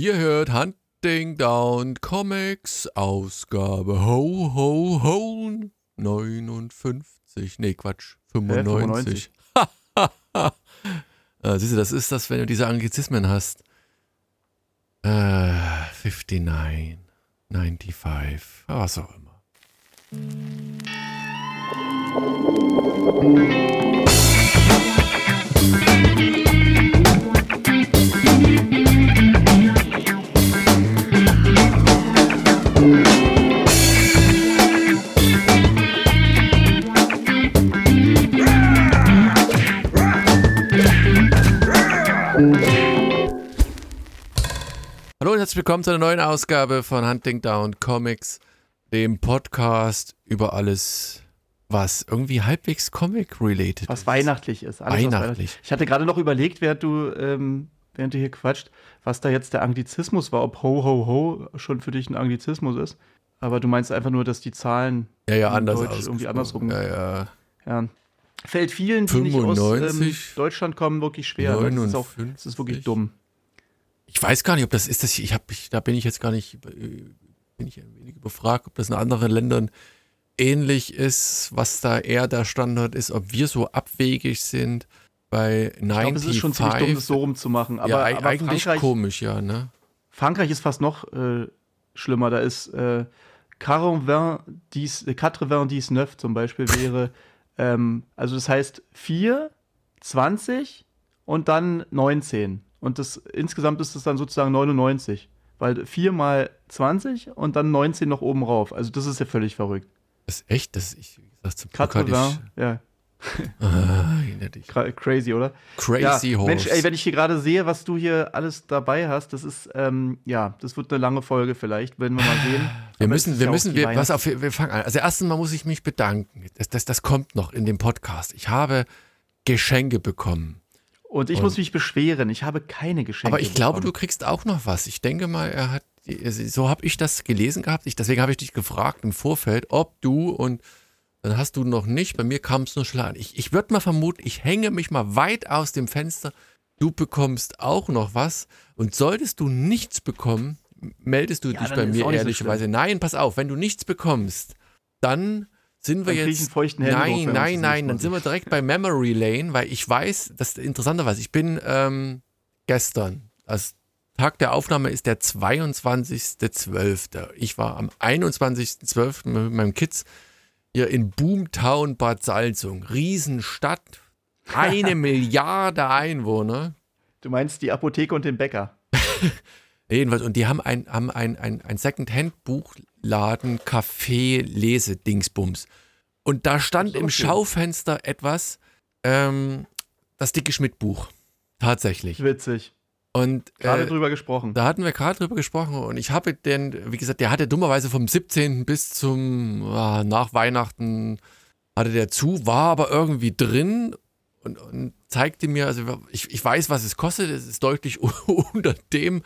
Ihr hört Hunting Down Comics, Ausgabe Ho Ho Ho 59. Nee, Quatsch, 95. äh, siehst du, das ist das, wenn du diese Anglizismen hast. Äh, 59, 95, was auch immer. Hallo herzlich willkommen zu einer neuen Ausgabe von Hunting Down Comics, dem Podcast über alles, was irgendwie halbwegs Comic-related ist. Was weihnachtlich ist. Alles, was Weihnachtlich. Ich hatte gerade noch überlegt, während du, ähm, während du hier quatscht, was da jetzt der Anglizismus war, ob Ho Ho Ho schon für dich ein Anglizismus ist. Aber du meinst einfach nur, dass die Zahlen Ja, ja, anders Deutsch irgendwie andersrum. Ja, ja. Ja. Fällt vielen, die nicht aus ähm, 95, Deutschland kommen, wirklich schwer. ne? Das ist, auch, 59. das ist wirklich dumm. Ich weiß gar nicht, ob das ist das. Ich habe, ich, da bin ich jetzt gar nicht, äh, bin ich ein wenig befragt, ob das in anderen Ländern ähnlich ist, was da eher der Standard ist, ob wir so abwegig sind bei 95. Ich glaube, es ist schon ziemlich dumm, das so rumzumachen. Aber, ja, aber eigentlich Frankreich, komisch, ja, ne? Frankreich ist fast noch äh, schlimmer. Da ist äh, 90, 99 zum Beispiel wäre, ähm, also das heißt 4, 20 und dann 19. Und das insgesamt ist es dann sozusagen 99. Weil 4 mal 20 und dann 19 noch oben rauf. Also das ist ja völlig verrückt. Das ist echt, das ich, wie gesagt, zum Glück hatte 80, ich, ja, ah, crazy, oder? Crazy ja, Horse. Mensch, ey, wenn ich hier gerade sehe, was du hier alles dabei hast, das ist, ähm, ja, das wird eine lange Folge vielleicht, werden wir mal sehen. wir Aber müssen, ist wir müssen, wir, was auf, wir fangen an. Also erstens mal muss ich mich bedanken. Das, das, das kommt noch in dem Podcast. Ich habe Geschenke bekommen. Und ich Und- muss mich beschweren, ich habe keine Geschenke. Aber ich glaube, du bekommen. kriegst auch noch was. Ich denke mal, er hat, so habe ich das gelesen gehabt. Ich, deswegen habe ich dich gefragt im Vorfeld, ob du und dann hast du noch nicht. Bei mir kam es nur schnell an. Ich, ich würde mal vermuten, ich hänge mich mal weit aus dem Fenster. Du bekommst auch noch was. Und solltest du nichts bekommen, meldest du Ja, dich bei mir so ehrlicherweise. Nein, pass auf, wenn du nichts bekommst, dann sind wir Dann jetzt. nein, nein, nein, nächste dann sind wir direkt bei Memory Lane, weil ich weiß, das interessanterweise, ich bin ähm, gestern, als Tag der Aufnahme ist der 22.12. Ich war am 21.12. mit meinem Kids hier in Boomtown Bad Salzung. Riesenstadt, eine Milliarde Einwohner. Du meinst die Apotheke und den Bäcker. Jedenfalls, und die haben ein, haben ein, ein, ein Second-Hand-Buchladen, Café, Lese-Dingsbums. Und da stand im. Schaufenster etwas, ähm, das dicke Schmidt-Buch. Tatsächlich. Witzig. Und Gerade äh, drüber gesprochen. da hatten wir gerade drüber gesprochen und ich habe den, wie gesagt, der hatte dummerweise vom 17. bis zum ah, nach Weihnachten hatte der zu, war aber irgendwie drin und, und zeigte mir, also ich, ich weiß, was es kostet, es ist deutlich unter dem,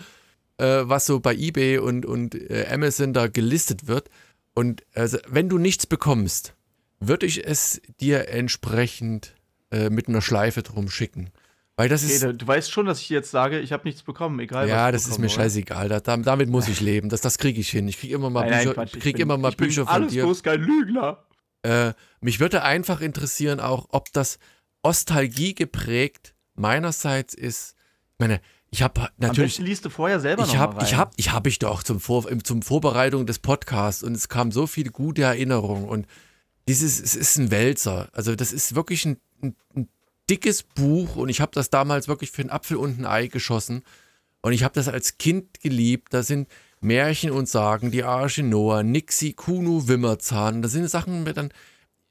äh, was so bei eBay und, und äh, Amazon da gelistet wird. Und also, wenn du nichts bekommst, würde ich es dir entsprechend äh, mit einer Schleife drum schicken. Weil das Okay, ist. du, du weißt schon, dass ich jetzt sage, ich habe nichts bekommen, egal was Ja, das ist bekomme, mir oder? scheißegal. Da, da- damit muss ich leben. Das, das kriege ich hin. Ich kriege immer mal Nein, nein, Bücher, Quatsch, ich krieg bin- immer mal ich bin Bücher von alles dir. bloß kein Lügner. Äh, mich würde einfach interessieren, auch ob das Nostalgie geprägt meinerseits ist. Ich meine, ich habe Am natürlich. besten liest du vorher selber Ich noch habe, mal rein. ich habe, ich habe ich doch zum Vor, zum Vorbereitung des Podcasts und es kamen so viele gute Erinnerungen und dieses, es ist ein Wälzer. Also das ist wirklich ein, ein, ein dickes Buch und ich habe das damals wirklich für einen Apfel und ein Ei geschossen und ich habe das als Kind geliebt. Da sind Märchen und Sagen, die Arche Noah, Nixie, Kuno, Wimmerzahn. Da sind Sachen mit dann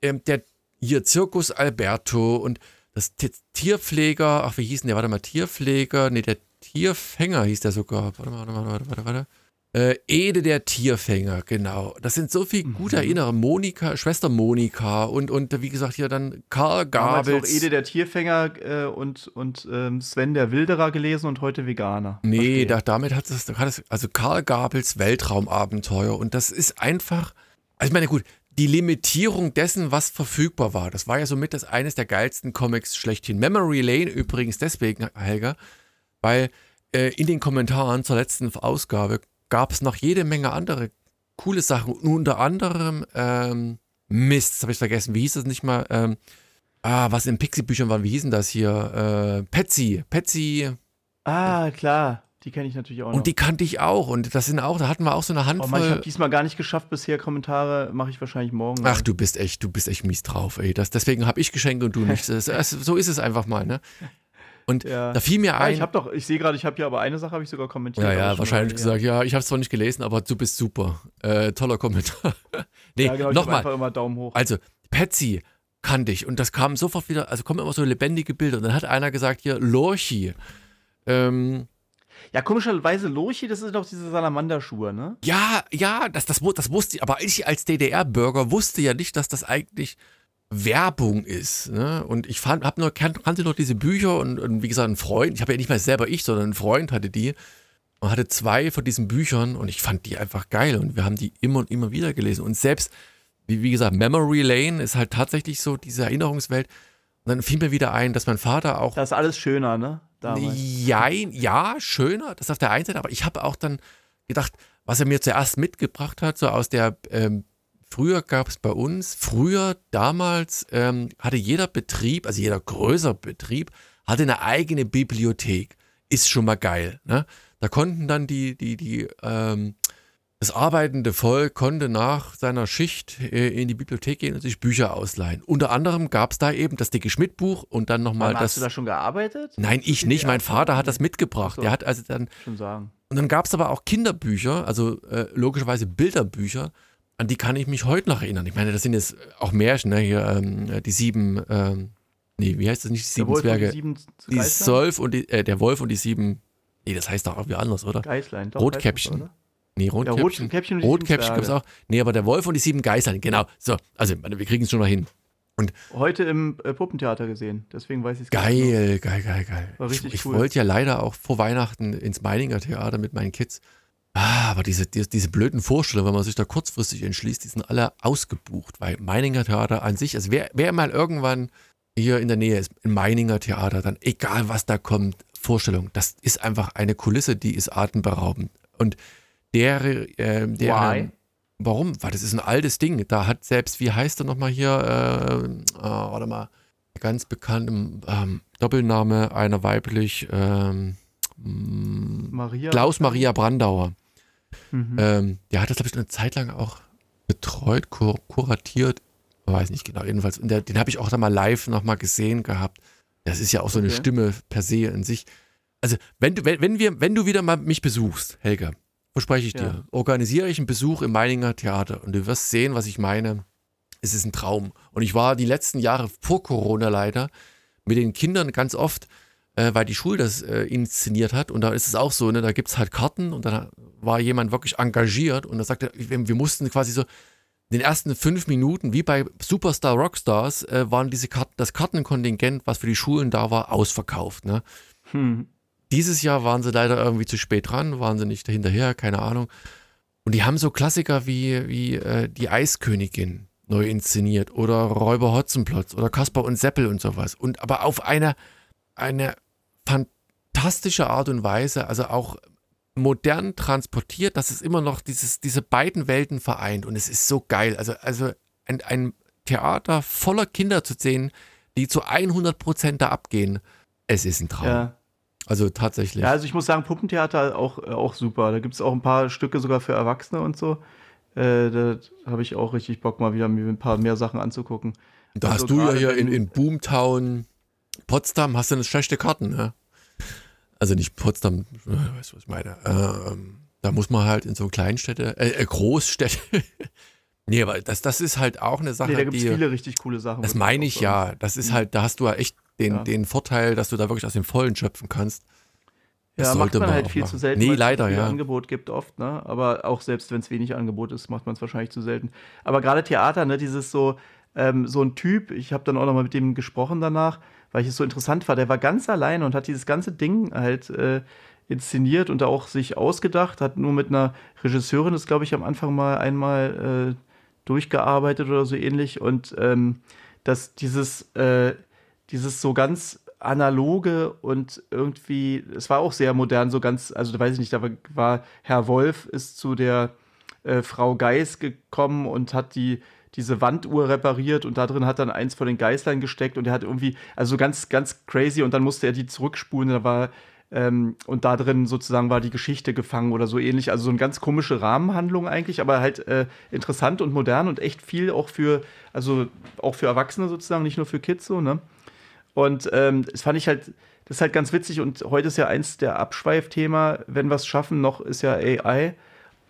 ähm, der hier Zirkus Alberto und das Tierpfleger, ach wie hieß denn der? Warte mal, Tierpfleger, nee, der Tierfänger hieß der sogar. Warte mal, warte mal, warte, warte, warte. Äh, Ede der Tierfänger, genau. Das sind so viele gute Erinnerungen. Monika, Schwester Monika und, und wie gesagt hier dann Karl Damals noch Gabels. Ede der Tierfänger äh, und, und ähm, Sven der Wilderer gelesen und heute Veganer. Nee, da, damit hat es, hat es, also Karl Gabels Weltraumabenteuer und das ist einfach, also ich meine, gut, die Limitierung dessen, was verfügbar war, das war ja somit das eines der geilsten Comics schlechthin. Memory Lane übrigens deswegen, Helga, weil äh, in den Kommentaren zur letzten Ausgabe gab es noch jede Menge andere coole Sachen. Unter anderem, ähm, Mist, das habe ich vergessen, wie hieß das nicht mal? Ähm, ah, was in Pixie-Büchern war, wie hießen das hier? Äh, Petsy, Petsy. Ah, klar. Die kenne ich natürlich auch noch. Und die kannte ich auch. Und das sind auch, da hatten wir auch so eine Handvoll. Oh Mann, ich habe diesmal gar nicht geschafft bisher. Kommentare mache ich wahrscheinlich morgen. Ach, du bist echt, du bist echt mies drauf, ey. Das, deswegen habe ich Geschenke und du nicht. Das, das, so ist es einfach mal, ne? Und ja. da fiel mir ein. Ja, ich habe doch, ich sehe gerade, ich habe hier aber eine Sache habe ich sogar kommentiert. Ja, ja, wahrscheinlich gesagt, ja, ich habe es zwar nicht gelesen, aber du bist super. Äh, toller Kommentar. nee, ja, genau, nochmal. immer Daumen hoch. Also, Patsy kannte ich und das kam sofort wieder, also kommen immer so lebendige Bilder. Und dann hat einer gesagt, hier, Lorchi. Ähm, ja, komischerweise Lorchi, das sind doch diese Salamanderschuhe, ne? Ja, ja, das, das, das wusste ich, aber ich als DDR-Bürger wusste ja nicht, dass das eigentlich Werbung ist. Ne? Und ich fand, hab nur, kannte noch diese Bücher und, und wie gesagt, ein Freund, ich habe ja nicht mal selber ich, sondern ein Freund hatte die und hatte zwei von diesen Büchern und ich fand die einfach geil und wir haben die immer und immer wieder gelesen. Und selbst, wie, wie gesagt, Memory Lane ist halt tatsächlich so diese Erinnerungswelt. Und dann fiel mir wieder ein, dass mein Vater auch. Das ist alles schöner, ne? Ja, ja, schöner, das auf der einen Seite, aber ich habe auch dann gedacht, was er mir zuerst mitgebracht hat, so aus der ähm, Früher gab es bei uns, früher, damals ähm, hatte jeder Betrieb, also jeder größere Betrieb, hatte eine eigene Bibliothek. Ist schon mal geil. Ne? Da konnten dann die, die, die, ähm, das arbeitende Volk konnte nach seiner Schicht äh, in die Bibliothek gehen und sich Bücher ausleihen. Unter anderem gab es da eben das dicke Schmidt-Buch und dann nochmal das. Hast du da schon gearbeitet? Nein, ich nicht. Mein Vater hat das mitgebracht. So. Der hat also dann. Schon sagen. Und dann gab es aber auch Kinderbücher, also äh, logischerweise Bilderbücher an die kann ich mich heute noch erinnern. Ich meine, das sind jetzt auch Märchen, ne? Hier, ähm, die sieben, ähm, nee, wie heißt das nicht? Die sieben Zwerge. Die, sieben die Solf und die, äh, der Wolf und die sieben, nee, das heißt doch irgendwie anders, oder? Geißlein, doch. Rotkäppchen. Nee, Rotkäppchen. Ja, Rotkäppchen, Rotkäppchen gibt es auch. Nee, aber der Wolf und die sieben Geißlein, genau. So, also wir kriegen es schon noch hin. Und Heute im äh, Puppentheater gesehen, deswegen weiß ich es Geil, geil, geil, geil. War richtig ich, ich cool. wollte ja leider auch vor Weihnachten ins Meininger Theater mit meinen Kids. Ah, aber diese, diese, diese blöden Vorstellungen, wenn man sich da kurzfristig entschließt, die sind alle ausgebucht, weil Meininger Theater an sich, also wer, wer mal irgendwann hier in der Nähe ist, im Meininger Theater, dann egal was da kommt, Vorstellung, das ist einfach eine Kulisse, die ist atemberaubend. Und der, äh, der Why? warum? Weil das ist ein altes Ding. Da hat selbst, wie heißt er nochmal hier, äh, oh, warte mal, ganz bekannt ähm, Doppelname einer weiblich, ähm, Maria Klaus Maria Brandauer. Mhm. Ähm, der hat das, glaube ich, eine Zeit lang auch betreut, kur kuratiert, weiß nicht genau, jedenfalls. Der, den habe ich auch da mal live nochmal gesehen gehabt. Das ist ja auch so okay. eine Stimme per se in sich. Also, wenn du, wenn, wenn, wir, wenn du wieder mal mich besuchst, Helga, verspreche ich ja. dir, organisiere ich einen Besuch im Meininger Theater und du wirst sehen, was ich meine. Es ist ein Traum. Und ich war die letzten Jahre vor Corona leider mit den Kindern ganz oft äh, weil die Schule das äh, inszeniert hat. Und da ist es auch so, ne, da gibt es halt Karten und dann war jemand wirklich engagiert und da sagte, wir, wir mussten quasi so in den ersten fünf Minuten, wie bei Superstar Rockstars, äh, waren diese Karten, das Kartenkontingent, was für die Schulen da war, ausverkauft. Ne? Hm. Dieses Jahr waren sie leider irgendwie zu spät dran, waren sie nicht hinterher, keine Ahnung. Und die haben so Klassiker wie, wie äh, Die Eiskönigin neu inszeniert oder Räuber Hotzenplotz oder Kaspar und Seppel und sowas. Und aber auf einer eine fantastische Art und Weise, also auch modern transportiert, dass es immer noch dieses, diese beiden Welten vereint. Und es ist so geil. Also, also ein, ein Theater voller Kinder zu sehen, die zu 100 Prozent da abgehen, es ist ein Traum. Ja. Also tatsächlich. Ja, also ich muss sagen, Puppentheater auch, auch super. Da gibt es auch ein paar Stücke sogar für Erwachsene und so. Äh, da habe ich auch richtig Bock, mal wieder mir ein paar mehr Sachen anzugucken. Da also hast du ja hier in, in Boomtown Potsdam hast du eine schlechte Karten, ne? Also nicht Potsdam, äh, weißt du, was ich meine? Ähm, da muss man halt in so Kleinstädte, äh, äh Großstädte. nee, aber das, das ist halt auch eine Sache. Nee, da gibt es viele richtig coole Sachen. Das meine ich ja. Das ist mhm. halt, da hast du ja echt den, ja. den Vorteil, dass du da wirklich aus dem Vollen schöpfen kannst. Das ja, macht man, man halt viel machen. zu selten, nee, leider, es ja. Angebot gibt oft, ne? Aber auch selbst wenn es wenig Angebot ist, macht man es wahrscheinlich zu selten. Aber gerade Theater, ne, dieses so, ähm, so ein Typ, ich habe dann auch noch mal mit dem gesprochen danach, weil ich es so interessant war. Der war ganz allein und hat dieses ganze Ding halt äh, inszeniert und auch sich ausgedacht, hat nur mit einer Regisseurin das, glaube ich, am Anfang mal einmal äh, durchgearbeitet oder so ähnlich. Und ähm, dass dieses, äh, dieses so ganz analoge und irgendwie, es war auch sehr modern, so ganz, also da weiß ich nicht, da war Herr Wolf ist zu der äh, Frau Geis gekommen und hat die diese Wanduhr repariert und da drin hat dann eins von den Geißlein gesteckt und er hat irgendwie, also ganz, ganz crazy und dann musste er die zurückspulen, da war, ähm, und da drin sozusagen war die Geschichte gefangen oder so ähnlich. Also so eine ganz komische Rahmenhandlung eigentlich, aber halt äh, interessant und modern und echt viel auch für, also auch für Erwachsene sozusagen, nicht nur für Kids so, ne? Und ähm, das fand ich halt, das ist halt ganz witzig und heute ist ja eins der Abschweifthema, wenn wir es schaffen, noch ist ja AI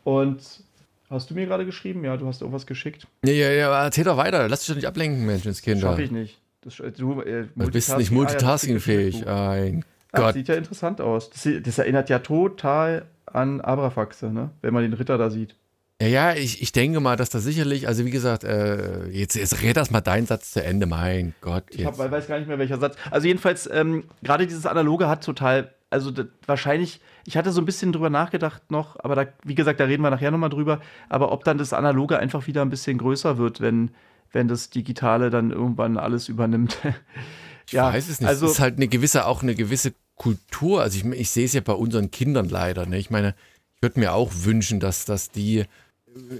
und Hast du mir gerade geschrieben? Ja, du hast irgendwas geschickt. Ja, ja, ja, erzähl doch weiter. Lass dich doch nicht ablenken, Menschenskinder. Schaffe ich nicht. Das, du, äh, du bist nicht multitaskingfähig. Ah, ja, Ein Gott. Das sieht ja interessant aus. Das, das, erinnert ja total an Abrafaxe, ne? wenn man den Ritter da sieht. Ja, ja, ich, ich denke mal, dass da sicherlich, also wie gesagt, äh, jetzt, jetzt red das mal deinen Satz zu Ende, mein Gott. Jetzt. Ich hab, weiß gar nicht mehr, welcher Satz. Also jedenfalls, ähm, gerade dieses Analoge hat total, also das, wahrscheinlich, ich hatte so ein bisschen drüber nachgedacht noch, aber da, wie gesagt, da reden wir nachher nochmal drüber, aber ob dann das Analoge einfach wieder ein bisschen größer wird, wenn, wenn das Digitale dann irgendwann alles übernimmt. ich ja, weiß es nicht. Also, es ist halt eine gewisse, auch eine gewisse Kultur. Also ich, ich sehe es ja bei unseren Kindern leider. Ne? Ich meine, ich würde mir auch wünschen, dass, dass die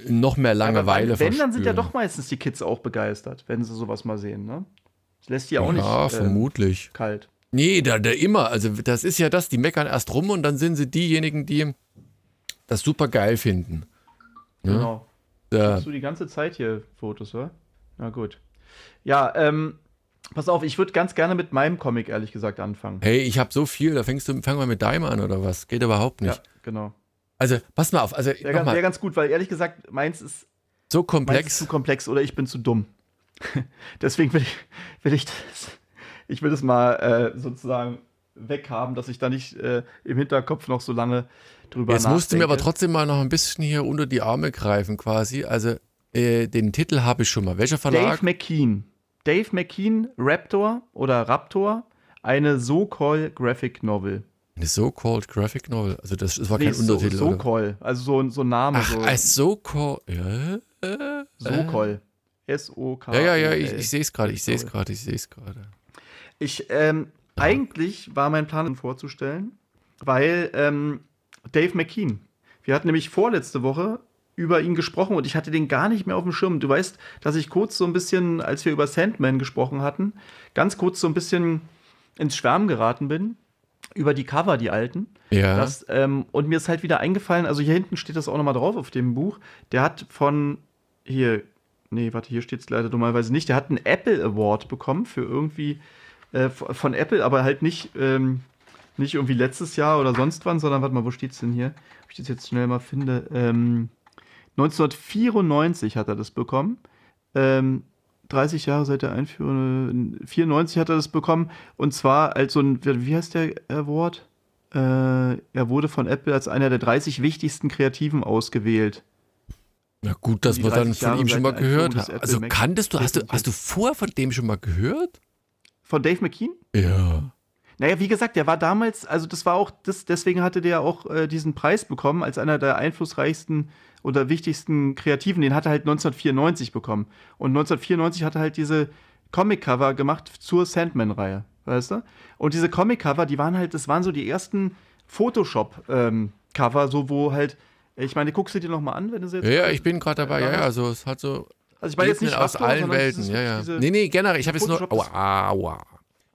noch mehr Langeweile Aber wenn, dann sind ja doch meistens die Kids auch begeistert, wenn sie sowas mal sehen, ne? Das lässt die auch ja, nicht. Ja, äh, vermutlich. Kalt. Nee, da, da immer. Also, das ist ja das, die meckern erst rum und dann sind sie diejenigen, die das super geil finden. Ne? Genau. Da. Hast du die ganze Zeit hier Fotos, oder? Na gut. Ja, ähm, pass auf, ich würde ganz gerne mit meinem Comic, ehrlich gesagt, anfangen. Hey, ich habe so viel, da fängst du, fangen wir mit deinem an, oder was? Geht überhaupt nicht. Ja, genau. Also, pass mal auf. Also, wäre ganz, wär ganz gut, weil ehrlich gesagt, meins ist so komplex. Meins ist zu komplex oder ich bin zu dumm. Deswegen will ich, will ich das, ich will das mal äh, sozusagen weghaben, dass ich da nicht äh, im Hinterkopf noch so lange drüber Jetzt nachdenke. musst du mir aber trotzdem mal noch ein bisschen hier unter die Arme greifen, quasi. Also, äh, den Titel habe ich schon mal. Welcher Verlag? Dave McKean. Dave McKean, Raptor oder Raptor, eine So-Called Graphic Novel. Eine So-Called Graphic Novel. Also das, das war nee, kein so, Untertitel. So-Call, also so, so ein Name. Ach, so. als So-Call. Ja, äh, So-Call. S-O-K. Ja, ja, ja, ich, ich sehe es gerade, ich sehe es gerade, ich sehe es gerade. Ich, ähm, eigentlich war mein Plan, ihn vorzustellen, weil ähm, Dave McKean, wir hatten nämlich vorletzte Woche über ihn gesprochen und ich hatte den gar nicht mehr auf dem Schirm. Du weißt, dass ich kurz so ein bisschen, als wir über Sandman gesprochen hatten, ganz kurz so ein bisschen ins Schwärmen geraten bin über die Cover, die alten. Ja. Das, ähm, und mir ist halt wieder eingefallen, also hier hinten steht das auch nochmal drauf auf dem Buch. Der hat von, hier, nee, warte, hier steht es leider dummerweise nicht. Der hat einen Apple Award bekommen für irgendwie, äh, von Apple, aber halt nicht, ähm, nicht irgendwie letztes Jahr oder sonst wann, sondern warte mal, wo steht es denn hier? Ob ich das jetzt schnell mal finde. Ähm, 1994 hat er das bekommen. Ähm, 30 Jahre seit der Einführung, 94 hat er das bekommen. Und zwar als so ein, wie heißt der Award? Äh, er wurde von Apple als einer der 30 wichtigsten Kreativen ausgewählt. Na gut, dass man dann von Jahre ihm schon mal gehört hat. Also kanntest du, hast du, hast du vorher von dem schon mal gehört? Von Dave McKean? Ja. Naja, wie gesagt, der war damals, also das war auch, das, deswegen hatte der auch äh, diesen Preis bekommen als einer der einflussreichsten oder wichtigsten Kreativen. Den hat er halt 1994 bekommen. Und 1994 hat er halt diese Comic-Cover gemacht zur Sandman-Reihe, weißt du? Und diese Comic-Cover, die waren halt, das waren so die ersten Photoshop-Cover, ähm, so wo halt, ich meine, guckst du dir noch mal an, wenn du jetzt. Ja, ja, ich bin gerade dabei, ja, ja, also es hat so. Also ich meine jetzt nicht aus Raptor, allen Welten, ja, ja. Nee, nee, generell, ich habe jetzt nur. Aua, aua.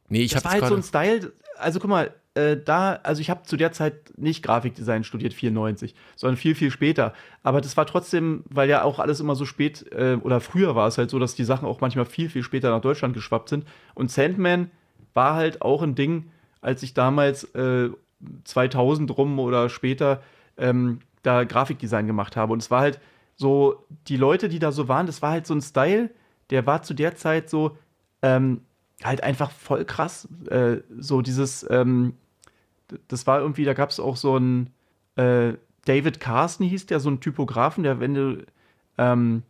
Nee, ich habe Das war halt so ein Style, also guck mal, äh, da, also ich habe zu der Zeit nicht Grafikdesign studiert, 94, sondern viel, viel später. Aber das war trotzdem, weil ja auch alles immer so spät, äh, oder früher war es halt so, dass die Sachen auch manchmal viel, viel später nach Deutschland geschwappt sind. Und Sandman war halt auch ein Ding, als ich damals äh, 2000 rum oder später ähm, da Grafikdesign gemacht habe. Und es war halt so, die Leute, die da so waren, das war halt so ein Style, der war zu der Zeit so, ähm, halt einfach voll krass. Äh, so dieses, ähm, das war irgendwie, da gab es auch so einen äh, David Carson hieß der, so ein Typografen, der, wenn du, ähm,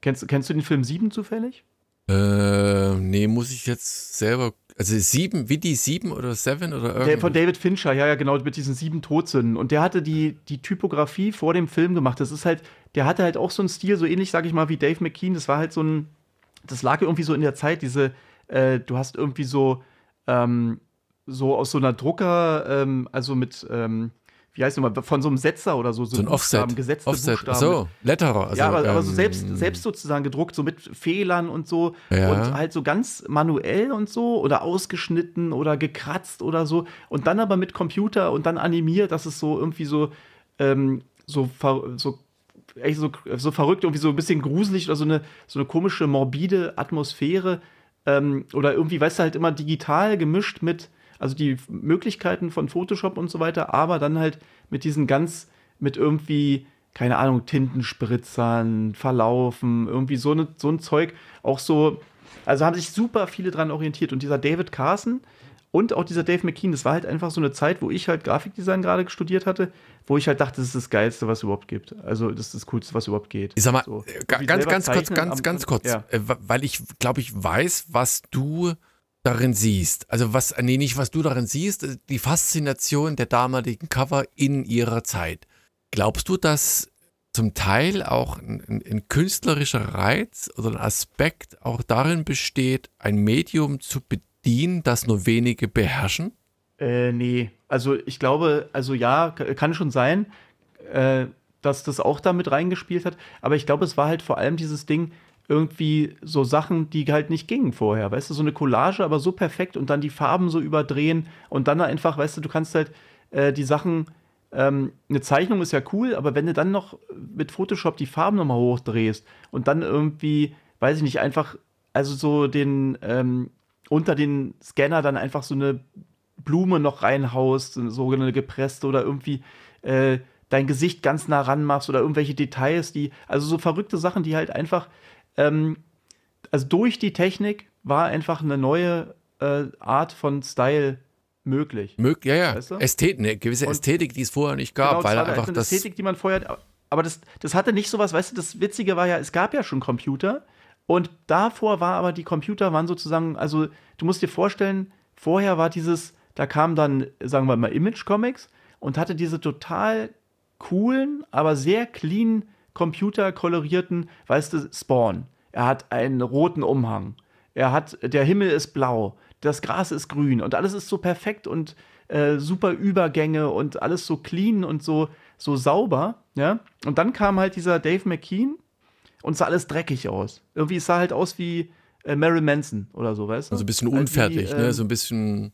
kennst, kennst du den Film 7 zufällig? Äh, nee, muss ich jetzt selber, also 7, wie die 7 oder 7 oder irgendwas? Der von David Fincher, ja, ja, genau, mit diesen sieben Todsünden. Und der hatte die, die Typografie vor dem Film gemacht. Das ist halt, der hatte halt auch so einen Stil, so ähnlich, sag ich mal, wie Dave McKean. Das war halt so ein, das lag irgendwie so in der Zeit, diese, äh, du hast irgendwie so, ähm, so aus so einer Drucker, ähm, also mit, ähm, wie heißt es nochmal, von so einem Setzer oder so, so ein Offset. gesetzte Offset. Buchstaben. So, Letterer. Also, ja, aber, aber so ähm, selbst, selbst sozusagen gedruckt, so mit Fehlern und so. Ja. Und halt so ganz manuell und so oder ausgeschnitten oder gekratzt oder so. Und dann aber mit Computer und dann animiert, dass es so irgendwie so, ähm, so, so echt so, so verrückt, irgendwie so ein bisschen gruselig oder so eine, so eine komische, morbide Atmosphäre. Ähm, oder irgendwie, weißt du, halt immer digital gemischt mit, also die Möglichkeiten von Photoshop und so weiter, aber dann halt mit diesen ganz, mit irgendwie, keine Ahnung, Tintenspritzern, Verlaufen, irgendwie so, ne, so ein Zeug. Auch so, also haben sich super viele dran orientiert. Und dieser David Carson und auch dieser Dave McKean, das war halt einfach so eine Zeit, wo ich halt Grafikdesign gerade studiert hatte, wo ich halt dachte, das ist das Geilste, was es überhaupt gibt. Also, das ist das Coolste, was überhaupt geht. Ich sag mal, So. äh, ganz, ganz kurz, ganz, ganz kurz, Ja. äh, weil ich glaube, ich weiß, was du darin siehst. Also was, äh, nee, nicht was du darin siehst, äh, die Faszination der damaligen Cover in ihrer Zeit. Glaubst du, dass zum Teil auch ein, ein, künstlerischer Reiz oder ein Aspekt auch darin besteht, ein Medium zu bedienen, das nur wenige beherrschen? Äh, nee. Also ich glaube, also ja, kann schon sein, äh, dass das auch damit reingespielt hat. Aber ich glaube, es war halt vor allem dieses Ding, irgendwie so Sachen, die halt nicht gingen vorher. Weißt du, so eine Collage, aber so perfekt und dann die Farben so überdrehen und dann einfach, weißt du, du kannst halt äh, die Sachen, ähm, eine Zeichnung ist ja cool, aber wenn du dann noch mit Photoshop die Farben nochmal hochdrehst und dann irgendwie, weiß ich nicht, einfach, also so den, ähm, unter den Scanner dann einfach so eine Blume noch reinhaust, so eine gepresste oder irgendwie äh, dein Gesicht ganz nah ran machst oder irgendwelche Details, die, also so verrückte Sachen, die halt einfach, ähm, also durch die Technik war einfach eine neue äh, Art von Style möglich. Mög ja, ja. Weißt du? Ästhetik, eine gewisse Und- Ästhetik, die es vorher nicht gab, Genau, weil einfach eine das. Ästhetik, die man vorher. Aber das, das hatte nicht sowas, weißt du, das Witzige war ja, es gab ja schon Computer und davor war aber die Computer waren sozusagen, also du musst dir vorstellen, vorher war dieses, da kam dann, sagen wir mal, Image Comics und hatte diese total coolen, aber sehr clean computerkolorierten, weißt du, Spawn. Er hat einen roten Umhang. Er hat, der Himmel ist blau, das Gras ist grün und alles ist so perfekt und äh, super Übergänge und alles so clean und so, so sauber, ja. Und dann kam halt dieser Dave McKean und sah alles dreckig aus. Irgendwie sah halt aus wie äh, Marilyn Manson oder so, weißt du? Also ein bisschen Halt wie, unfertig, ähm, ne? So ein bisschen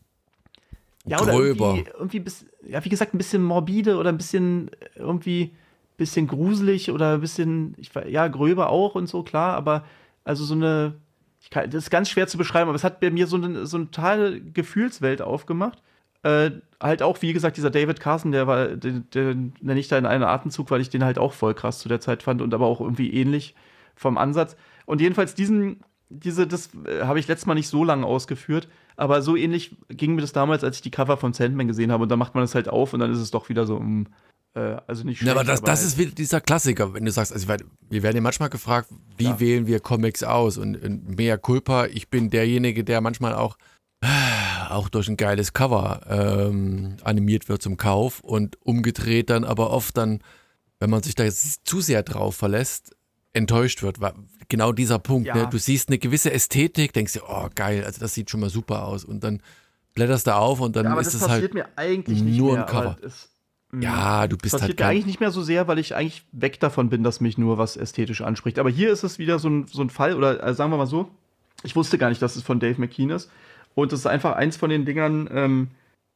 ja, oder gröber. irgendwie, irgendwie bis, ja, wie gesagt, ein bisschen morbide oder ein bisschen äh, irgendwie bisschen gruselig oder ein bisschen, ich, ja, gröber auch und so, klar, aber also so eine, kann, das ist ganz schwer zu beschreiben, aber es hat bei mir so eine, so eine totale Gefühlswelt aufgemacht. Äh, halt auch, wie gesagt, dieser David Carson, der war, den, den nenne ich da in einem Atemzug, weil ich den halt auch voll krass zu der Zeit fand und aber auch irgendwie ähnlich vom Ansatz. Und jedenfalls diesen, diese, das äh, habe ich letztes Mal nicht so lange ausgeführt, aber so ähnlich ging mir das damals, als ich die Cover von Sandman gesehen habe und da macht man das halt auf und dann ist es doch wieder so, um, äh, also nicht Ja, aber schlecht, das, das halt- ist wieder dieser Klassiker, wenn du sagst, also werd- wir werden ja manchmal gefragt, wie Ja. wählen wir Comics aus? Und, und mea culpa, ich bin derjenige, der manchmal auch, auch durch ein geiles Cover ähm, animiert wird zum Kauf und umgedreht dann aber oft dann, wenn man sich da jetzt zu sehr drauf verlässt, enttäuscht wird. Weil Genau dieser Punkt, Ja. ne? du siehst eine gewisse Ästhetik, denkst dir, oh geil, also das sieht schon mal super aus und dann blätterst du auf und dann Ja, aber ist es passiert halt, mir eigentlich nicht nur mehr. ein Cover. Es, mh, ja, du bist passiert halt kein, eigentlich nicht mehr so sehr, weil ich eigentlich weg davon bin, dass mich nur was ästhetisch anspricht. Aber hier ist es wieder so ein, so ein Fall, oder äh, sagen wir mal so, ich wusste gar nicht, dass es von Dave McKean ist. Und das ist einfach eins von den Dingern, ähm,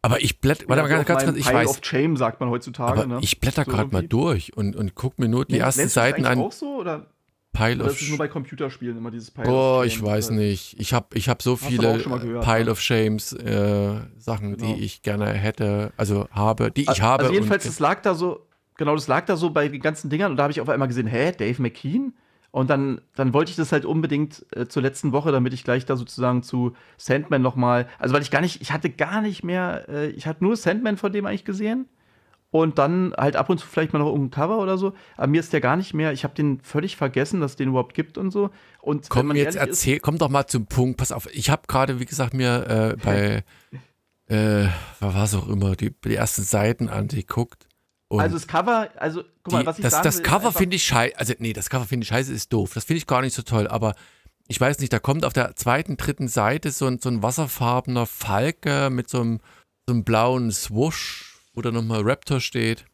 aber ich blätter, warte mal ganz, ganz kurz, ich Pile weiß, of Shame, sagt man heutzutage. Aber ne? ich blätter So gerade mal durch und, und guck mir nur die Nee, ersten das Seiten an. auch so, oder, Pile oder of ist es nur bei Computerspielen immer dieses Pile Boah, of ich Shame? weiß Oder- nicht. Ich habe ich hab so aber viele gehört, Pile ne? of Shames äh, Sachen, Genau. die ich gerne hätte, also habe, die ich Also- habe. Also jedenfalls, das lag da so, genau, das lag da so bei den ganzen Dingern und da habe ich auf einmal gesehen, hä, Dave McKean? Und dann, dann wollte ich das halt unbedingt äh, zur letzten Woche, damit ich gleich da sozusagen zu Sandman nochmal, also weil ich gar nicht, ich hatte gar nicht mehr, äh, ich hatte nur Sandman von dem eigentlich gesehen und dann halt ab und zu vielleicht mal noch irgendein Cover oder so, aber mir ist der gar nicht mehr, ich habe den völlig vergessen, dass es den überhaupt gibt und so. Und komm jetzt ehrlich ist- erzähl, komm doch mal zum Punkt. Pass auf, ich habe gerade, wie gesagt, mir äh, bei äh, was auch immer die, die ersten Seiten angeguckt. Und also das Cover, also guck die, mal, was ich das, sagen das will, Cover finde ich scheiße. Also, nee, das Cover finde ich scheiße, ist doof. Das finde ich gar nicht so toll. Aber ich weiß nicht, da kommt auf der zweiten, dritten Seite so ein, so ein wasserfarbener Falke mit so einem, so einem blauen Swoosh, wo da nochmal Raptor steht.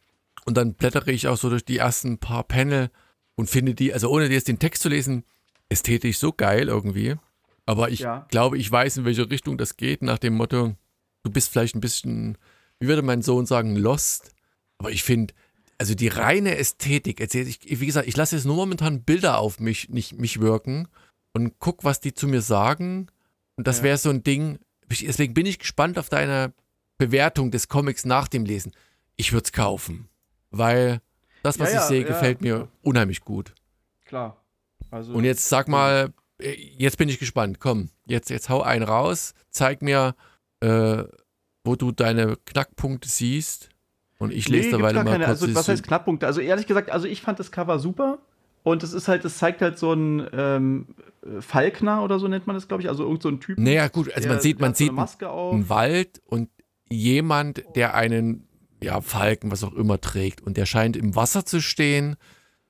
Und dann blättere ich auch so durch die ersten paar Panel und finde die, also ohne jetzt den Text zu lesen, ästhetisch so geil irgendwie. Aber ich ja. glaube, ich weiß, in welche Richtung das geht, nach dem Motto, du bist vielleicht ein bisschen, wie würde mein Sohn sagen, lost. Aber ich finde, also die reine Ästhetik, ich, wie gesagt, ich lasse jetzt nur momentan Bilder auf mich, nicht mich wirken und guck, was die zu mir sagen. Und das ja. wäre so ein Ding. Deswegen bin ich gespannt auf deine Bewertung des Comics nach dem Lesen. Ich würde es kaufen, weil das, was ja, ich sehe, gefällt mir unheimlich gut. Klar. Also, und jetzt sag mal, äh, jetzt bin ich gespannt. Komm, jetzt, jetzt hau einen raus. Zeig mir, äh, wo du deine Knackpunkte siehst. Und ich lese nee, dabei mal keine, kurz. Also, was heißt Knackpunkte? Also ehrlich gesagt, also ich fand das Cover super. Und es ist halt, es zeigt halt so ein ähm, Falkner oder so nennt man das, glaube ich. Also irgend so ein Typ. Naja, gut, also der, man sieht, man sieht einen Wald und jemand, der einen ja, Falken, was auch immer trägt. Und der scheint im Wasser zu stehen.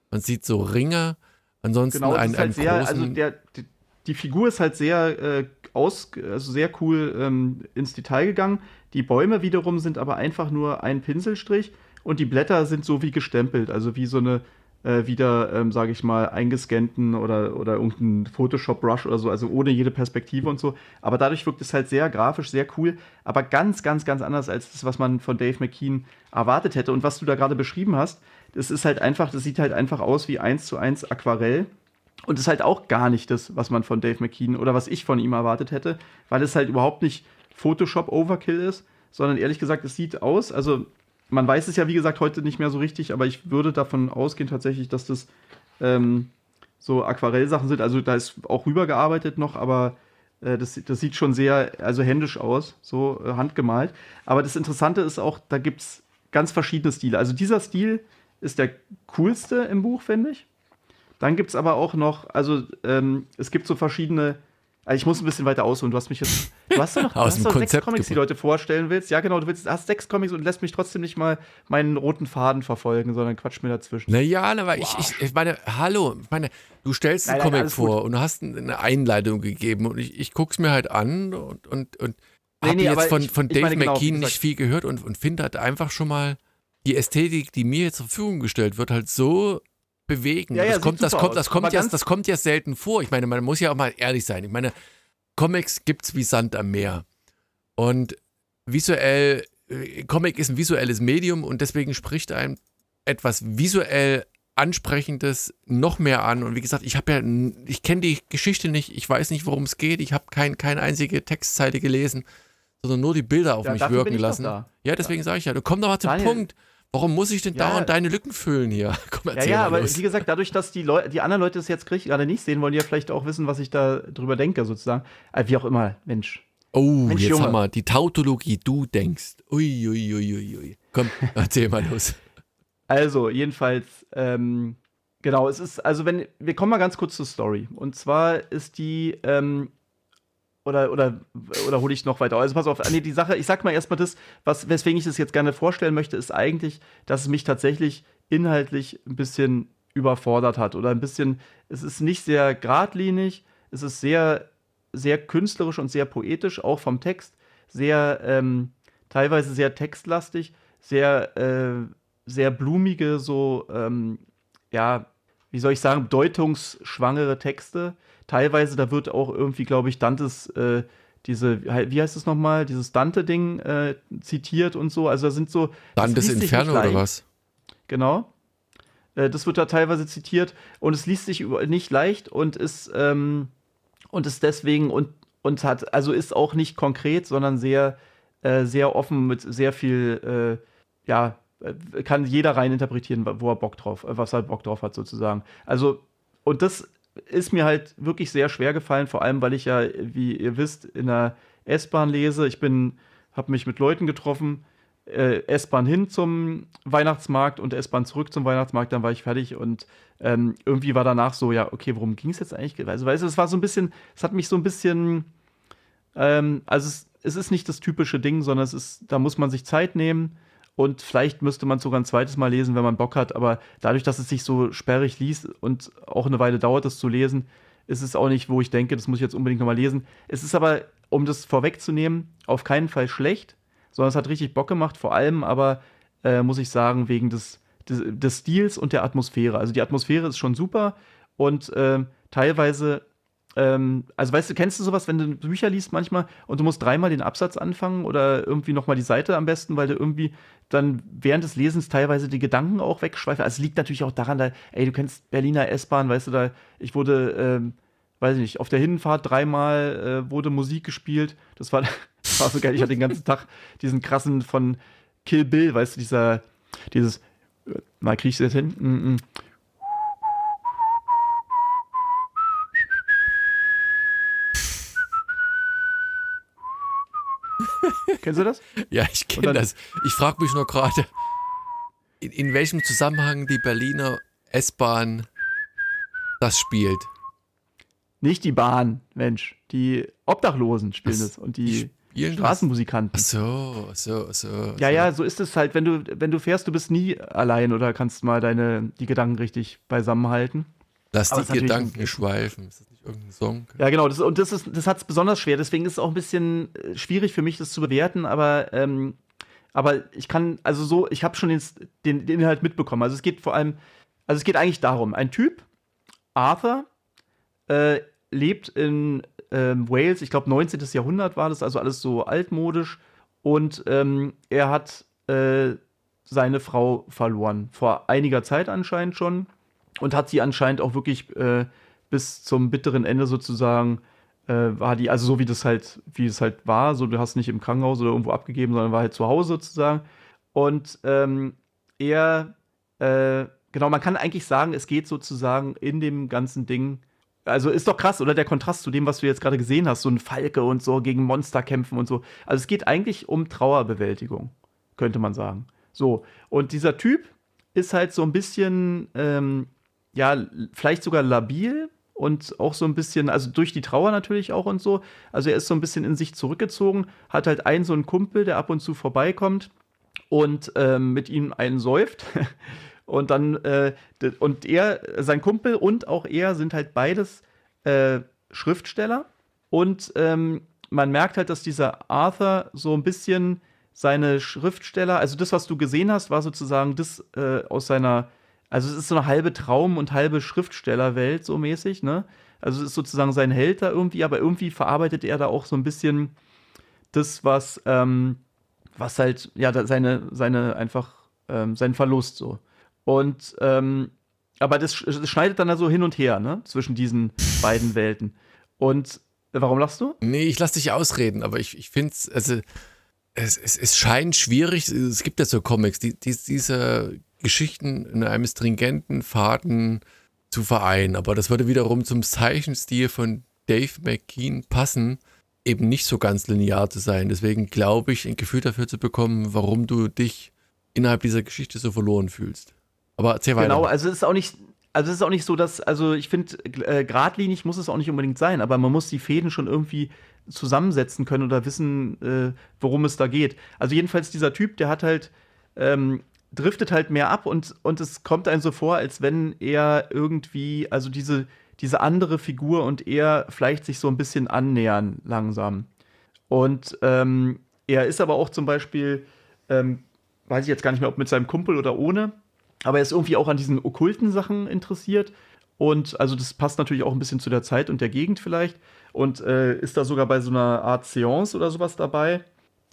Man sieht so Ringe. Ansonsten genau, ein, halt sehr, also der, die, die, Figur ist halt sehr äh, aus, also sehr cool ähm, ins Detail gegangen. Die Bäume wiederum sind aber einfach nur ein Pinselstrich und die Blätter sind so wie gestempelt, also wie so eine äh, wieder, ähm, sage ich mal, eingescannten oder, oder irgendein Photoshop-Brush oder so, also ohne jede Perspektive und so. Aber dadurch wirkt es halt sehr grafisch, sehr cool, aber ganz, ganz, ganz anders als das, was man von Dave McKean erwartet hätte. Und was du da gerade beschrieben hast, das ist halt einfach, das sieht halt einfach aus wie eins zu eins Aquarell. Und ist halt auch gar nicht das, was man von Dave McKean oder was ich von ihm erwartet hätte, weil es halt überhaupt nicht Photoshop-Overkill ist, sondern ehrlich gesagt, es sieht aus, also man weiß es ja, wie gesagt, heute nicht mehr so richtig, aber ich würde davon ausgehen tatsächlich, dass das ähm, so Aquarellsachen sind. Also da ist auch rübergearbeitet noch, aber äh, das, das sieht schon sehr, also händisch aus, so äh, handgemalt. Aber das Interessante ist auch, da gibt es ganz verschiedene Stile. Also dieser Stil ist der coolste im Buch, finde ich. Dann gibt es aber auch noch, also ähm, es gibt so verschiedene also ich muss ein bisschen weiter ausholen. Du hast mich jetzt. Du hast ja noch, Aus hast doch sechs Comics, die Leute vorstellen willst. Ja, genau, du willst, hast sechs Comics und lässt mich trotzdem nicht mal meinen roten Faden verfolgen, sondern quatsch mir dazwischen. Naja, aber ich, ich, ich meine, hallo, ich meine, du stellst einen Comic vor gut. und du hast eine Einleitung gegeben und ich, ich guck's mir halt an und, und, und nee, habe nee, jetzt von, von Dave meine, genau, McKean nicht viel gehört und, und finde halt einfach schon mal die Ästhetik, die mir jetzt zur Verfügung gestellt wird, halt so bewegen. Ja, ja, das, kommt, das, kommt, das, kommt ja, das kommt ja selten vor. Ich meine, man muss ja auch mal ehrlich sein. Ich meine, Comics gibt es wie Sand am Meer. Und visuell, äh, Comic ist ein visuelles Medium und deswegen spricht ein etwas visuell ansprechendes noch mehr an. Und wie gesagt, ich habe ja, ich kenne die Geschichte nicht, ich weiß nicht, worum es geht, ich habe kein, keine einzige Textzeile gelesen, sondern nur die Bilder auf ja, mich wirken lassen. Ja, deswegen sage ich ja, du komm doch mal zum Daniel, Punkt. Warum muss ich denn ja, dauernd deine Lücken füllen hier? Komm, ja, ja, aber wie gesagt, dadurch, dass die, Leu die anderen Leute es jetzt gerade nicht sehen, wollen die ja vielleicht auch wissen, was ich da drüber denke, sozusagen. Äh, wie auch immer, Mensch. Oh, Mensch, jetzt Junge. haben wir die Tautologie, du denkst. Ui, ui, ui, ui, ui. Komm, erzähl mal los. Also, jedenfalls, ähm, genau, es ist, also wenn, wir kommen mal ganz kurz zur Story. Und zwar ist die, ähm, oder, oder, oder hole ich noch weiter? Also pass auf, nee, die Sache, ich sag mal erstmal das, was, weswegen ich das jetzt gerne vorstellen möchte, ist eigentlich, dass es mich tatsächlich inhaltlich ein bisschen überfordert hat. Oder ein bisschen, es ist nicht sehr geradlinig, es ist sehr, sehr künstlerisch und sehr poetisch, auch vom Text, sehr, ähm, teilweise sehr textlastig, sehr, äh, sehr blumige, so, ähm, ja, wie soll ich sagen, bedeutungsschwangere Texte teilweise, da wird auch irgendwie, glaube ich, Dantes, äh, diese, wie heißt es nochmal, dieses Dante-Ding äh, zitiert und so. Also da sind so. Dantes Inferno oder was? Genau. Äh, das wird da teilweise zitiert und es liest sich nicht leicht und ist, ähm, und ist deswegen und, und hat, also ist auch nicht konkret, sondern sehr, äh, sehr offen mit sehr viel, äh, ja, kann jeder rein interpretieren, wo er Bock drauf, was er Bock drauf hat, sozusagen. Also, und das ist mir halt wirklich sehr schwer gefallen, vor allem weil ich ja, wie ihr wisst, in der S-Bahn lese. Ich bin, habe mich mit Leuten getroffen, äh, S-Bahn hin zum Weihnachtsmarkt und S-Bahn zurück zum Weihnachtsmarkt, dann war ich fertig und ähm, irgendwie war danach so, ja, okay, worum ging es jetzt eigentlich? Also, es war so ein bisschen, es hat mich so ein bisschen, ähm, also es, es ist nicht das typische Ding, sondern es ist, da muss man sich Zeit nehmen und vielleicht müsste man es sogar ein zweites Mal lesen, wenn man Bock hat. Aber dadurch, dass es sich so sperrig liest und auch eine Weile dauert, das zu lesen, ist es auch nicht, wo ich denke, das muss ich jetzt unbedingt nochmal lesen. Es ist aber, um das vorwegzunehmen, auf keinen Fall schlecht, sondern es hat richtig Bock gemacht, vor allem aber, äh, muss ich sagen, wegen des, des, des, Stils und der Atmosphäre. Also die Atmosphäre ist schon super und äh, teilweise ähm, also weißt du, kennst du sowas, wenn du Bücher liest manchmal und du musst dreimal den Absatz anfangen oder irgendwie nochmal die Seite am besten, weil du irgendwie dann während des Lesens teilweise die Gedanken auch wegschweifen. Also es liegt natürlich auch daran, da, ey, du kennst Berliner S-Bahn, weißt du, da, ich wurde, ähm, weiß ich nicht, auf der Hinfahrt dreimal äh, wurde Musik gespielt. Das war, das war so geil. Ich hatte den ganzen Tag diesen krassen von Kill Bill, weißt du, dieser, dieses, äh, mal krieg ich das hin? Mm -mm. Kennst du das? Ja, ich kenne das. Ich frage mich nur gerade, in, in, welchem Zusammenhang die Berliner S-Bahn das spielt. Nicht die Bahn, Mensch. Die Obdachlosen spielen das und die Straßenmusikanten. Ach so, so, so. Ja, so. ja, so ist es halt, wenn du, wenn du fährst, du bist nie allein oder kannst mal deine, die Gedanken richtig beisammenhalten. Lass Aber die Gedanken schweifen. Ist das nicht irgendein Song? Ja, genau. Das, und das, das hat es besonders schwer. Deswegen ist es auch ein bisschen äh, schwierig für mich, das zu bewerten. Aber, ähm, aber ich kann, also so, ich habe schon den, den, den, Inhalt mitbekommen. Also es geht vor allem, also es geht eigentlich darum, ein Typ, Arthur, äh, lebt in ähm, Wales, ich glaube 19. Jahrhundert war das, also alles so altmodisch. Und ähm, er hat äh, seine Frau verloren. Vor einiger Zeit anscheinend schon und hat sie anscheinend auch wirklich äh, bis zum bitteren Ende sozusagen äh, war die, also so wie das halt, wie es halt war, so du hast nicht im Krankenhaus oder irgendwo abgegeben, sondern war halt zu Hause sozusagen. Und ähm, er, äh, genau, man kann eigentlich sagen, es geht sozusagen in dem ganzen Ding. Also ist doch krass, oder der Kontrast zu dem, was du jetzt gerade gesehen hast, so ein Falke und so gegen Monster kämpfen und so. Also es geht eigentlich um Trauerbewältigung, könnte man sagen. So, und dieser Typ ist halt so ein bisschen ähm, ja, vielleicht sogar labil und auch so ein bisschen, also durch die Trauer natürlich auch und so. Also er ist so ein bisschen in sich zurückgezogen, hat halt einen so einen Kumpel, der ab und zu vorbeikommt und ähm, mit ihm einen säuft. und dann, äh, und er, sein Kumpel und auch er sind halt beides äh, Schriftsteller. Und ähm, man merkt halt, dass dieser Arthur so ein bisschen seine Schriftsteller, also das, was du gesehen hast, war sozusagen das äh, aus seiner also es ist so eine halbe Traum- und halbe Schriftstellerwelt so mäßig, ne? Also es ist sozusagen sein Held da irgendwie, aber irgendwie verarbeitet er da auch so ein bisschen das, was, ähm, was halt, ja, seine, seine einfach, ähm, seinen Verlust so. Und, ähm, aber das, das, schneidet dann da so hin und her, ne? Zwischen diesen beiden Welten. Und warum lachst du? Nee, ich lass dich ausreden, aber ich, ich finde also, es, es, es scheint schwierig, es gibt ja so Comics, die, die, diese Geschichten in einem stringenten Faden zu vereinen. Aber das würde wiederum zum Zeichenstil von Dave McKean passen, eben nicht so ganz linear zu sein. Deswegen glaube ich, ein Gefühl dafür zu bekommen, warum du dich innerhalb dieser Geschichte so verloren fühlst. Aber erzähl weiter. Genau, also es ist auch nicht, also es ist auch nicht so, dass, also ich finde, äh, geradlinig muss es auch nicht unbedingt sein, aber man muss die Fäden schon irgendwie zusammensetzen können oder wissen, äh, worum es da geht. Also jedenfalls dieser Typ, der hat halt ähm, driftet halt mehr ab und, und es kommt einem so vor, als wenn er irgendwie, also diese, diese andere Figur und er vielleicht sich so ein bisschen annähern langsam. Und ähm, er ist aber auch zum Beispiel, ähm, weiß ich jetzt gar nicht mehr, ob mit seinem Kumpel oder ohne, aber er ist irgendwie auch an diesen okkulten Sachen interessiert. Und also das passt natürlich auch ein bisschen zu der Zeit und der Gegend vielleicht. Und äh, ist da sogar bei so einer Art Seance oder sowas dabei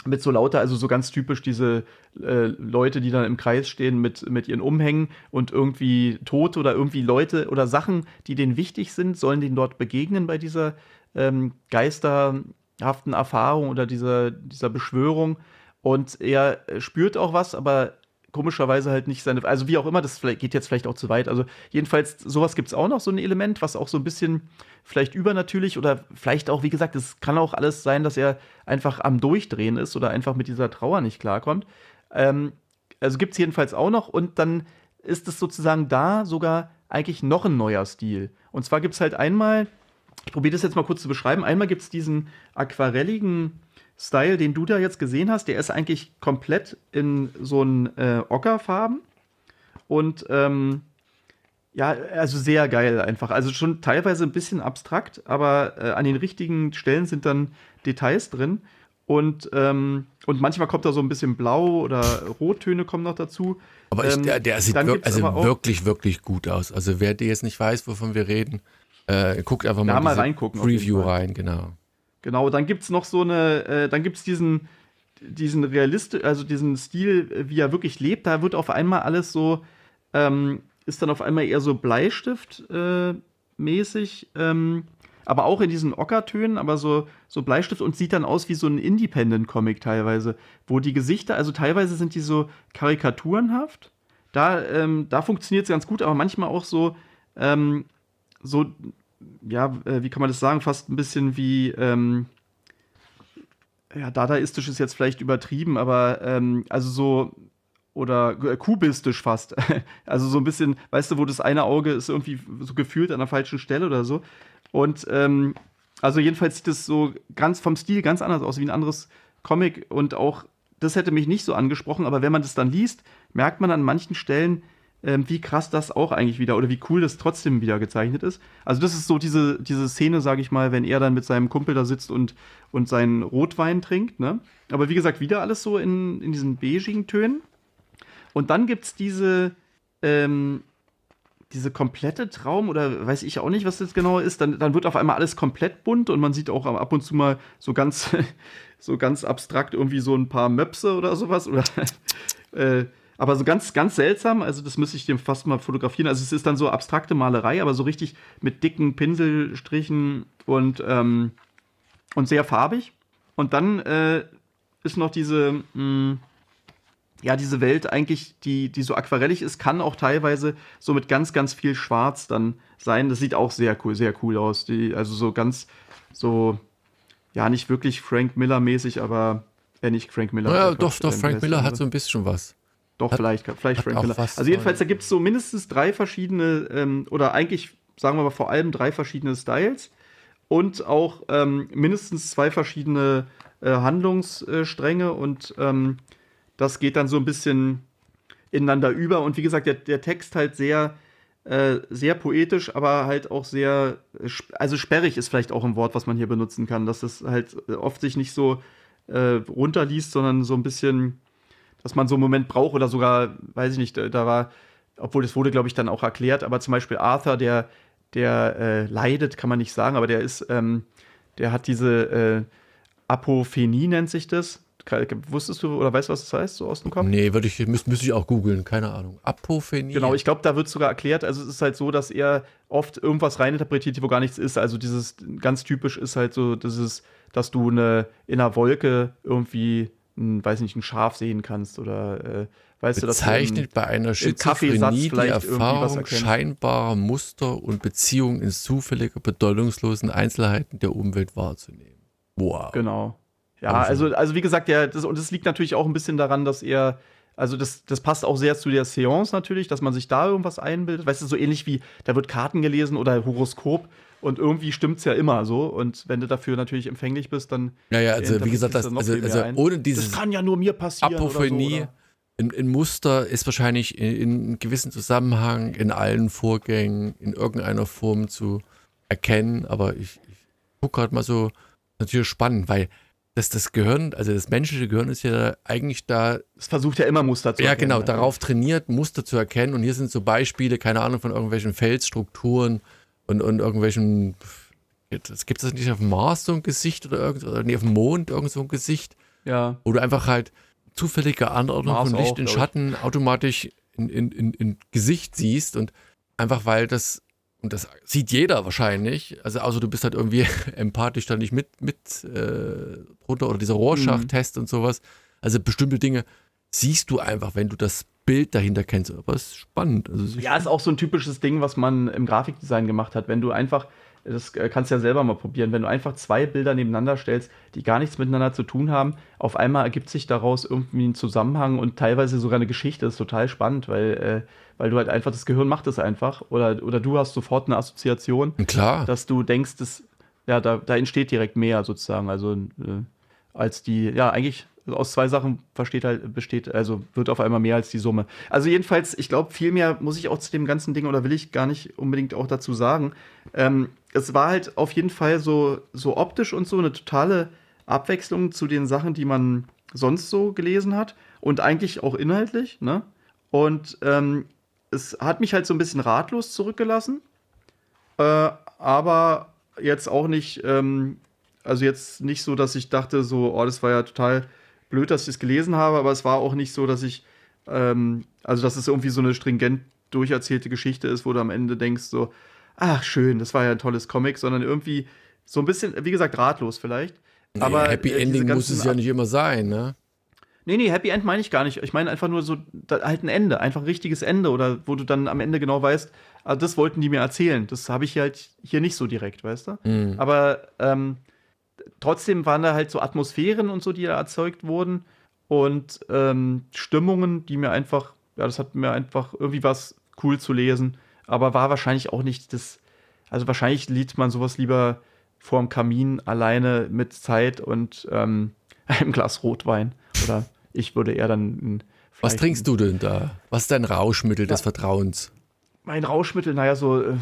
mit so lauter, also so ganz typisch diese äh, Leute, die dann im Kreis stehen mit, mit ihren Umhängen und irgendwie Tote oder irgendwie Leute oder Sachen, die denen wichtig sind, sollen denen dort begegnen bei dieser ähm, geisterhaften Erfahrung oder dieser, dieser Beschwörung. Und er spürt auch was, aber komischerweise halt nicht seine, also wie auch immer, das geht jetzt vielleicht auch zu weit. Also jedenfalls, sowas gibt es auch noch, so ein Element, was auch so ein bisschen vielleicht übernatürlich oder vielleicht auch, wie gesagt, es kann auch alles sein, dass er einfach am Durchdrehen ist oder einfach mit dieser Trauer nicht klarkommt. Ähm, also gibt es jedenfalls auch noch und dann ist es sozusagen da sogar eigentlich noch ein neuer Stil. Und zwar gibt es halt einmal, ich probiere das jetzt mal kurz zu beschreiben, einmal gibt es diesen aquarelligen Style, den du da jetzt gesehen hast, der ist eigentlich komplett in so einen äh, Ockerfarben. Und ähm, Ja, also sehr geil einfach. Also schon teilweise ein bisschen abstrakt, aber äh, an den richtigen Stellen sind dann Details drin. Und, ähm, und manchmal kommt da so ein bisschen Blau oder Rottöne kommen noch dazu. Aber ich, Ähm, der, der sieht wir, also wirklich, wirklich gut aus. Also wer dir jetzt nicht weiß, wovon wir reden, äh, guckt einfach mal, Da mal diese reingucken Preview rein, genau. Genau, dann gibt es noch so eine, äh, dann gibt es diesen, diesen Realist, also diesen Stil, äh, wie er wirklich lebt. Da wird auf einmal alles so, ähm, ist dann auf einmal eher so Bleistift-mäßig, ähm, aber auch in diesen Ockertönen, aber so, so Bleistift und sieht dann aus wie so ein Independent-Comic teilweise, wo die Gesichter, also teilweise sind die so karikaturenhaft. Da, ähm, da funktioniert es ganz gut, aber manchmal auch so, ähm, so ja, äh, wie kann man das sagen, fast ein bisschen wie, ähm, ja, dadaistisch ist jetzt vielleicht übertrieben, aber ähm, also so, oder äh, kubistisch fast. also so ein bisschen, weißt du, wo das eine Auge ist irgendwie so gefühlt an der falschen Stelle oder so. Und ähm, also jedenfalls sieht es so ganz vom Stil ganz anders aus wie ein anderes Comic und auch das hätte mich nicht so angesprochen, aber wenn man das dann liest, merkt man an manchen Stellen, ähm, wie krass das auch eigentlich wieder oder wie cool das trotzdem wieder gezeichnet ist. Also das ist so diese, diese Szene, sage ich mal, wenn er dann mit seinem Kumpel da sitzt und, und seinen Rotwein trinkt. Ne? Aber wie gesagt, wieder alles so in, in diesen beigigen Tönen. Und dann gibt es diese, ähm, diese komplette Traum oder weiß ich auch nicht, was das genau ist. Dann, dann wird auf einmal alles komplett bunt und man sieht auch ab und zu mal so ganz, so ganz abstrakt irgendwie so ein paar Möpse oder sowas. Oder äh, aber so ganz, ganz seltsam, also das müsste ich dem fast mal fotografieren. Also es ist dann so abstrakte Malerei, aber so richtig mit dicken Pinselstrichen und, ähm, und sehr farbig. Und dann äh, ist noch diese, mh, ja, diese Welt eigentlich, die, die so aquarellig ist, kann auch teilweise so mit ganz, ganz viel Schwarz dann sein. Das sieht auch sehr cool, sehr cool aus. Die, also so ganz, so, ja, nicht wirklich Frank Miller-mäßig, aber, äh, nicht Frank Miller. Ja, äh, doch, doch, ähm, Frank Miller hat so ein bisschen was. Doch, Hat- vielleicht, vielleicht Frank Miller. Also jedenfalls, da gibt es so mindestens drei verschiedene, ähm, oder eigentlich, sagen wir mal, vor allem drei verschiedene Styles und auch ähm, mindestens zwei verschiedene äh, Handlungsstränge und ähm, das geht dann so ein bisschen ineinander über. Und wie gesagt, der, der Text halt sehr, äh, sehr poetisch, aber halt auch sehr, äh, also sperrig ist vielleicht auch ein Wort, was man hier benutzen kann, dass das halt äh, oft sich nicht so äh, runterliest, sondern so ein bisschen, dass man so einen Moment braucht oder sogar, weiß ich nicht, da, da war, obwohl das wurde, glaube ich, dann auch erklärt, aber zum Beispiel Arthur, der, der äh, leidet, kann man nicht sagen, aber der ist, ähm, der hat diese äh, Apophenie, nennt sich das. Wusstest du oder weißt du, was das heißt, so aus dem Kopf? Nee, würde ich, müsste ich auch googeln, keine Ahnung. Apophenie. Genau, ich glaube, da wird sogar erklärt, also es ist halt so, dass er oft irgendwas reininterpretiert, wo gar nichts ist. Also dieses ganz typisch ist halt so, dieses, dass du eine, in einer Wolke irgendwie, ein, weiß nicht, ein Schaf sehen kannst oder äh, weißt du, dass du bezeichnet bei einer Schizophrenie die Erfahrung scheinbarer Muster und Beziehungen in zufälliger, bedeutungslosen Einzelheiten der Umwelt wahrzunehmen. Wow. Genau. Ja, Wahnsinn. also, also wie gesagt, der, das, und das liegt natürlich auch ein bisschen daran, dass er, also das, das passt auch sehr zu der Seance natürlich, dass man sich da irgendwas einbildet. Weißt du, so ähnlich wie, da wird Karten gelesen oder Horoskop und irgendwie stimmt's ja immer so. Und wenn du dafür natürlich empfänglich bist, dann. Ja, ja, also wie gesagt, das, also, viel mehr also ein. ohne dieses das kann ja nur mir passieren. Apophenie Oder so, oder? Muster ist wahrscheinlich in, in einem gewissen Zusammenhang in allen Vorgängen in irgendeiner Form zu erkennen, aber ich, ich gucke gerade mal so, natürlich spannend, weil das, das Gehirn, also das menschliche Gehirn ist ja eigentlich da Es versucht ja immer Muster zu ja, erkennen, genau, ne? darauf trainiert, Muster zu erkennen. Und hier sind so Beispiele, keine Ahnung, von irgendwelchen Felsstrukturen und, und irgendwelchen. Es gibt das nicht auf dem Mars so ein Gesicht oder, irgend, oder nee, auf dem Mond irgend so ein Gesicht, Ja. wo du einfach halt zufällige Anordnung Mars von Licht auch, und glaub ich. Schatten automatisch in, in, in, in Gesicht siehst und einfach weil das, und das sieht jeder wahrscheinlich, also außer du bist halt irgendwie empathisch da nicht mit, mit äh, drunter oder dieser Rorschach-Test und sowas. Also bestimmte Dinge siehst du einfach, wenn du das Bild dahinter kennst. Aber es ist spannend. Also ich- Ja, ist auch so ein typisches Ding, was man im Grafikdesign gemacht hat. Wenn du einfach, das äh, kannst du ja selber mal probieren, wenn du einfach zwei Bilder nebeneinander stellst, die gar nichts miteinander zu tun haben, auf einmal ergibt sich daraus irgendwie ein Zusammenhang und teilweise sogar eine Geschichte. Das ist total spannend, weil, äh, weil du halt einfach, das Gehirn macht es einfach. Oder, oder du hast sofort eine Assoziation, Klar. dass du denkst, dass, ja, da, da entsteht direkt mehr sozusagen. Also äh, als die, ja, eigentlich aus zwei Sachen versteht halt, besteht, also wird auf einmal mehr als die Summe. Also jedenfalls, ich glaube, viel mehr muss ich auch zu dem ganzen Ding oder will ich gar nicht unbedingt auch dazu sagen. Ähm, es war halt auf jeden Fall so, so optisch und so eine totale Abwechslung zu den Sachen, die man sonst so gelesen hat und eigentlich auch inhaltlich, ne? Und ähm, es hat mich halt so ein bisschen ratlos zurückgelassen, äh, aber jetzt auch nicht, ähm, also jetzt nicht so, dass ich dachte, so, oh, das war ja total blöd, dass ich es gelesen habe, aber es war auch nicht so, dass ich, ähm, also dass es irgendwie so eine stringent durcherzählte Geschichte ist, wo du am Ende denkst, so, ach schön, das war ja ein tolles Comic, sondern irgendwie so ein bisschen, wie gesagt, ratlos vielleicht. Nee, aber Happy äh, Ending muss es ja nicht immer sein, ne? Nee, nee, Happy End meine ich gar nicht. Ich meine einfach nur so halt ein Ende, einfach ein richtiges Ende oder wo du dann am Ende genau weißt, also das wollten die mir erzählen. Das habe ich halt hier nicht so direkt, weißt du? Mhm. Aber ähm, trotzdem waren da halt so Atmosphären und so, die da erzeugt wurden und ähm, Stimmungen, die mir einfach, ja, das hat mir einfach irgendwie was cool zu lesen, aber war wahrscheinlich auch nicht das, also wahrscheinlich liest man sowas lieber vorm Kamin alleine mit Zeit und ähm, einem Glas Rotwein oder ich würde eher dann. Was trinkst du denn da? Was ist dein Rauschmittel ja. des Vertrauens? Mein Rauschmittel, naja, so. Äh,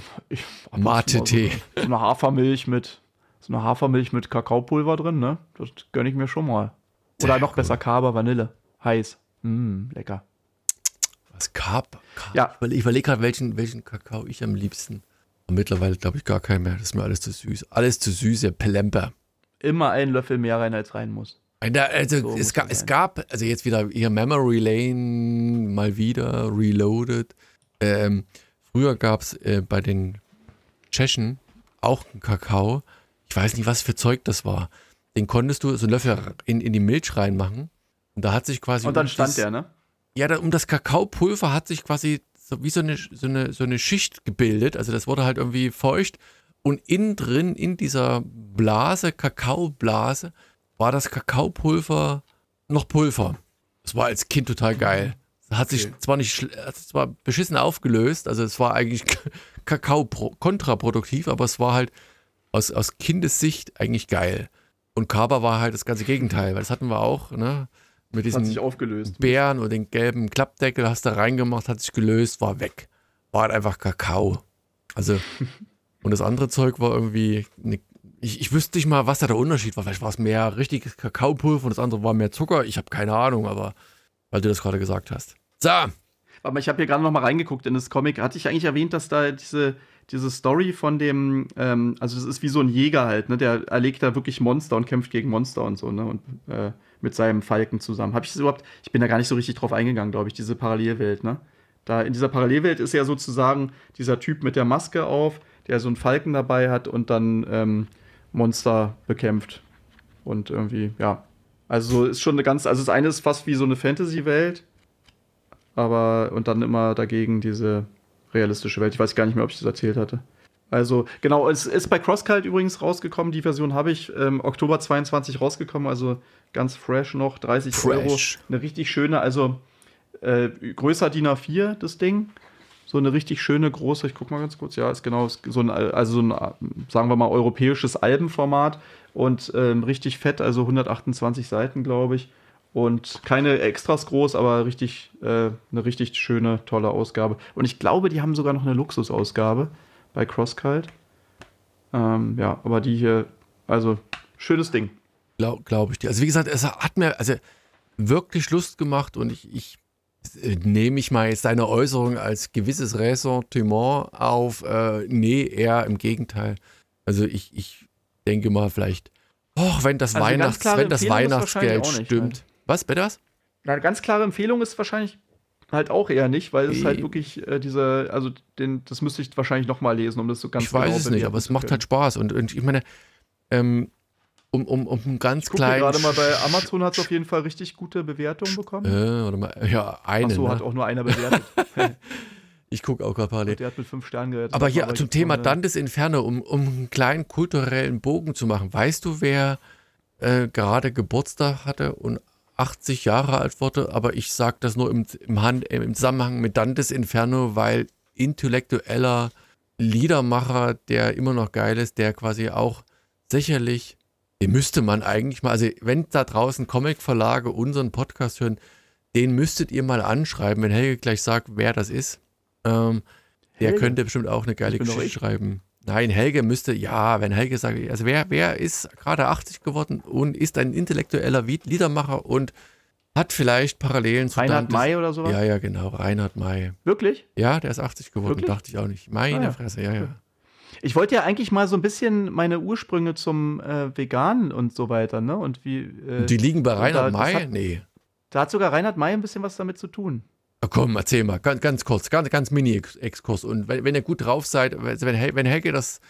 Mate-Tee. So, so eine Hafermilch mit. So eine Hafermilch mit Kakaopulver drin, ne? Das gönne ich mir schon mal. Oder Sehr noch cool. besser Kaba Vanille. Heiß. Mm, lecker. Was Kaba? Ja. Ich überlege gerade, welchen, welchen Kakao ich am liebsten. Und mittlerweile glaube ich gar keinen mehr. Das ist mir alles zu süß. Alles zu süß, ja, Pelemper. Immer einen Löffel mehr rein, als rein muss. Also so es, ga, es, gab, also jetzt wieder hier Memory Lane mal wieder reloaded. Ähm, früher gab es äh, bei den Tschechen auch einen Kakao. Ich weiß nicht, was für Zeug das war. Den konntest du so einen Löffel in, in die Milch reinmachen. Und da hat sich quasi. Und dann stand das, der, ne? Ja, da, um das Kakaopulver hat sich quasi so wie so eine, so, eine, so eine Schicht gebildet. Also das wurde halt irgendwie feucht. Und innen drin, in dieser Blase, Kakaoblase, war das Kakaopulver noch Pulver. Das war als Kind total geil. Hat sich okay. zwar nicht, zwar beschissen aufgelöst, also es war eigentlich Kakao kontraproduktiv, aber es war halt aus, aus Kindessicht eigentlich geil. Und Kaba war halt das ganze Gegenteil, weil das hatten wir auch, ne? Mit diesen Bären und den gelben Klappdeckel hast du reingemacht, hat sich gelöst, war weg. War halt einfach Kakao. Also, und das andere Zeug war irgendwie eine ich, ich wüsste nicht mal, was da der Unterschied war. Vielleicht war es mehr richtiges Kakaopulver und das andere war mehr Zucker. Ich habe keine Ahnung, aber weil du das gerade gesagt hast. So. Aber ich habe hier gerade noch mal reingeguckt in das Comic. Hatte ich eigentlich erwähnt, dass da diese, diese Story von dem, ähm, also das ist wie so ein Jäger halt, ne? Der erlegt da wirklich Monster und kämpft gegen Monster und so, ne? Und äh, mit seinem Falken zusammen. Habe ich das überhaupt, ich bin da gar nicht so richtig drauf eingegangen, glaube ich, diese Parallelwelt, ne? Da in dieser Parallelwelt ist ja sozusagen dieser Typ mit der Maske auf, der so einen Falken dabei hat und dann ähm, Monster bekämpft. Und irgendwie, ja. Also ist schon eine ganz, also das eine ist fast wie so eine Fantasy-Welt, aber und dann immer dagegen diese realistische Welt. Ich weiß gar nicht mehr, ob ich das erzählt hatte. Also, genau, es ist bei CrossCult übrigens rausgekommen. Die Version habe ich ähm, Oktober 22 rausgekommen, also ganz fresh noch, 30 fresh. Euro. Eine richtig schöne, also äh, größer DIN A4, das Ding so eine richtig schöne große, ich guck mal ganz kurz, ja, ist genau so ein, also so ein, sagen wir mal, europäisches Albenformat und ähm, richtig fett, also 128 Seiten, glaube ich. Und keine Extras groß, aber richtig, äh, eine richtig schöne, tolle Ausgabe. Und ich glaube, die haben sogar noch eine Luxusausgabe bei CrossCult. Ähm, ja, aber die hier, also schönes Ding. Glaube glaub ich dir. Also wie gesagt, es hat mir also wirklich Lust gemacht und ich, ich nehme ich mal jetzt deine Äußerung als gewisses Ressentiment auf. Äh, nee, eher im Gegenteil. Also ich, ich denke mal vielleicht, oh, wenn das, also Weihnachts, wenn das Weihnachtsgeld stimmt. Was, bitte was? Eine ganz klare Empfehlung ist wahrscheinlich halt auch eher nicht, weil es halt wirklich äh, diese, also den, das müsste ich wahrscheinlich nochmal lesen, um das so ganz Ich weiß genau es nicht, aber es macht halt Spaß. Und, und ich meine, ähm, um, um, um einen ganz ich kleinen. gerade mal bei Amazon hat es auf jeden Fall richtig gute Bewertungen bekommen. Äh, warte mal. Ja, eine. Achso, ne? hat auch nur einer bewertet. ich gucke auch gerade parallel. Der hat mit fünf Sternen gerettet. Aber hier zum Thema Dantes Inferno, um, um einen kleinen kulturellen Bogen zu machen. Weißt du, wer äh, gerade Geburtstag hatte und 80 Jahre alt wurde? Aber ich sage das nur im, im, Hand, im Zusammenhang mit Dantes Inferno, weil intellektueller Liedermacher, der immer noch geil ist, der quasi auch sicherlich Den müsste man eigentlich mal, also wenn da draußen Comic-Verlage unseren Podcast hören, den müsstet ihr mal anschreiben, wenn Helge gleich sagt, wer das ist. Ähm, der könnte bestimmt auch eine geile Geschichte ich. schreiben. Nein, Helge müsste, ja, wenn Helge sagt, also wer, wer ist gerade 80 geworden und ist ein intellektueller Lied- Liedermacher und hat vielleicht Parallelen zu Reinhard Dantes- May oder sowas? Ja, ja, genau, Reinhard May. Wirklich? Ja, der ist 80 geworden, Wirklich? dachte ich auch nicht. Meine Ah, ja. Fresse, ja, ja. Ich wollte ja eigentlich mal so ein bisschen meine Ursprünge zum äh, Veganen und so weiter, ne? Und wie. Äh, die liegen bei Reinhard da- May? hat- Nee. da hat sogar Reinhard May ein bisschen was damit zu tun. Komm, erzähl mal, ganz, ganz kurz, ganz, ganz Mini-Exkurs. Und wenn, wenn ihr gut drauf seid, wenn, wenn Helge das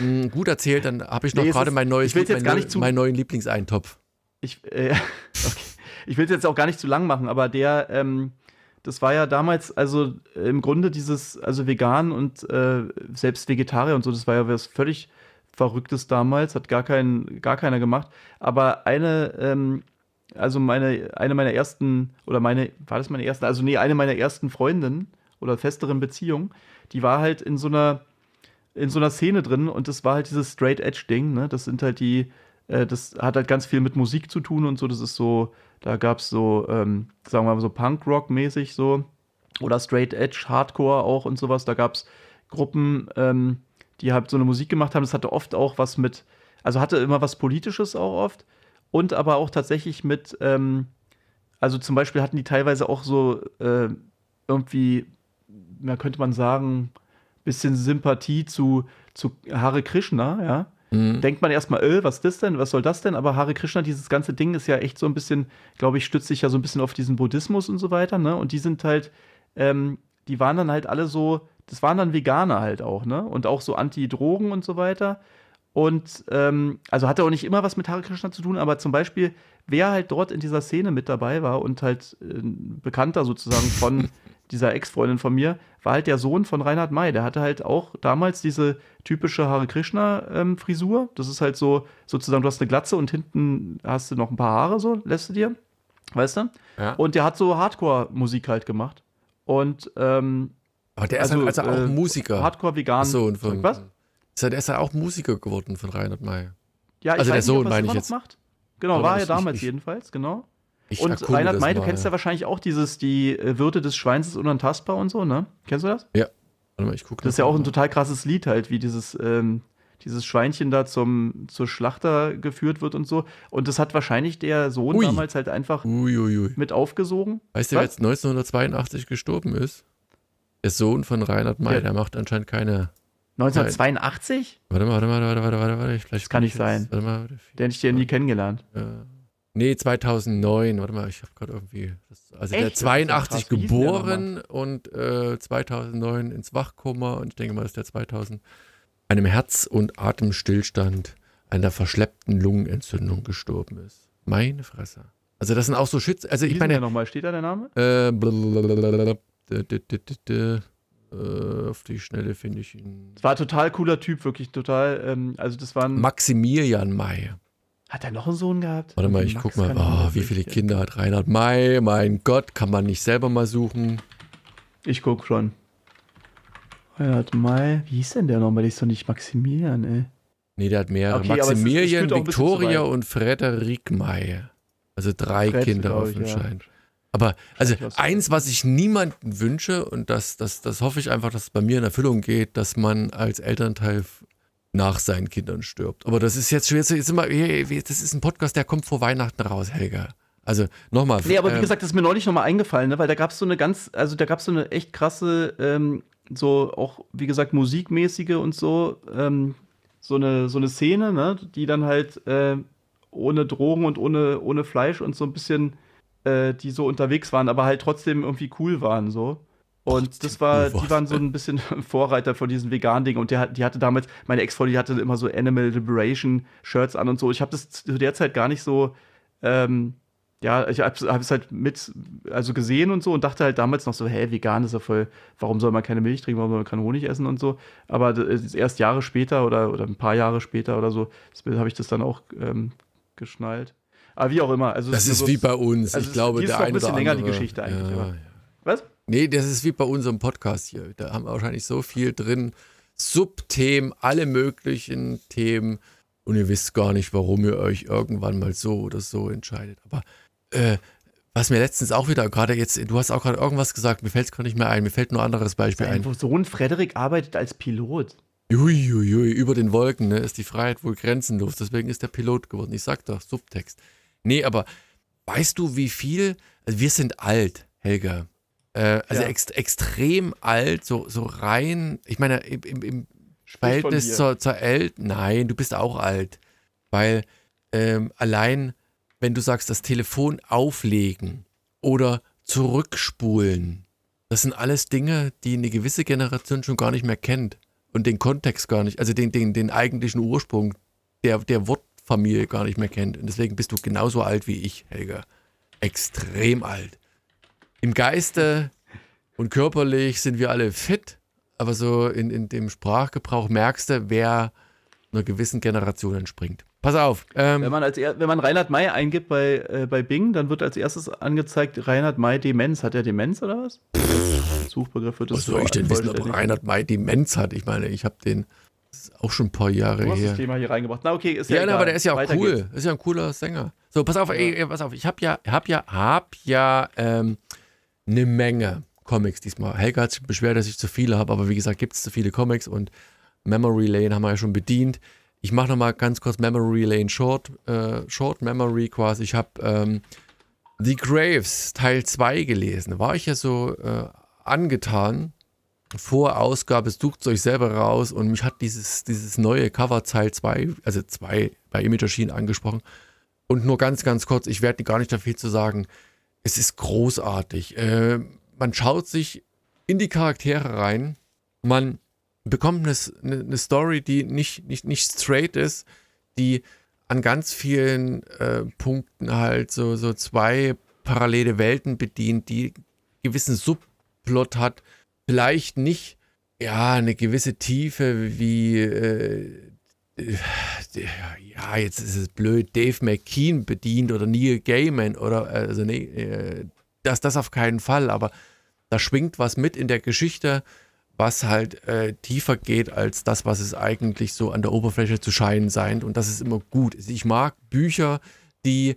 mh, gut erzählt, dann habe ich noch Nee, gerade mein neues mein, zu- meinen neuen Lieblingseintopf. Ich, äh, okay. ich will es jetzt auch gar nicht zu lang machen, aber der, ähm, das war ja damals, also im Grunde dieses, also vegan und äh, selbst Vegetarier und so, das war ja was völlig Verrücktes damals, hat gar, kein, gar keiner gemacht. Aber eine, ähm, also meine, eine meiner ersten, oder meine, war das meine erste, also nee, eine meiner ersten Freundinnen oder festeren Beziehungen, die war halt in so einer, in so einer Szene drin und das war halt dieses Straight Edge Ding, ne? Das sind halt die, äh, das hat halt ganz viel mit Musik zu tun und so. Das ist so, da gab es so, ähm, sagen wir mal so Punk-Rock-mäßig so oder Straight Edge Hardcore auch und sowas. Da gab es Gruppen, ähm, die halt so eine Musik gemacht haben. Das hatte oft auch was mit, also hatte immer was Politisches auch oft und aber auch tatsächlich mit, ähm, also zum Beispiel hatten die teilweise auch so äh, irgendwie, ja, könnte man sagen, bisschen Sympathie zu, zu Hare Krishna, ja. Mhm. Denkt man erstmal, äh, was ist das denn? Was soll das denn? Aber Hare Krishna, dieses ganze Ding ist ja echt so ein bisschen, glaube ich, stützt sich ja so ein bisschen auf diesen Buddhismus und so weiter, ne? Und die sind halt, ähm, die waren dann halt alle so, das waren dann Veganer halt auch, ne? Und auch so Anti-Drogen und so weiter. Und ähm, also hatte auch nicht immer was mit Hare Krishna zu tun, aber zum Beispiel, wer halt dort in dieser Szene mit dabei war und halt äh, ein Bekannter sozusagen von dieser Ex-Freundin von mir, war halt der Sohn von Reinhard May. Der hatte halt auch damals diese typische Hare Krishna-Frisur. das ist halt so, sozusagen, du hast eine Glatze und hinten hast du noch ein paar Haare, so lässt du dir. Weißt du? Ja. Und der hat so Hardcore-Musik halt gemacht. Und ähm, Aber der ist also, also, also auch äh, Musiker. Hardcore-Vegan. So, und von, Was? Ist er, ist ja auch Musiker geworden von Reinhard May. Ja, ich Also der Sohn nicht, er es meine ich jetzt. Macht. Genau, Aber war er damals ich- jedenfalls, genau. Ich Und Reinhard May, du kennst ja wahrscheinlich auch dieses, die äh, Würde des Schweins ist unantastbar und so, ne? Kennst du das? Warte mal, ich gucke Das ist ja auch ein total krasses Lied halt, wie dieses, ähm, dieses Schweinchen da zum, zur Schlachter geführt wird und so. Und das hat wahrscheinlich der Sohn Ui. damals halt einfach Uiuiui. mit aufgesogen. Weißt du, wer jetzt 1982 gestorben ist? Der Sohn von Reinhard May, Ja. der macht anscheinend keine. 1982? Warte mal, warte mal, warte, warte, warte, warte. Vielleicht Das kann nicht sein. Warte mal, warte, Den hätte ich dir nie kennengelernt. äh, nee, 2009. Warte mal, ich habe gerade irgendwie. Also Echt? der Das ist ja 82 krass. Wie hieß denn der geboren und äh, 2009 ins Wachkoma und ich denke mal, dass der 2000 einem Herz- und Atemstillstand einer verschleppten Lungenentzündung gestorben ist. Meine Fresse. Also das sind auch so Schütze. Also Wie ich denn meine, der nochmal? Steht da der Name? Äh, äh, auf die Schnelle finde ich ihn. Das war ein total cooler Typ, wirklich total. Ähm, also, das war ein. Maximilian May. Hat er noch einen Sohn gehabt? Warte mal, ich Max guck mal. Oh, wie viele. Kinder hat Reinhard May? Mein Gott, kann man nicht selber mal suchen? Ich guck schon. Reinhard May. Wie hieß denn der nochmal? Der ist doch nicht Maximilian, ey. Nee, der hat mehrere. Okay, es es Maximilian, Victoria und Frederik May. Also drei Fred, Kinder auf dem ja. Aber also eins, was ich niemandem wünsche, und das, das, das hoffe ich einfach, dass es bei mir in Erfüllung geht, dass man als Elternteil nach seinen Kindern stirbt. Aber das ist jetzt schon, jetzt, jetzt immer, das ist ein Podcast, der kommt vor Weihnachten raus, Helga. Also nochmal. Nee, aber wie ähm, gesagt, das ist mir neulich nochmal eingefallen, ne? weil da gab es so eine ganz, also da gab es so eine echt krasse, ähm, so auch, wie gesagt, musikmäßige und so, ähm, so eine, so eine Szene, ne? die dann halt äh, ohne Drogen und ohne, ohne Fleisch und so ein bisschen, äh, die so unterwegs waren, aber halt trotzdem irgendwie cool waren, so. Und das war, die waren so ein bisschen Vorreiter von diesen veganen Dingen. Und der, die hatte damals, meine Ex-Frau, die hatte immer so Animal Liberation Shirts an und so. Ich habe das zu der Zeit gar nicht so, ähm, ja, ich habe hab es halt mit, also gesehen und so und dachte halt damals noch so, hä, vegan ist ja voll, warum soll man keine Milch trinken, warum soll man keinen Honig essen und so. Aber ist erst Jahre später oder, oder ein paar Jahre später oder so, habe ich das dann auch ähm, geschnallt. Aber wie auch immer. Also Das ist so- wie bei uns. also ich glaube, die ist der ein bisschen oder länger, andere. die Geschichte eigentlich, Ja. Was? Nee, das ist wie bei unserem Podcast hier. Da haben wir wahrscheinlich so viel drin. Subthemen, alle möglichen Themen. und ihr wisst gar nicht, warum ihr euch irgendwann mal so oder so entscheidet. Aber äh, was mir letztens auch wieder, gerade jetzt, du hast auch gerade irgendwas gesagt, mir fällt es gerade nicht mehr ein, mir fällt nur ein anderes Beispiel ein. Sein Sohn Frederik arbeitet als Pilot. Uiuiui, über den Wolken ne, ist die Freiheit wohl grenzenlos. Deswegen ist der Pilot geworden. Ich sag doch, Subtext. Nee, aber weißt du, wie viel? Also wir sind alt, Helga. Äh, also ja. ext extrem alt, so, so rein. Ich meine, im, im, im Verhältnis zur, zur Eltern. Nein, du bist auch alt. Weil ähm, allein, wenn du sagst, das Telefon auflegen oder zurückspulen, das sind alles Dinge, die eine gewisse Generation schon gar nicht mehr kennt und den Kontext gar nicht, also den, den, den eigentlichen Ursprung der, der Wortfamilie gar nicht mehr kennt. Und deswegen bist du genauso alt wie ich, Helga. Extrem alt. Im Geiste und körperlich sind wir alle fit, aber so in, in dem Sprachgebrauch merkst du, wer einer gewissen Generation entspringt. Pass auf. Ähm, wenn, man als, wenn man Reinhard May eingibt bei, äh, bei Bing, dann wird als erstes angezeigt Reinhard May Demenz. Hat er Demenz oder was? Suchbegriff wird das Was soll ich denn wissen, ob Reinhard May Demenz hat? Ich meine, ich habe den auch schon ein paar Jahre du hast her. das Thema hier reingebracht. Na okay, ist ja, ja egal. aber der ist ja auch Weiter cool. Geht's. Ist ja ein cooler Sänger. So, pass auf, ey, pass auf. Ich habe ja, hab ja, hab ja ähm, eine Menge Comics diesmal. Helga hat sich beschwert, dass ich zu viele habe, aber wie gesagt, gibt es zu viele Comics und Memory Lane haben wir ja schon bedient. Ich mache nochmal ganz kurz Memory Lane Short, äh, Short Memory quasi. Ich habe ähm, The Graves Teil 2 gelesen. War ich ja so äh, angetan. Vor Ausgabe sucht euch selber raus und mich hat dieses, dieses neue Cover Teil 2, also 2 bei Image angesprochen. Und nur ganz, ganz kurz, ich werde gar nicht da viel zu sagen. Es ist großartig. Äh, man schaut sich in die Charaktere rein, man bekommt eine, eine Story, die nicht, nicht, nicht straight ist, die an ganz vielen äh, Punkten halt so, so zwei parallele Welten bedient, die gewissen Subplot hat, vielleicht nicht ja eine gewisse Tiefe wie äh, ja jetzt ist es blöd Dave McKean bedient oder Neil Gaiman oder also nee, äh, das, das auf keinen Fall, aber da schwingt was mit in der Geschichte, was halt äh, tiefer geht als das, was es eigentlich so an der Oberfläche zu scheinen scheint. Und das ist immer gut. Ich mag Bücher, die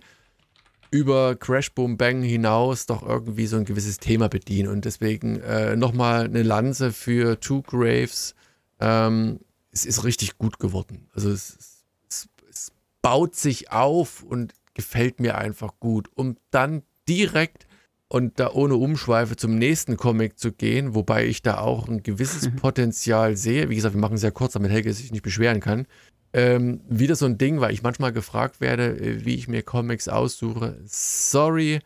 über Crash Boom Bang hinaus doch irgendwie so ein gewisses Thema bedienen. Und deswegen äh, nochmal eine Lanze für Two Graves. Ähm, es ist richtig gut geworden. Also es, es, es baut sich auf und gefällt mir einfach gut. Um dann direkt und da ohne Umschweife zum nächsten Comic zu gehen, wobei ich da auch ein gewisses Potenzial sehe. Wie gesagt, wir machen es sehr kurz, damit Helge sich nicht beschweren kann. Ähm, wieder so ein Ding, weil ich manchmal gefragt werde, äh, wie ich mir Comics aussuche. Sorry,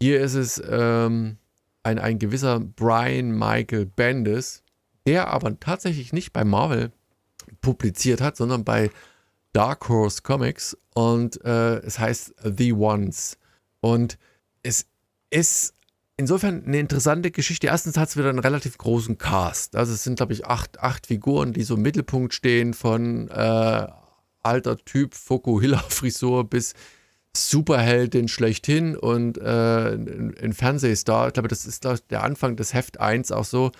hier ist es ähm, ein, ein gewisser Brian Michael Bendis, der aber tatsächlich nicht bei Marvel publiziert hat, sondern bei Dark Horse Comics und äh, es heißt The Ones. Und es ist insofern eine interessante Geschichte. Erstens hat es wieder einen relativ großen Cast. Also es sind, glaube ich, acht, acht Figuren, die so im Mittelpunkt stehen, von äh, alter Typ, Fokuhila-Frisur bis Superheldin schlechthin und äh, ein Fernsehstar. Ich glaube, das ist der Anfang des Heft 1 auch so,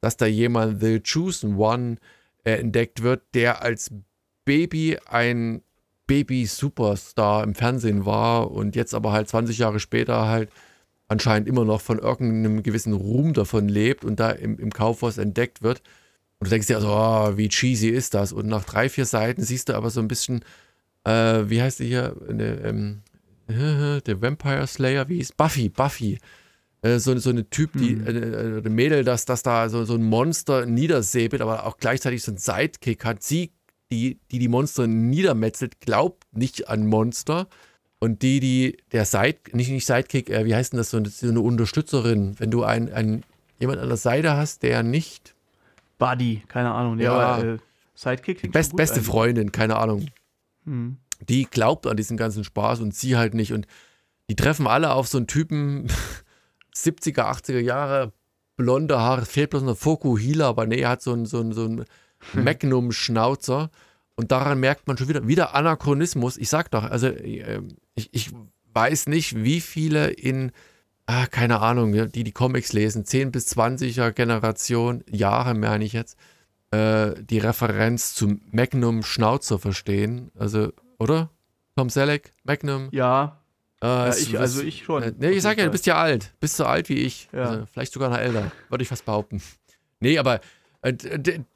dass da jemand The Chosen One äh, entdeckt wird, der als Baby ein Baby-Superstar im Fernsehen war und jetzt aber halt 20 Jahre später halt anscheinend immer noch von irgendeinem gewissen Ruhm davon lebt und da im, im Kaufhaus entdeckt wird. Und du denkst dir also, oh, wie cheesy ist das? Und nach drei, vier Seiten siehst du aber so ein bisschen, äh, wie heißt die hier? Eine, ähm, der Vampire Slayer, wie hieß Buffy, Buffy. Äh, so, so eine Typ, die, äh, eine Mädel, dass das da so, so ein Monster niedersäbelt, aber auch gleichzeitig so ein Sidekick hat. Sie, die, die die Monster niedermetzelt, glaubt nicht an Monster und die, die, der Side, nicht, nicht Sidekick, äh, wie heißt denn das, so, so eine Unterstützerin, wenn du ein, ein, jemand an der Seite hast, der nicht. Buddy, keine Ahnung, ja, aber, äh, Sidekick. Best, beste eigentlich. Freundin, keine Ahnung. Hm. Die glaubt an diesen ganzen Spaß und sie halt nicht. Und die treffen alle auf so einen Typen, 70er, 80er Jahre, blonde Haare, fehlt bloß eine Fokuhila, aber nee, er hat so einen, so einen, so einen Magnum-Schnauzer. Und daran merkt man schon wieder, wieder Anachronismus. Ich sag doch, also äh, ich, ich weiß nicht, wie viele in, ah, keine Ahnung, die die Comics lesen, 10 bis 20er Generation, Jahre meine ich jetzt, äh, die Referenz zu Magnum Schnauzer verstehen. Also, oder? Tom Selleck, Magnum. Ja. Äh, ja es- ich, also ich schon. äh, nee, ich sag ja, du bist ja alt. Bist so alt wie ich. Ja. Also, vielleicht sogar noch älter. Würde ich fast behaupten. Nee, aber äh,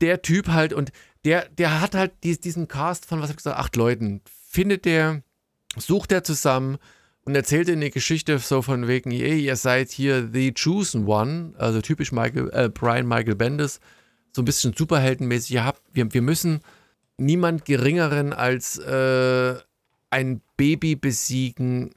der Typ halt und der, der hat halt dies, diesen Cast von, was hab ich gesagt, acht Leuten. Findet der, sucht er zusammen und erzählt eine Geschichte so von wegen, hey, ihr seid hier the chosen one, also typisch Michael, äh, Brian Michael Bendis, so ein bisschen superheldenmäßig. Ihr habt, wir, wir müssen niemand geringeren als äh, ein Baby besiegen,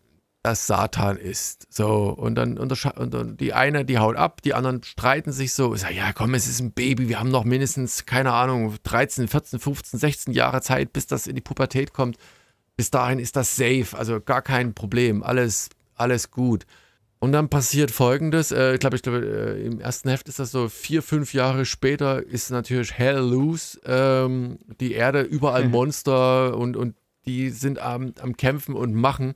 das Satan ist. So, und dann, und dann die eine, die haut ab, die anderen streiten sich so. Ich sag, ja, komm, es ist ein Baby, wir haben noch mindestens, keine Ahnung, 13, 14, 15, 16 Jahre Zeit, bis das in die Pubertät kommt. Bis dahin ist das safe, also gar kein Problem, alles, alles gut. Und dann passiert folgendes, äh, ich glaube, ich glaube, äh, im ersten Heft ist das so, vier, fünf Jahre später ist natürlich hell loose, ähm, die Erde, überall Monster und, und die sind am, am Kämpfen und machen.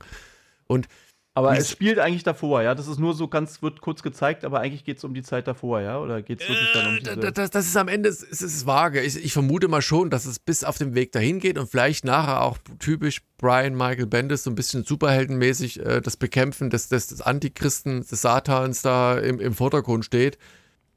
Und Aber es spielt eigentlich davor, ja. Das ist nur so ganz, wird kurz gezeigt, aber eigentlich geht es um die Zeit davor, ja. Oder geht es wirklich dann um Äh, diese. da- das, das ist am Ende, es ist, es ist vage. Ich, ich vermute mal schon, dass es bis auf den Weg dahin geht und vielleicht nachher auch typisch Brian Michael Bendis so ein bisschen superheldenmäßig äh, das Bekämpfen des, des, des Antichristen, des Satans da im, im Vordergrund steht.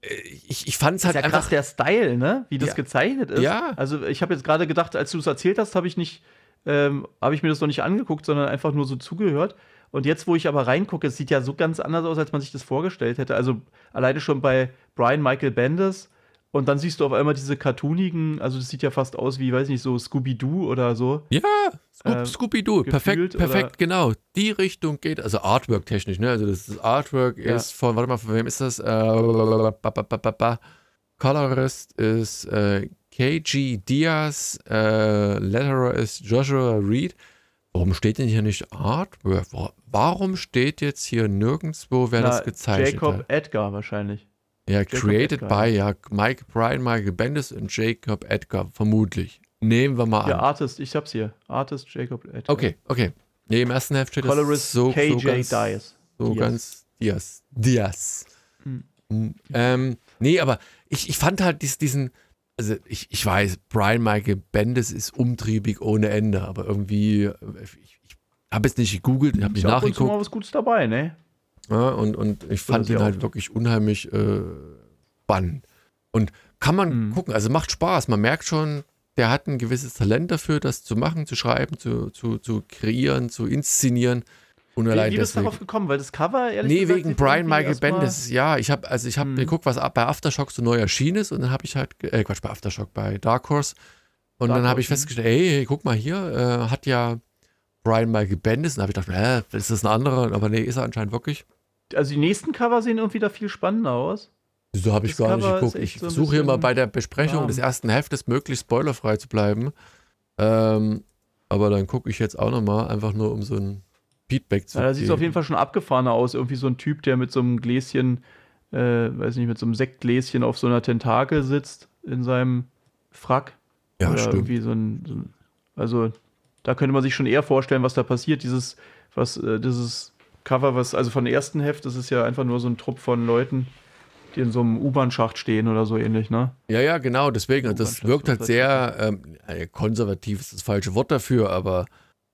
Äh, Ich, ich fand es ist halt ja einfach. krass, der Style, ne? Wie das Ja. gezeichnet ist. Ja. Also ich habe jetzt gerade gedacht, als du es erzählt hast, habe ich nicht, ähm, habe ich mir das noch nicht angeguckt, sondern einfach nur so zugehört. Und jetzt, wo ich aber reingucke, es sieht ja so ganz anders aus, als man sich das vorgestellt hätte. Also alleine schon bei Brian Michael Bendis. Und dann siehst du auf einmal diese cartoonigen, also das sieht ja fast aus wie, weiß nicht, so Scooby-Doo oder so. Ja, äh, Scooby-Doo, perfekt, perfekt, genau. Die Richtung geht, also Artwork-technisch, ne? Also das, Artwork Ja. ist von, warte mal, von wem ist das? Äh, ba, ba, ba. Colorist ist äh, KG Diaz, äh, Letterer ist Joshua Reed. Warum steht denn hier nicht Artwork? Wa- Warum steht jetzt hier nirgendwo, wer das Na, gezeichnet Jacob hat? Edgar wahrscheinlich. Ja, Jacob created Edgar. by, ja, Mike, Brian Michael Bendis und Jacob Edgar, vermutlich. Nehmen wir mal an. Ja, Artist, ich hab's hier. Artist Jacob Edgar. Okay, okay. Nee, im ersten Heft steht das Colorist so, KJ so ganz, Dias. so Diaz. ganz Diaz. Diaz. Hm, Ähm, nee, aber ich, ich fand halt dies, diesen, also ich, ich weiß, Brian Michael Bendis ist umtriebig ohne Ende, aber irgendwie, ich, ich habe jetzt nicht gegoogelt, ich habe nicht Ist ja ab und zu mal nachgeguckt was Gutes dabei, ne? ja, und, und ich fand ihn halt wirklich unheimlich äh, spannend. Und kann man Mhm. gucken, also macht Spaß, man merkt schon, der hat ein gewisses Talent dafür, das zu machen, zu schreiben, zu, zu, zu kreieren, zu inszenieren. Und Wie, allein wie bist du darauf gekommen? Weil das Cover, ehrlich Nee, gesagt, wegen Brian Michael Bendis. Ja, ich habe also ich habe Hm. geguckt, was bei Aftershock so neu erschienen ist und dann habe ich halt äh, Quatsch, bei Aftershock bei Dark Horse und Dark dann habe ich festgestellt, hey, hey, guck mal hier, äh, hat ja Brian Michael Bendis und habe ich gedacht, hä, ist das ein anderer? Aber nee, ist er anscheinend wirklich. Also die nächsten Cover sehen irgendwie da viel spannender aus. So habe ich Das gar nicht Cover ist geguckt. Ich so versuche hier mal bei der Besprechung warm. des ersten Heftes möglichst spoilerfrei zu bleiben. Ähm, aber dann gucke ich jetzt auch nochmal, einfach nur um so ein Feedback zu Ja, da sieht es auf jeden Fall schon abgefahrener aus. Irgendwie so ein Typ, der mit so einem Gläschen, äh, weiß nicht, mit so einem Sektgläschen auf so einer Tentakel sitzt in seinem Frack. Ja, Oder stimmt. irgendwie so ein, so ein. Also, da könnte man sich schon eher vorstellen, was da passiert. Dieses, was, äh, dieses Cover, was, also von ersten Heft, das ist ja einfach nur so ein Trupp von Leuten, die in so einem U-Bahn-Schacht stehen oder so ähnlich, ne? Ja, ja, genau, deswegen. Das wirkt halt sehr, ähm, äh, konservativ ist das falsche Wort dafür, aber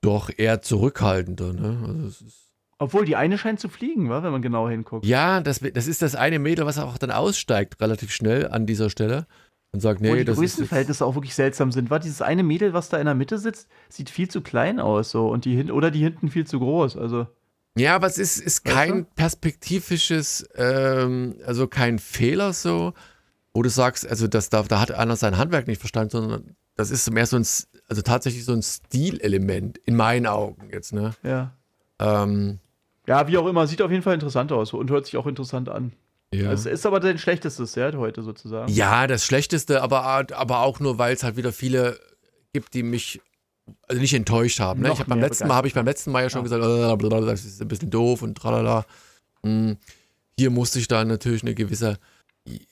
doch eher zurückhaltender. Ne? Also es ist, Obwohl, die eine scheint zu fliegen, wa? wenn man genau hinguckt. ja, das, das ist das eine Mädel, was auch dann aussteigt, relativ schnell an dieser Stelle und sagt, Wo nee, die das Größenverhältnisse auch wirklich seltsam sind. War dieses eine Mädel, was da in der Mitte sitzt, sieht viel zu klein aus, so. Und die hin oder die hinten viel zu groß. Also, ja, aber es ist, ist kein du? perspektivisches, ähm, also kein Fehler so, wo du sagst, also das, da, da hat einer sein Handwerk nicht verstanden, sondern das ist mehr so ein, also tatsächlich so ein Stilelement in meinen Augen jetzt, ne? ja. Ähm, Ja, wie auch immer, sieht auf jeden Fall interessant aus und hört sich auch interessant an. ja. Es ist aber dein schlechtestes, ja, heute sozusagen. Ja, das Schlechteste, aber, aber auch nur, weil es halt wieder viele gibt, die mich also nicht enttäuscht haben. Ne? Ich hab beim letzten Mal habe ich beim letzten Mal ja schon gesagt, äh, blablabla, das ist ein bisschen doof und tralala. Hm, Hier musste ich da natürlich eine gewisse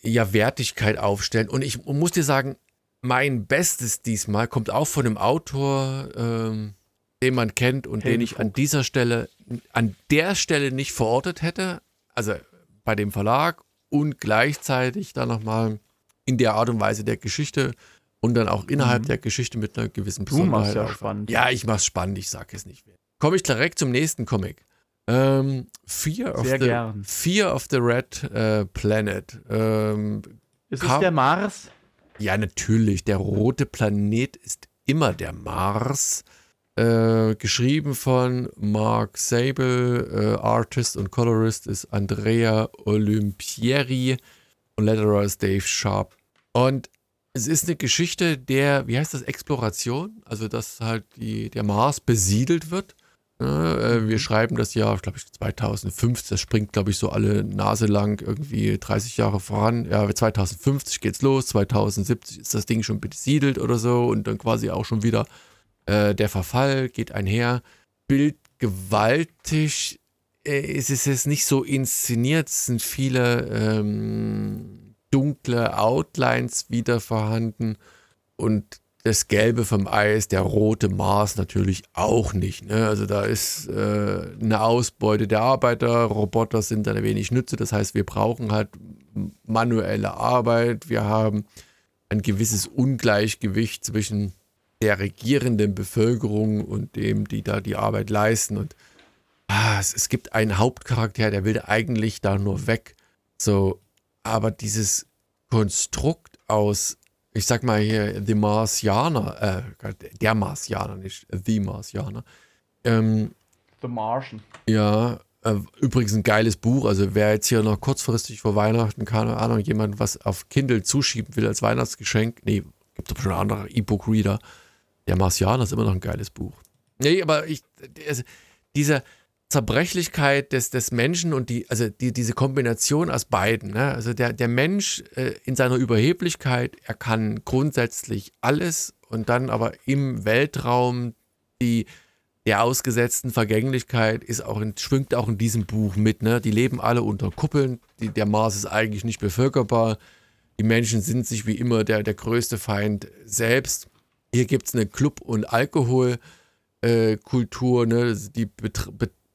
ja, Wertigkeit aufstellen. Und ich muss dir sagen, mein Bestes diesmal kommt auch von einem Autor, ähm, den man kennt und den ich an dieser Stelle, an der Stelle nicht verortet hätte. Also bei dem Verlag und gleichzeitig dann nochmal in der Art und Weise der Geschichte und dann auch innerhalb mhm. der Geschichte mit einer gewissen Besonderheit. Du machst ja spannend. Ja, ich mach's spannend, ich sag es nicht mehr. Komme ich direkt zum nächsten Comic. Ähm, Fear, of Sehr the, gern. Fear of the Red äh, Planet. Ähm, ist es der Mars? Ja, natürlich. Der rote Planet ist immer der Mars. Äh, geschrieben von Mark Sable, äh, Artist und Colorist ist Andrea Olympieri und Letterer ist Dave Sharp. Und es ist eine Geschichte der, wie heißt das, Exploration, also dass halt die, der Mars besiedelt wird. Äh, wir schreiben das Jahr, glaube ich, 2005, das springt, glaube ich, so alle Nase lang irgendwie 30 Jahre voran. Ja, 2050 geht's los, 2070 ist das Ding schon besiedelt oder so und dann quasi auch schon wieder äh, der Verfall geht einher. Bildgewaltig äh, es ist es nicht so inszeniert, es sind viele ähm, dunkle Outlines wieder vorhanden und das Gelbe vom Eis, der rote Mars natürlich auch nicht. Ne? Also da ist äh, eine Ausbeute der Arbeiter, Roboter sind ein wenig Nütze, das heißt, wir brauchen halt manuelle Arbeit, wir haben ein gewisses Ungleichgewicht zwischen der regierenden Bevölkerung und dem, die da die Arbeit leisten. Und ah, es, es gibt einen Hauptcharakter, der will eigentlich da nur weg. So, aber dieses Konstrukt aus, ich sag mal hier, The Marsianer, äh, der Marsianer, nicht The Marsianer. Ähm, The Martian. Ja, äh, übrigens ein geiles Buch. Also wer jetzt hier noch kurzfristig vor Weihnachten, keine Ahnung, jemand was auf Kindle zuschieben will als Weihnachtsgeschenk, nee, gibt es schon andere E-Book-Reader. Der Marsianer ist immer noch ein geiles Buch. Nee, aber ich, also diese Zerbrechlichkeit des, des Menschen und die, also die, diese Kombination aus beiden, ne? also der, der Mensch äh, in seiner Überheblichkeit, er kann grundsätzlich alles und dann aber im Weltraum die, der ausgesetzten Vergänglichkeit ist auch in, schwingt auch in diesem Buch mit. Ne? Die leben alle unter Kuppeln, die, der Mars ist eigentlich nicht bevölkerbar. Die Menschen sind sich wie immer der, der größte Feind selbst. Hier gibt es eine Club- und Alkoholkultur, äh, ne? die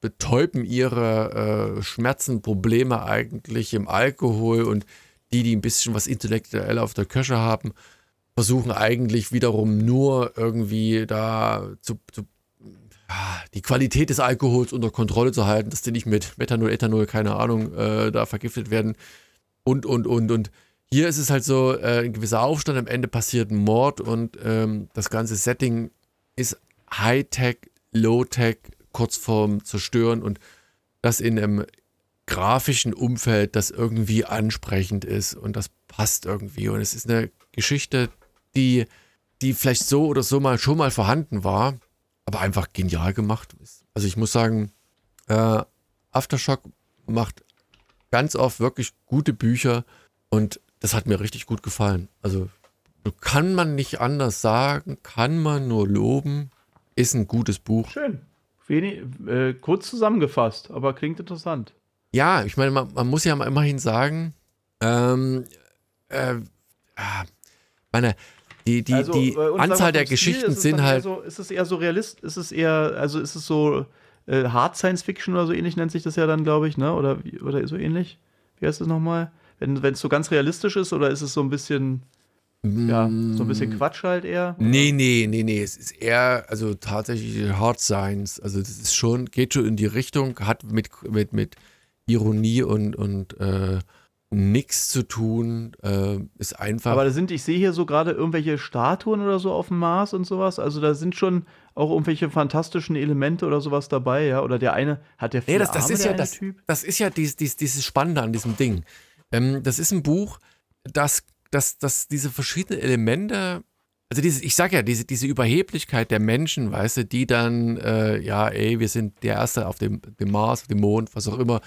betäuben ihre äh, Schmerzen, Probleme eigentlich im Alkohol und die, die ein bisschen was intellektuell auf der Köche haben, versuchen eigentlich wiederum nur irgendwie da zu, zu die Qualität des Alkohols unter Kontrolle zu halten, dass die nicht mit Methanol, Ethanol, keine Ahnung, äh, da vergiftet werden und, und, und, und. Hier ist es halt so, äh, ein gewisser Aufstand, am Ende passiert ein Mord und ähm, das ganze Setting ist Hightech, Low-Tech, kurz vorm Zerstören und das in einem grafischen Umfeld, das irgendwie ansprechend ist und das passt irgendwie. Und es ist eine Geschichte, die, die vielleicht so oder so mal schon mal vorhanden war, aber einfach genial gemacht ist. Also ich muss sagen, äh, Aftershock macht ganz oft wirklich gute Bücher und das hat mir richtig gut gefallen. Also kann man nicht anders sagen, kann man nur loben. Ist ein gutes Buch. Schön. Wenig, äh, kurz zusammengefasst, aber klingt interessant. Ja, ich meine, man, man muss ja immerhin sagen, ähm, äh, ah, meine, die, die, also, die äh, Anzahl der Geschichten sind halt. So, ist es eher so realist? Ist es eher, also ist es so äh, Hard Science Fiction oder so ähnlich nennt sich das ja dann, glaube ich, ne? Oder, oder so ähnlich? Wie heißt das nochmal? Wenn es so ganz realistisch ist oder ist es so ein bisschen, ja, so ein bisschen mm. Quatsch halt eher? Nee, nee, nee, nee. Es ist eher, also tatsächlich Hard Science. Also das ist schon, geht schon in die Richtung, hat mit, mit, mit Ironie und, und äh, nichts zu tun, äh, ist einfach. Aber da sind, ich sehe hier so gerade irgendwelche Statuen oder so auf dem Mars und sowas. Also da sind schon auch irgendwelche fantastischen Elemente oder sowas dabei, ja. Oder der eine hat der viele nee, das, das Arme, ist ja das, Typ. Das ist ja dies, dies, dieses Spannende an diesem Ding. Ähm, das ist ein Buch, das, das, das diese verschiedenen Elemente, also diese, ich sag ja, diese, diese Überheblichkeit der Menschen, weißt du, die dann, äh, ja, ey, wir sind der Erste auf dem, dem Mars, auf dem Mond, was auch immer.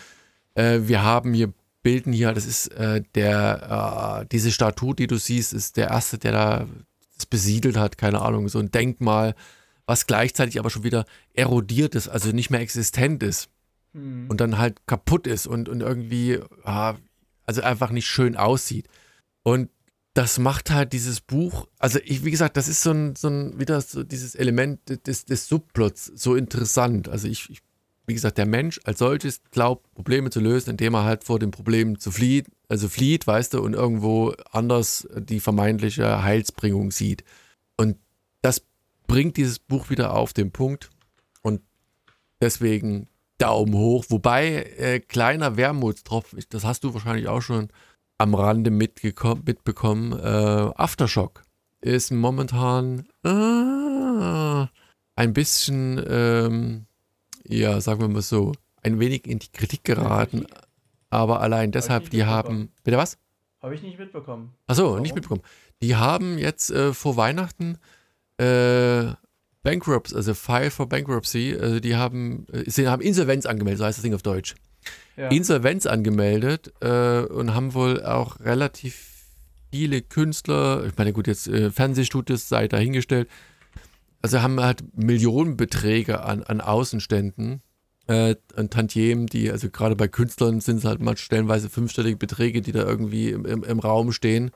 Äh, wir haben hier, bilden hier, das ist äh, der, äh, diese Statue, die du siehst, ist der Erste, der da das besiedelt hat, keine Ahnung, so ein Denkmal, was gleichzeitig aber schon wieder erodiert ist, also nicht mehr existent ist. Mhm. Und dann halt kaputt ist und, und irgendwie, ah, also einfach nicht schön aussieht. Und das macht halt dieses Buch, also ich, wie gesagt, das ist so ein, so ein wieder so dieses Element des, des Subplots so interessant. Also ich, ich wie gesagt, der Mensch als solches glaubt, Probleme zu lösen, indem er halt vor dem Problem zu flieht, also flieht, weißt du, und irgendwo anders die vermeintliche Heilsbringung sieht. Und das bringt dieses Buch wieder auf den Punkt. Und deswegen Daumen hoch. Wobei, äh, kleiner Wermutstropfen, das hast du wahrscheinlich auch schon am Rande mitbekommen, äh, Aftershock ist momentan äh, ein bisschen, ähm, ja, sagen wir mal so, ein wenig in die Kritik geraten. Aber allein deshalb, die haben. Bitte was? Habe ich nicht mitbekommen. Achso, nicht mitbekommen. Die haben jetzt äh, vor Weihnachten äh, Bankrupts, also File for Bankruptcy, also die haben, äh, sie haben Insolvenz angemeldet, so heißt das Ding auf Deutsch. Ja. Insolvenz angemeldet äh, und haben wohl auch relativ viele Künstler, ich meine, gut, jetzt äh, Fernsehstudios sei dahingestellt, also haben halt Millionenbeträge an, an Außenständen, äh, an Tantiemen, die, also gerade bei Künstlern sind es halt mal stellenweise fünfstellige Beträge, die da irgendwie im, im, im Raum stehen.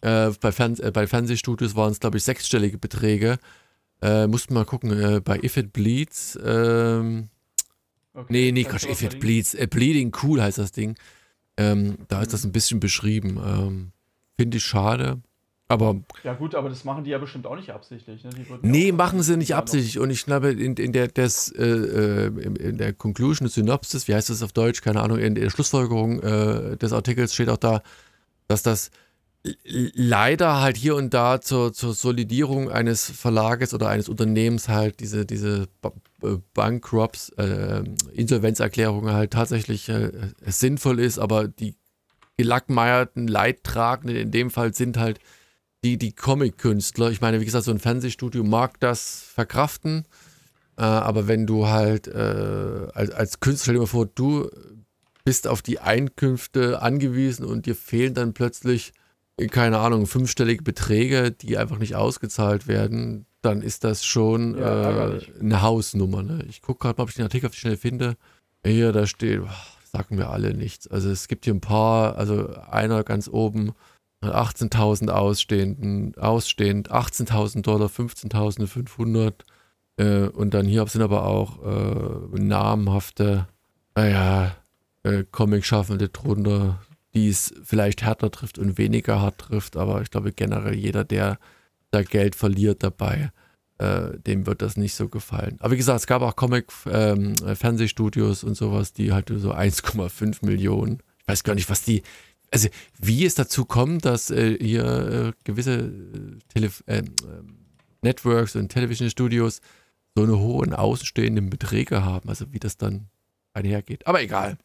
Äh, bei, Fern äh, bei Fernsehstudios waren es, glaube ich, sechsstellige Beträge. Äh, mussten mal gucken, äh, bei If It Bleeds, ähm, okay. nee, nee, Quatsch, It Bleeds, äh, Bleeding Cool heißt das Ding. Ähm, da ist das ein bisschen beschrieben. Ähm, Finde ich schade. Aber. Ja, gut, aber das machen die ja bestimmt auch nicht absichtlich. Ne? nee, machen sie nicht absichtlich. Und ich glaube, in, in der des, äh, äh in der Conclusion Synopsis, wie heißt das auf Deutsch? Keine Ahnung, in der Schlussfolgerung äh, des Artikels steht auch da, dass das leider halt hier und da zur, zur Solidierung eines Verlages oder eines Unternehmens halt diese, diese äh, Bankrupts, äh, Insolvenzerklärungen halt tatsächlich äh, sinnvoll ist, aber die gelackmeierten Leidtragenden in dem Fall sind halt die, die Comic-Künstler. Ich meine, wie gesagt, so ein Fernsehstudio mag das verkraften, äh, aber wenn du halt äh, als, als Künstler, stell dir mal vor, du bist auf die Einkünfte angewiesen und dir fehlen dann plötzlich keine Ahnung, fünfstellige Beträge, die einfach nicht ausgezahlt werden, dann ist das schon ja, äh, eine Hausnummer. Ne? Ich gucke gerade mal, ob ich den Artikel auf die Schnelle finde. Hier, da steht, sagen wir alle nichts. Also es gibt hier ein paar, also einer ganz oben, 18.000 ausstehenden, ausstehend, 18.000 Dollar, 15.500. Äh, und dann hier sind aber auch äh, namhafte, naja, äh, Comic-Schaffende drunter, die es vielleicht härter trifft und weniger hart trifft, aber ich glaube generell jeder, der da Geld verliert dabei, äh, dem wird das nicht so gefallen. Aber wie gesagt, es gab auch Comic-Fernsehstudios ähm, und sowas, die halt so 1,5 Millionen, ich weiß gar nicht, was die, also wie es dazu kommt, dass äh, hier äh, gewisse äh, Tele ähm, ähm, Networks und Television Studios so eine hohen außenstehenden Beträge haben, also wie das dann einhergeht. Aber egal.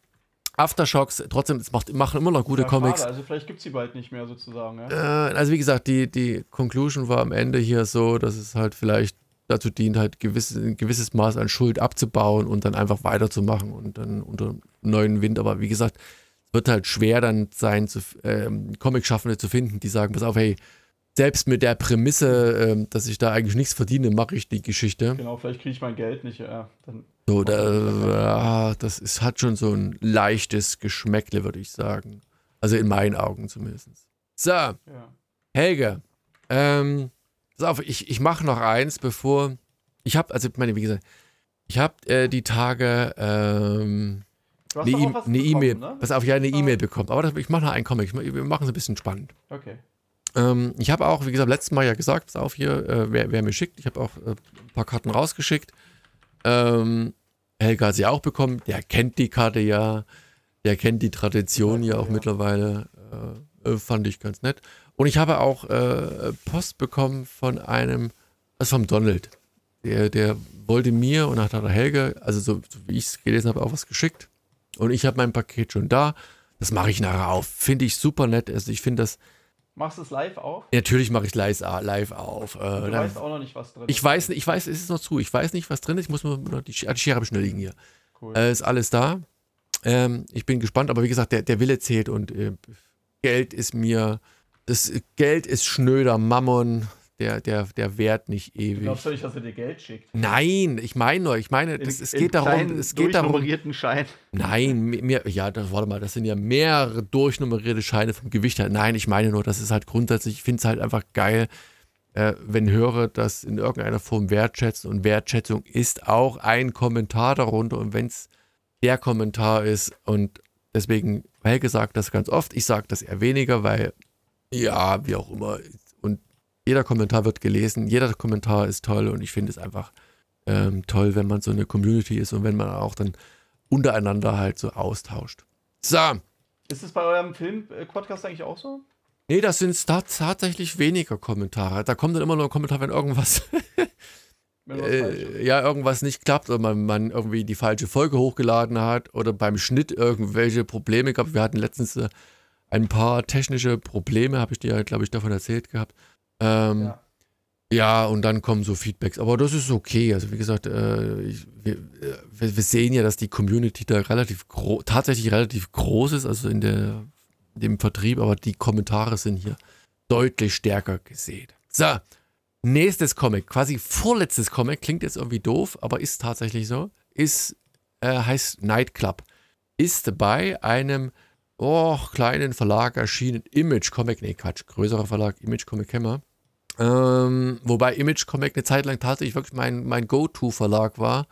Aftershocks, trotzdem, es macht, machen immer noch gute ja, Comics. Schade. Also vielleicht gibt es sie bald nicht mehr sozusagen. Ja? Äh, also wie gesagt, die, die Conclusion war am Ende hier so, dass es halt vielleicht dazu dient, halt gewisse, ein gewisses Maß an Schuld abzubauen und dann einfach weiterzumachen und dann unter neuen Wind. Aber wie gesagt, es wird halt schwer dann sein, zu, ähm, Comic-Schaffende zu finden, die sagen, pass auf, hey, selbst mit der Prämisse, ähm, dass ich da eigentlich nichts verdiene, mache ich die Geschichte. Genau, vielleicht kriege ich mein Geld nicht. Ja, dann so, da, ah, das ist, hat schon so ein leichtes Geschmäckle, würde ich sagen. Also in meinen Augen zumindest. So, ja. Helge, ähm, pass auf, ich, ich mache noch eins, bevor. Ich habe, also, meine, wie gesagt, ich habe äh, die Tage ähm, eine E-Mail, e ne? pass auf, ja, eine E-Mail bekommen. Aber das, ich mache noch einen Comic. Wir machen es ein bisschen spannend. Okay. Ähm, ich habe auch, wie gesagt, letztes Mal ja gesagt, pass auf hier, äh, wer, wer, mir schickt. Ich habe auch äh, ein paar Karten rausgeschickt. Ähm, Helga hat sie auch bekommen. Der kennt die Karte ja. Der kennt die Tradition ja, auch ja. mittlerweile. Äh, äh, fand ich ganz nett. Und ich habe auch äh, Post bekommen von einem, also vom Donald. Der, der wollte mir und hat der Helge, also so, so wie ich es gelesen habe, auch was geschickt. Und ich habe mein Paket schon da. Das mache ich nachher auf. Finde ich super nett. Also ich finde das Machst du es live auf? Natürlich mache ich es live, live auf. Äh, du weißt auch noch nicht, was drin ist. Ich weiß, ich weiß, es ist noch zu. Ich weiß nicht, was drin ist. Ich muss nur die, die Schere habe ich schnell liegen hier. Cool. Äh, ist alles da. Ähm, ich bin gespannt, aber wie gesagt, der, der Wille zählt und äh, Geld ist mir, das Geld ist schnöder Mammon der, der, der Wert nicht ewig. Glaubst du nicht, dass er dir Geld schickt? Nein, ich meine nur, ich meine, das, in, es geht darum, es geht darum. Schein. Nein, mir, ja, das, warte mal, das sind ja mehrere durchnummerierte Scheine vom Gewicht her. Nein, ich meine nur, das ist halt grundsätzlich, ich finde es halt einfach geil, äh, wenn höre, dass in irgendeiner Form wertschätzen und Wertschätzung ist auch ein Kommentar darunter und wenn es der Kommentar ist und deswegen, Helge sagt das ganz oft, ich sage das eher weniger, weil ja, wie auch immer jeder Kommentar wird gelesen, jeder Kommentar ist toll und ich finde es einfach ähm, toll, wenn man so eine Community ist und wenn man auch dann untereinander halt so austauscht. So. Ist es bei eurem Film-Podcast eigentlich auch so? Nee, das sind tatsächlich weniger Kommentare. Da kommt dann immer nur ein Kommentar, wenn irgendwas, äh, ja, irgendwas nicht klappt oder man, man, irgendwie die falsche Folge hochgeladen hat oder beim Schnitt irgendwelche Probleme gab. Wir hatten letztens äh, ein paar technische Probleme, habe ich dir, glaube ich, davon erzählt gehabt. Ähm, ja. ja. und dann kommen so Feedbacks. Aber das ist okay. Also wie gesagt, äh, ich, wir, wir, sehen ja, dass die Community da relativ tatsächlich relativ groß ist, also in der dem Vertrieb, aber die Kommentare sind hier deutlich stärker gesehen. So, nächstes Comic, quasi vorletztes Comic, klingt jetzt irgendwie doof, aber ist tatsächlich so, ist, äh, heißt Nightclub. Ist bei einem oh, kleinen Verlag erschienen, Image Comic, nee Quatsch, größerer Verlag, Image Comic Hammer. Ähm, wobei Image Comic eine Zeit lang tatsächlich wirklich mein, mein Go-To-Verlag war.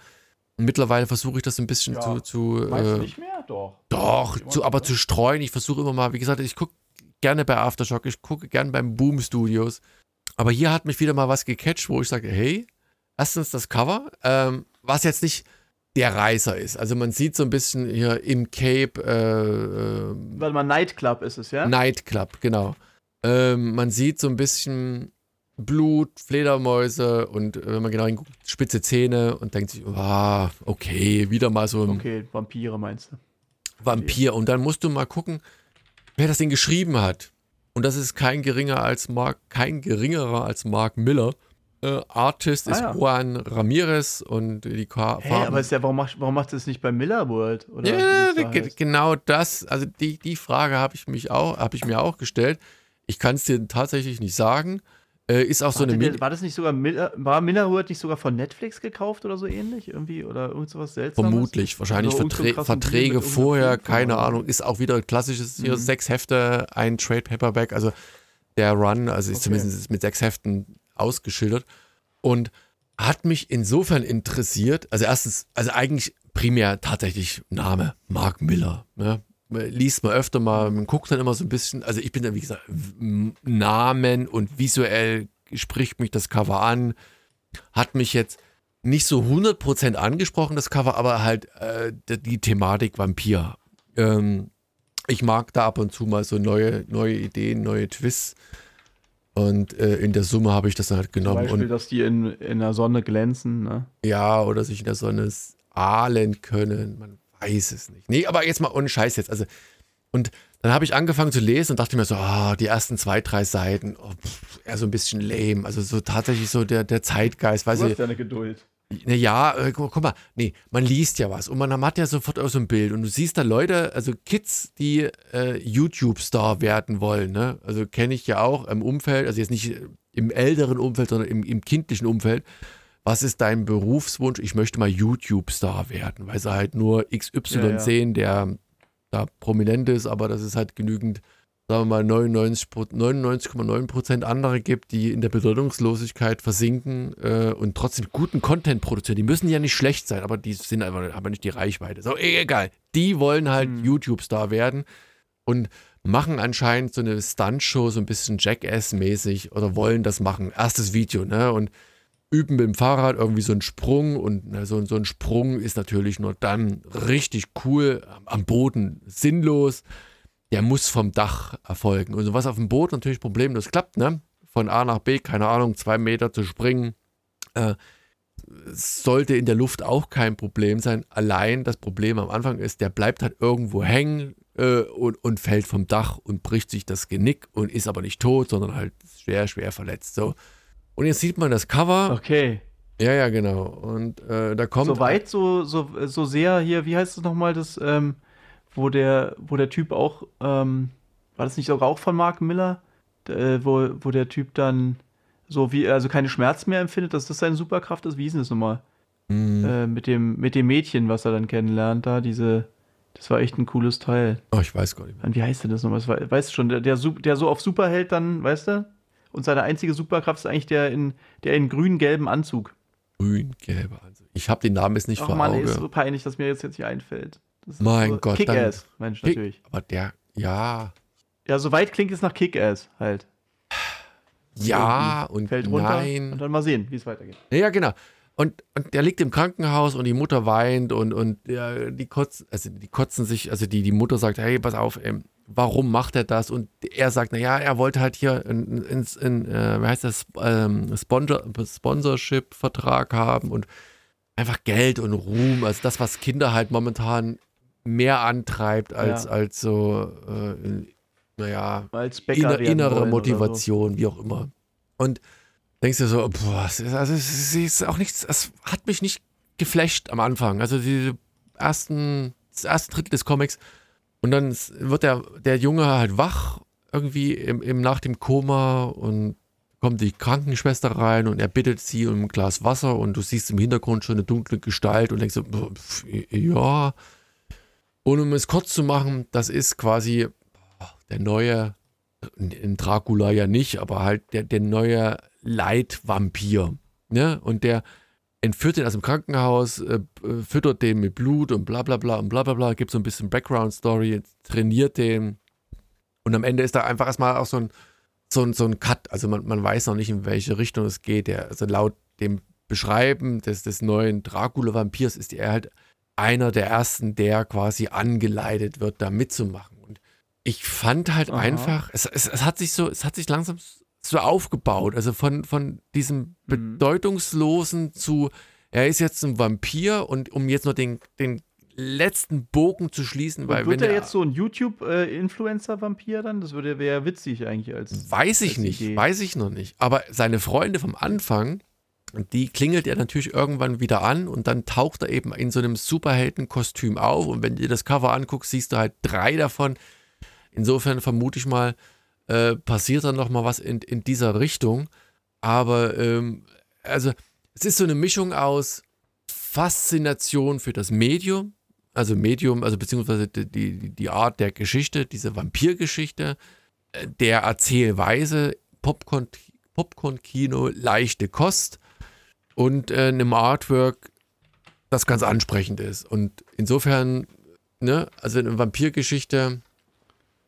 Mittlerweile versuche ich das ein bisschen ja. zu. zu äh, nicht mehr? Doch. Doch, zu, aber zu streuen. Ich versuche immer mal, wie gesagt, ich gucke gerne bei Aftershock, ich gucke gerne beim Boom Studios. Aber hier hat mich wieder mal was gecatcht, wo ich sage, hey, erstens das Cover, ähm, was jetzt nicht der Reißer ist. Also man sieht so ein bisschen hier im Cape. Äh, äh Warte mal, Nightclub ist es, ja? Nightclub, genau. Ähm, man sieht so ein bisschen Blut, Fledermäuse und äh, wenn man genau hinguckt, spitze Zähne und denkt sich, ah, okay, wieder mal so ein. Okay, Vampire meinst du? Vampir. Und dann musst du mal gucken, wer das Ding geschrieben hat. Und das ist kein geringer als Mark, kein geringerer als Mark Miller. Äh, Artist ah, ist ja. Juan Ramirez und die Ka hey, Farben. aber ist ja, warum macht, warum macht das nicht bei Miller World? Oder ja, da genau das. Also die, die Frage habe ich mich auch, habe ich mir auch gestellt. Ich kann es dir tatsächlich nicht sagen. Äh, ist auch war so eine. Der, war das nicht sogar Miller, war Millerwood nicht sogar von Netflix gekauft oder so ähnlich? Irgendwie oder irgend sowas seltsames? Vermutlich, wahrscheinlich Verträ Verträge vorher, keine Ahnung. Ist auch wieder klassisches hier, mhm. sechs Hefte, ein Trade Paperback, also der Run, also ist okay. zumindest mit sechs Heften ausgeschildert. Und hat mich insofern interessiert, also erstens, also eigentlich primär tatsächlich Name, Mark Miller. Ne? liest man öfter mal, man guckt dann immer so ein bisschen, also ich bin dann, wie gesagt, Namen und visuell spricht mich das Cover an, hat mich jetzt nicht so 100% angesprochen, das Cover, aber halt äh, die Thematik Vampir. Ähm, ich mag da ab und zu mal so neue, neue Ideen, neue Twists. Und äh, in der Summe habe ich das dann halt genommen. Zum Beispiel, und, dass die in, in der Sonne glänzen, ne? Ja, oder sich in der Sonne ahlen können. Man weiß es nicht. Nee, aber jetzt mal ohne Scheiß jetzt. Also, und dann habe ich angefangen zu lesen und dachte mir so, oh, die ersten zwei, drei Seiten, oh, pff, eher so ein bisschen lame. Also so tatsächlich so der, der Zeitgeist. Weiß du hast deine Geduld. Na ja, äh, guck mal, nee, man liest ja was und man hat ja sofort auch so ein Bild und du siehst da Leute, also Kids, die äh, YouTube-Star werden wollen, ne? Also kenne ich ja auch im Umfeld, also jetzt nicht im älteren Umfeld, sondern im, im kindlichen Umfeld was ist dein Berufswunsch? Ich möchte mal YouTube-Star werden, weil sie halt nur XY ja, ja. sehen, der da prominent ist, aber das ist halt genügend, sagen wir mal, 99,9% 99, andere gibt, die in der Bedeutungslosigkeit versinken äh, und trotzdem guten Content produzieren. Die müssen ja nicht schlecht sein, aber die sind einfach aber nicht die Reichweite. So, egal. Die wollen halt hm. YouTube-Star werden und machen anscheinend so eine Stunt-Show, so ein bisschen Jackass-mäßig oder wollen das machen. Erstes Video, ne? Und üben mit dem Fahrrad irgendwie so einen Sprung und na, so, so ein Sprung ist natürlich nur dann richtig cool, am Boden sinnlos. Der muss vom Dach erfolgen. Und was auf dem Boot natürlich problemlos klappt, ne? Von A nach B, keine Ahnung, zwei Meter zu springen, äh, sollte in der Luft auch kein Problem sein. Allein das Problem am Anfang ist, der bleibt halt irgendwo hängen äh, und, und fällt vom Dach und bricht sich das Genick und ist aber nicht tot, sondern halt schwer, schwer verletzt. So. Und jetzt sieht man das Cover. Okay. Ja, ja, genau. Und äh, da kommt. So weit, so, so, so sehr hier, wie heißt es nochmal, das, ähm, wo der, wo der Typ auch, ähm, war das nicht sogar auch von Mark Miller? Äh, wo, wo der Typ dann so wie, also keine Schmerzen mehr empfindet, dass das seine Superkraft ist. Wie ist denn das nochmal? Mhm. Äh, mit, dem, mit dem Mädchen, was er dann kennenlernt, da, diese. Das war echt ein cooles Teil. Oh, ich weiß gar nicht mehr. Wie heißt denn das nochmal? Das war, weißt du schon, der, der, der so auf Superheld dann, weißt du? und seine einzige Superkraft ist eigentlich der in, der in grün-gelben Anzug. Grün-gelber Anzug. Ich habe den Namen jetzt nicht Ach vor Mann, Auge. ey, ist so peinlich, dass mir jetzt, jetzt nicht einfällt. Das ist Mein so Gott, Kick-Ass, Mensch, natürlich. Aber der, ja, Ja, soweit klingt es nach Kick-Ass halt. ja und Fällt runter nein. und dann mal sehen, wie es weitergeht. Ja, genau. Und, und der liegt im Krankenhaus und die Mutter weint und, und ja, die kotzen, also die kotzen sich, also die, die Mutter sagt, hey, pass auf, ähm, warum macht er das? Und er sagt, naja, er wollte halt hier ein, ein, ein äh, wie heißt das, ähm, Sponsor, Sponsorship-Vertrag haben und einfach Geld und Ruhm, also das, was Kinder halt momentan mehr antreibt als, Ja. als so, äh, naja, Als inner, innere Motivation, wie auch immer. Und denkst du so, boah, es ist, also es ist auch nichts, es hat mich nicht geflasht am Anfang. Also die ersten, das erste Drittel des Comics. Und dann wird der, der Junge halt wach, irgendwie im, im, nach dem Koma und kommt die Krankenschwester rein und er bittet sie um ein Glas Wasser und du siehst im Hintergrund schon eine dunkle Gestalt und denkst so, pff, ja. Und um es kurz zu machen, das ist quasi der neue, in Dracula ja nicht, aber halt der, der neue Leitvampir. Ne? Und der entführt den aus dem Krankenhaus, äh, äh, füttert den mit Blut und bla bla bla und bla bla bla, gibt so ein bisschen Background-Story, trainiert den. Und am Ende ist da einfach erstmal auch so ein, so ein, so ein Cut. Also man, man weiß noch nicht, in welche Richtung es geht. Der, also laut dem Beschreiben des, des neuen Dracula-Vampirs ist er halt einer der ersten, der quasi angeleitet wird, da mitzumachen. Und ich fand halt Aha. einfach, es, es, es hat sich so, es hat sich langsam so aufgebaut. Also von, von diesem Mhm. bedeutungslosen zu, er ist jetzt ein Vampir und um jetzt noch den, den letzten Bogen zu schließen, weil Und wird wenn er jetzt so ein YouTube-Influencer-Vampir dann? Das würde wäre witzig eigentlich als. Weiß ich als nicht, Idee. weiß ich noch nicht. Aber seine Freunde vom Anfang, die klingelt er natürlich irgendwann wieder an und dann taucht er eben in so einem Superheldenkostüm auf. Und wenn du dir das Cover anguckst, siehst du halt drei davon. Insofern vermute ich mal, äh, passiert dann noch mal was in, in dieser Richtung. Aber ähm, also es ist so eine Mischung aus Faszination für das Medium, also Medium, also beziehungsweise die, die, Art der Geschichte, diese Vampirgeschichte, äh, der Erzählweise, Popcorn, Popcorn-Kino, leichte Kost und äh, einem Artwork, das ganz ansprechend ist. Und insofern, ne, also eine Vampirgeschichte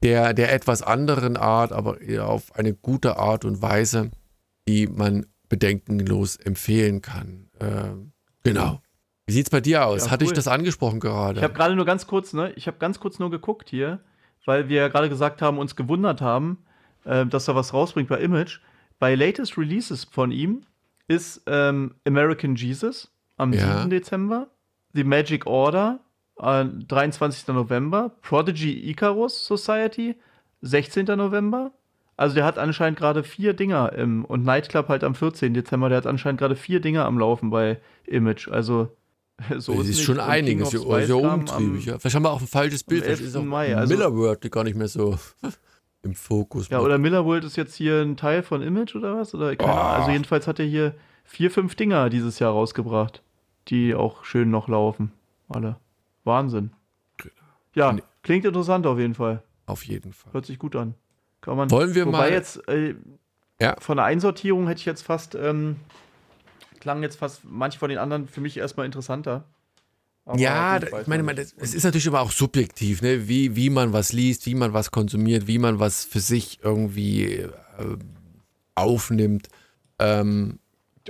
der, der etwas anderen Art, aber auf eine gute Art und Weise, die man bedenkenlos empfehlen kann. Ähm, genau. Wie sieht's bei dir aus? Ja, Hatte ich das angesprochen gerade? Ich habe gerade nur ganz kurz, ne? Ich habe ganz kurz nur geguckt hier, weil wir gerade gesagt haben, uns gewundert haben, äh, dass er was rausbringt bei Image. Bei latest Releases von ihm ist ähm, American Jesus am Ja. 7. Dezember, The Magic Order äh, 23. November, Prodigy Icarus Society 16. November. Also der hat anscheinend gerade vier Dinger im, und Nightclub halt am 14. Dezember, der hat anscheinend gerade vier Dinger am Laufen bei Image. Also so das ist nicht. schon einiges, sehr kam umtriebig. am- Ja. Vielleicht haben wir auch ein falsches Bild. am Vielleicht ist 11. auch Mai, also- Miller World gar nicht mehr so im Fokus. Ja, oder Millerworld ist jetzt hier ein Teil von Image oder was? Oder Oh. Also jedenfalls hat er hier vier, fünf Dinger dieses Jahr rausgebracht, die auch schön noch laufen. Alle. Wahnsinn. Ja, Nee. klingt interessant auf jeden Fall. Auf jeden Fall. Hört sich gut an. Kann man. Wollen wir Wobei mal- jetzt äh, Ja. von der Einsortierung hätte ich jetzt fast ähm, klang jetzt fast manche von den anderen für mich erstmal interessanter. Aber Ja, ich meine, man das, es ist natürlich immer auch subjektiv, ne? wie, wie man was liest, wie man was konsumiert, wie man was für sich irgendwie äh, aufnimmt. Ähm,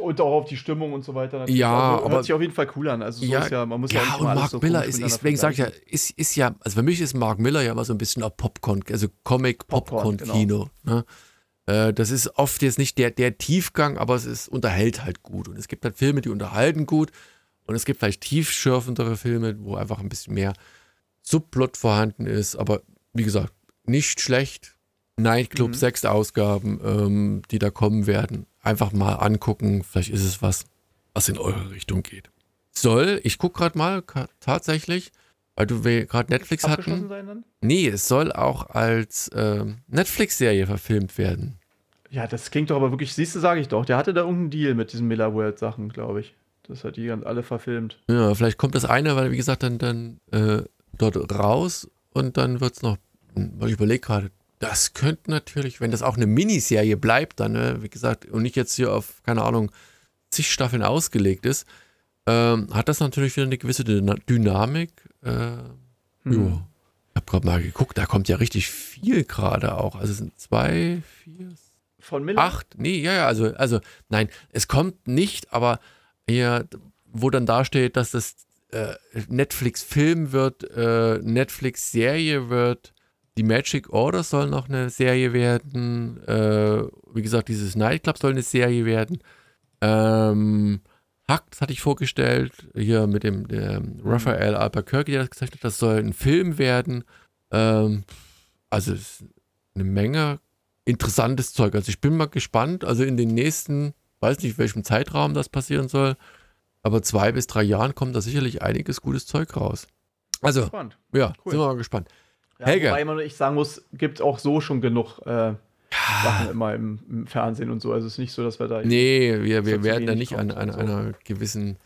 Und auch auf die Stimmung und so weiter. natürlich. Ja, also, aber- hört sich auf jeden Fall cool an. Also so ja, ist ja, man muss ja, ja, und Mark so Miller ist, ist deswegen sage ich ja, ist, ist ja, also für mich ist Mark Miller ja immer so ein bisschen auch Popcorn, also Comic Popcorn, Popcorn-Kino. Ne? Äh, das ist oft jetzt nicht der, der Tiefgang, aber es ist, unterhält halt gut. Und es gibt halt Filme, die unterhalten gut. Und es gibt vielleicht tiefschürfendere Filme, wo einfach ein bisschen mehr Subplot vorhanden ist. Aber wie gesagt, nicht schlecht. Nightclub, Mhm. sechs Ausgaben, ähm, die da kommen werden. Einfach mal angucken. Vielleicht ist es was, was in eure Richtung geht. Soll, ich gucke gerade mal, tatsächlich, weil du gerade Netflix hatten. sein dann? Nee, es soll auch als ähm, Netflix-Serie verfilmt werden. Ja, das klingt doch aber wirklich, siehst du, sage ich doch. Der hatte da irgendeinen Deal mit diesen Miller World Sachen, glaube ich. Das hat die ganz alle verfilmt. Ja, vielleicht kommt das eine, weil wie gesagt, dann, dann äh, dort raus und dann wird es noch, weil ich überlege gerade, Das könnte natürlich, wenn das auch eine Miniserie bleibt, dann, ne, wie gesagt, und nicht jetzt hier auf, keine Ahnung, zig Staffeln ausgelegt ist, ähm, hat das natürlich wieder eine gewisse Dynamik. Äh, hm. Ja. Ich habe gerade mal geguckt, da kommt ja richtig viel gerade auch. Also es sind zwei, vier, von Miller? acht. Nee, ja, ja, also, also nein, es kommt nicht, aber hier, wo dann da steht, dass das äh, Netflix-Film wird, äh, Netflix-Serie wird, die Magic Order soll noch eine Serie werden. Äh, wie gesagt, dieses Nightclub soll eine Serie werden. Ähm, Hackt hatte ich vorgestellt, hier mit dem Raphael Albuquerque, der das gezeichnet hat. Das soll ein Film werden. Ähm, also eine Menge interessantes Zeug. Also ich bin mal gespannt. Also in den nächsten, weiß nicht, welchem Zeitraum das passieren soll, aber zwei bis drei Jahren kommt da sicherlich einiges gutes Zeug raus. Also, Spannend. ja, cool. sind wir mal gespannt. Ja, Helge. Wobei man, ich sagen muss, gibt auch so schon genug äh, Sachen immer im, im, Fernsehen und so. Also es ist nicht so, dass wir da. Nee, wir, wir werden da nicht an, an so. einer gewissen.